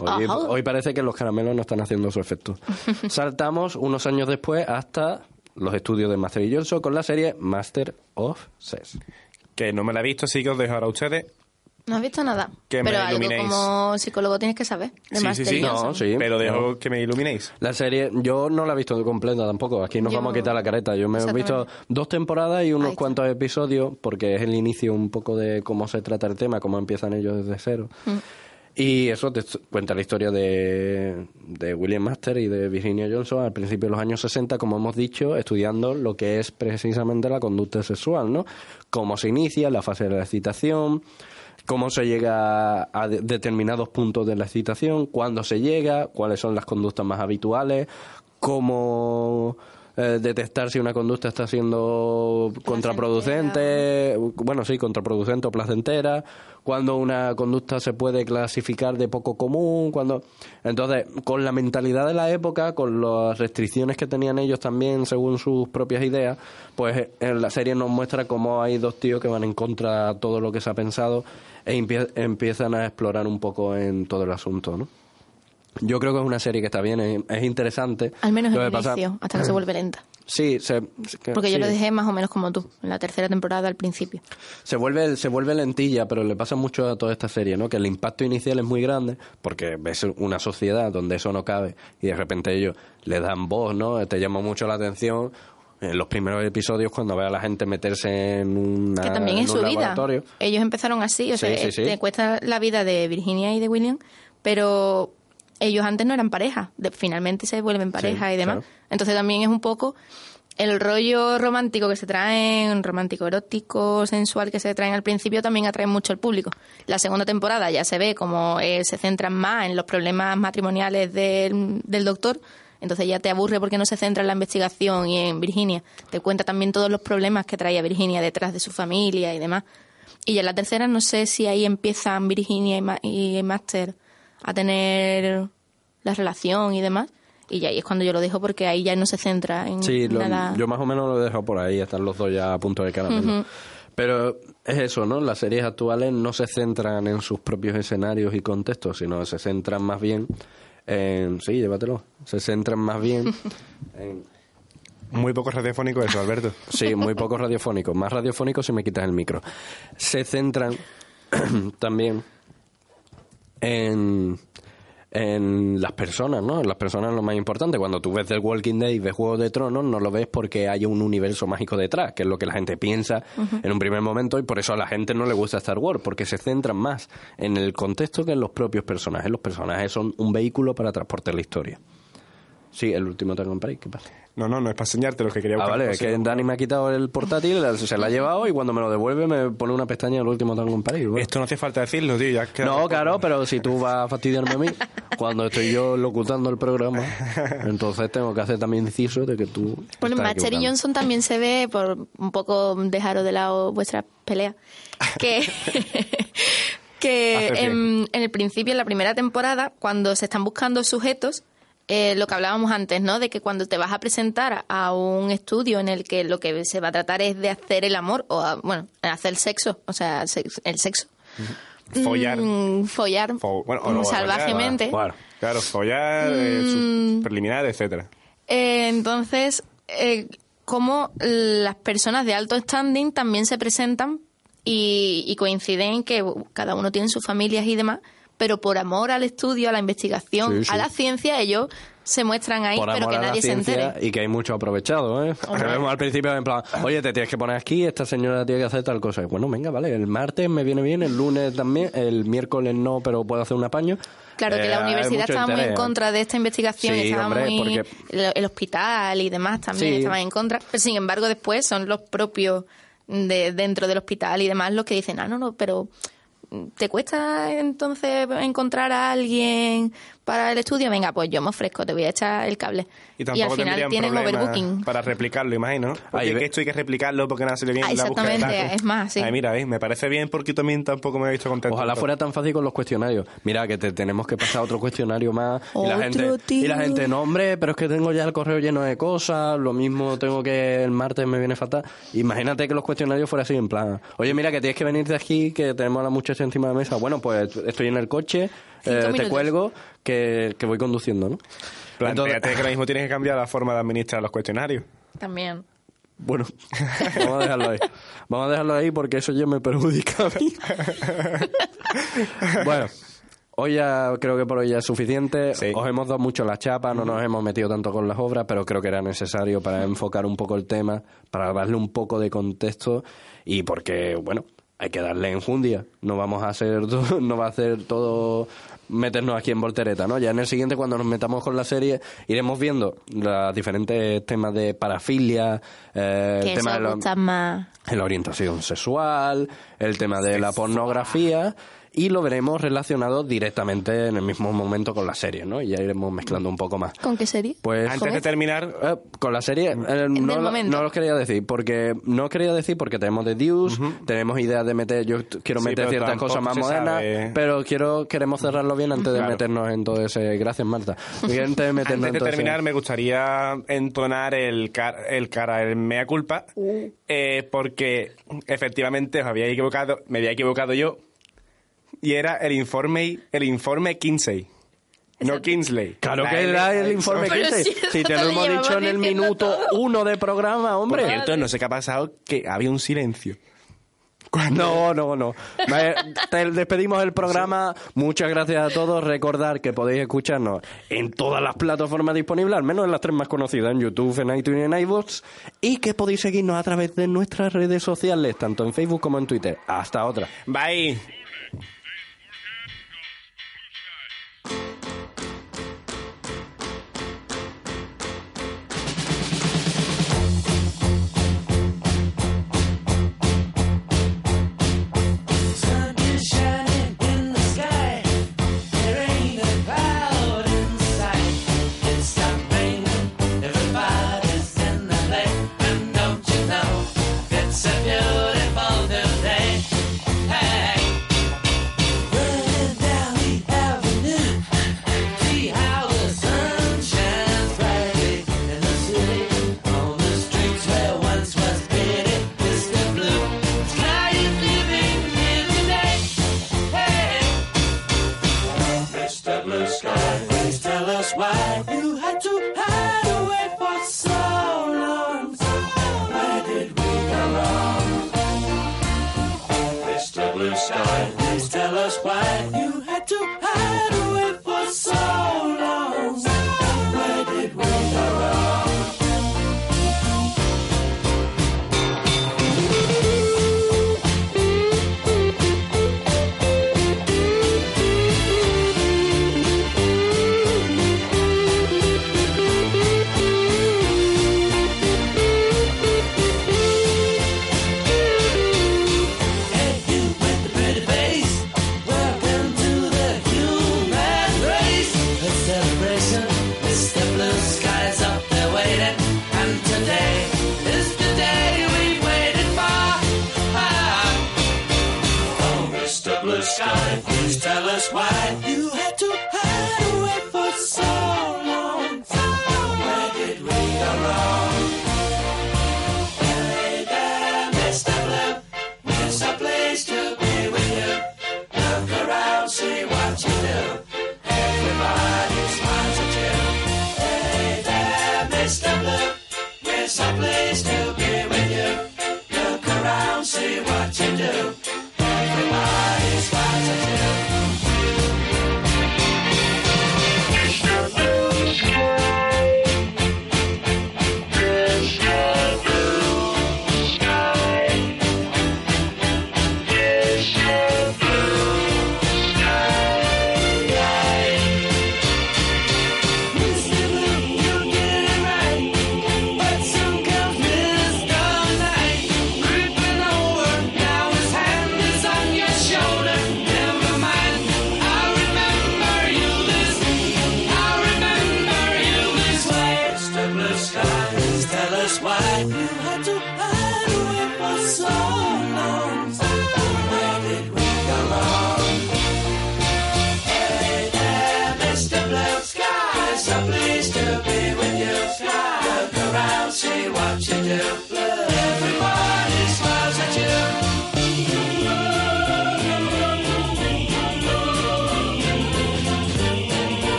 Hoy parece que los caramelos no están haciendo su efecto. Saltamos unos años después hasta los estudios de Master y Johnson con la serie Master of Sex. Que no me la he visto, así que os dejo ahora a ustedes. No has visto nada. Que me pero algo iluminéis. como psicólogo tienes que saber. De Sí, sí, sí. Johnson. No, sí. Pero dejo No. que me iluminéis. La serie, yo no la he visto completa tampoco. Aquí nos Yo- vamos a quitar la careta. Yo me he visto dos temporadas y unos cuantos episodios, porque es el inicio un poco de cómo se trata el tema, cómo empiezan ellos desde cero. Mm. Y eso te cuenta la historia de, de William Master y de Virginia Johnson al principio de los años 60, como hemos dicho, estudiando lo que es precisamente la conducta sexual, ¿no? Cómo se inicia, la fase de la excitación, cómo se llega a de- determinados puntos de la excitación, cuándo se llega, cuáles son las conductas más habituales, cómo eh, detectar si una conducta está siendo contraproducente, bueno, sí, contraproducente o placentera, cuando una conducta se puede clasificar de poco común, cuando entonces con la mentalidad de la época, con las restricciones que tenían ellos también según sus propias ideas, pues en la serie nos muestra cómo hay dos tíos que van en contra de todo lo que se ha pensado e empie- empiezan a explorar un poco en todo el asunto, ¿no? Yo creo que es una serie que está bien, es, es interesante. Al menos en el pasa- inicio, hasta que se vuelve lenta. Sí, se, que- Porque yo sí. lo dejé más o menos como tú, en la tercera temporada al principio. Se vuelve, se vuelve lentilla, pero le pasa mucho a toda esta serie, ¿no? Que el impacto inicial es muy grande, porque ves una sociedad donde eso no cabe, y de repente ellos le dan voz, ¿no? Te llama mucho la atención en los primeros episodios cuando ve a la gente meterse en, una, que también en es un su vida. Ellos empezaron así, o Sí, sea, eh, sí. te cuesta la vida de Virginia y de William, pero ellos antes no eran pareja, de- finalmente se vuelven pareja y demás. claro. Entonces también es un poco el rollo romántico que se traen, romántico erótico, sensual que se traen al principio también atrae mucho al público. La segunda temporada ya se ve como eh, se centran más en los problemas matrimoniales del, del doctor, entonces ya te aburre porque no se centra en la investigación y en Virginia. Te cuenta también todos los problemas que traía Virginia detrás de su familia y demás. Y ya en la tercera no sé si ahí empiezan Virginia y, Ma- y Master a tener la relación y demás. Y ya ahí es cuando yo lo dejo porque ahí ya no se centra en Sí, lo- nada. yo más o menos lo he dejado por ahí, están los dos ya a punto de caramelo. Pero es eso, ¿no? Las series actuales no se centran en sus propios escenarios y contextos, sino se centran más bien en... Sí, llévatelo. Se centran más bien en... Muy poco radiofónico eso, Alberto. Sí, muy poco radiofónico. Más radiofónico si me quitas el micro. Se centran también en, en las personas, ¿no? En las personas es lo más importante. Cuando tú ves The Walking Dead y ves Juego de Tronos, no lo ves porque hay un universo mágico detrás, que es lo que la gente piensa en un primer momento y por eso a la gente no le gusta Star Wars, porque se centran más en el contexto que en los propios personajes. Los personajes son un vehículo para transportar la historia. Sí, el último en París, ¿qué pasa? No, no, no es para enseñarte lo que quería Ah, buscar. vale, es que Dani me ha quitado el portátil, se lo ha llevado y cuando me lo devuelve me pone una pestaña del último tango en París. bueno. Esto no hace falta decirlo, tío. Ya No, claro, pero si tú vas a fastidiarme a mí cuando estoy yo locutando el programa, entonces tengo que hacer también inciso de que tú. Bueno, estás Macher y. Johnson también se ve, por un poco dejaros de lado vuestra pelea, que, que en el principio, en la primera temporada, cuando se están buscando sujetos, eh, lo que hablábamos antes, ¿no? De que cuando te vas a presentar a un estudio en el que lo que se va a tratar es de hacer el amor, o, a- bueno, hacer sexo, o sea, el sexo. Follar. Mm, follar Fo- bueno, o mm, no, salvajemente. Claro, follar, eh, sus preliminares, etcétera. Eh, entonces, eh, como las personas de alto standing también se presentan y, y coinciden que cada uno tiene sus familias y demás, pero por amor al estudio, a la investigación, Sí, sí. a la ciencia, ellos se muestran ahí, por pero amor que a la nadie se entere. y que hay mucho aprovechado, ¿eh? Que vemos al principio en plan, oye, te tienes que poner aquí, esta señora tiene que hacer tal cosa. Y bueno, venga, vale, el martes me viene bien, el lunes también, el miércoles no, pero puedo hacer un apaño. Claro que Eh, la hay universidad estaba muy en contra de esta investigación, Sí, estaba hombre, muy porque- el, hospital y demás también estaban en contra, pero sin embargo después son los propios de dentro del hospital y demás los que dicen, ah, no, no, pero ¿te cuesta entonces encontrar a alguien para el estudio? Venga, pues yo me ofrezco, te voy a echar el cable. Y tampoco al final tienen overbooking. para replicarlo, imagino. ¿no? Es ve- que esto hay que replicarlo porque nada se le viene Ah, la exactamente, es más, sí. Ay, mira, me parece bien porque yo también tampoco me he visto contento. Ojalá fuera tan fácil con los cuestionarios. Mira, que te tenemos que pasar otro cuestionario más. Y la, gente, y la gente, no, hombre, pero es que tengo ya el correo lleno de cosas. Lo mismo tengo que el martes me viene fatal. Imagínate que los cuestionarios fueran así, en plan, oye, mira, que tienes que venir de aquí, que tenemos a la muchacha encima de la mesa. Bueno, pues estoy en el coche, eh, te cuelgo, que, que voy conduciendo, ¿no? Entonces- que ahora mismo tienes que cambiar la forma de administrar los cuestionarios. También. Bueno, vamos a dejarlo ahí. Vamos a dejarlo ahí porque eso ya me perjudica a mí. bueno, hoy ya creo que por hoy ya es suficiente. Sí. Os hemos dado mucho la chapa, no nos hemos metido tanto con las obras, pero creo que era necesario para enfocar un poco el tema, para darle un poco de contexto y porque, bueno, hay que darle enjundia. No vamos a hacer todo, no va a hacer todo meternos aquí en voltereta, ¿no? Ya en el siguiente, cuando nos metamos con la serie, iremos viendo los diferentes temas de parafilia, eh, Que el tema de la, más. la orientación sexual, el tema de la pornografía y lo veremos relacionado directamente en el mismo momento con la serie, ¿no? Y ya iremos mezclando un poco más. ¿Con qué serie? Pues Antes de terminar, eh, con la serie eh, no, lo- momento. no los quería decir porque no quería decir porque tenemos de Deuce, tenemos ideas de meter yo quiero Sí, meter ciertas cosas más modernas, sabe. pero quiero queremos cerrarlo bien antes de Claro. meternos en todo ese gracias Marta. Y antes de meternos antes de en todo ese- terminar me gustaría entonar el, car- el cara, el mea culpa, eh, porque efectivamente os había equivocado, me había equivocado yo, y era el informe, el informe Kinsey. No Kingsley. Claro La que era el informe Pero 15. si Si te lo hemos dicho en el minuto todo. uno de programa, Por hombre. cierto, no sé qué ha pasado, que había un silencio. No, no, no. Te despedimos el programa. Muchas gracias a todos. Recordar que podéis escucharnos en todas las plataformas disponibles, al menos en las tres más conocidas, en YouTube, en iTunes y en iVoox. Y que podéis seguirnos a través de nuestras redes sociales, tanto en Facebook como en Twitter. Hasta otra. Bye.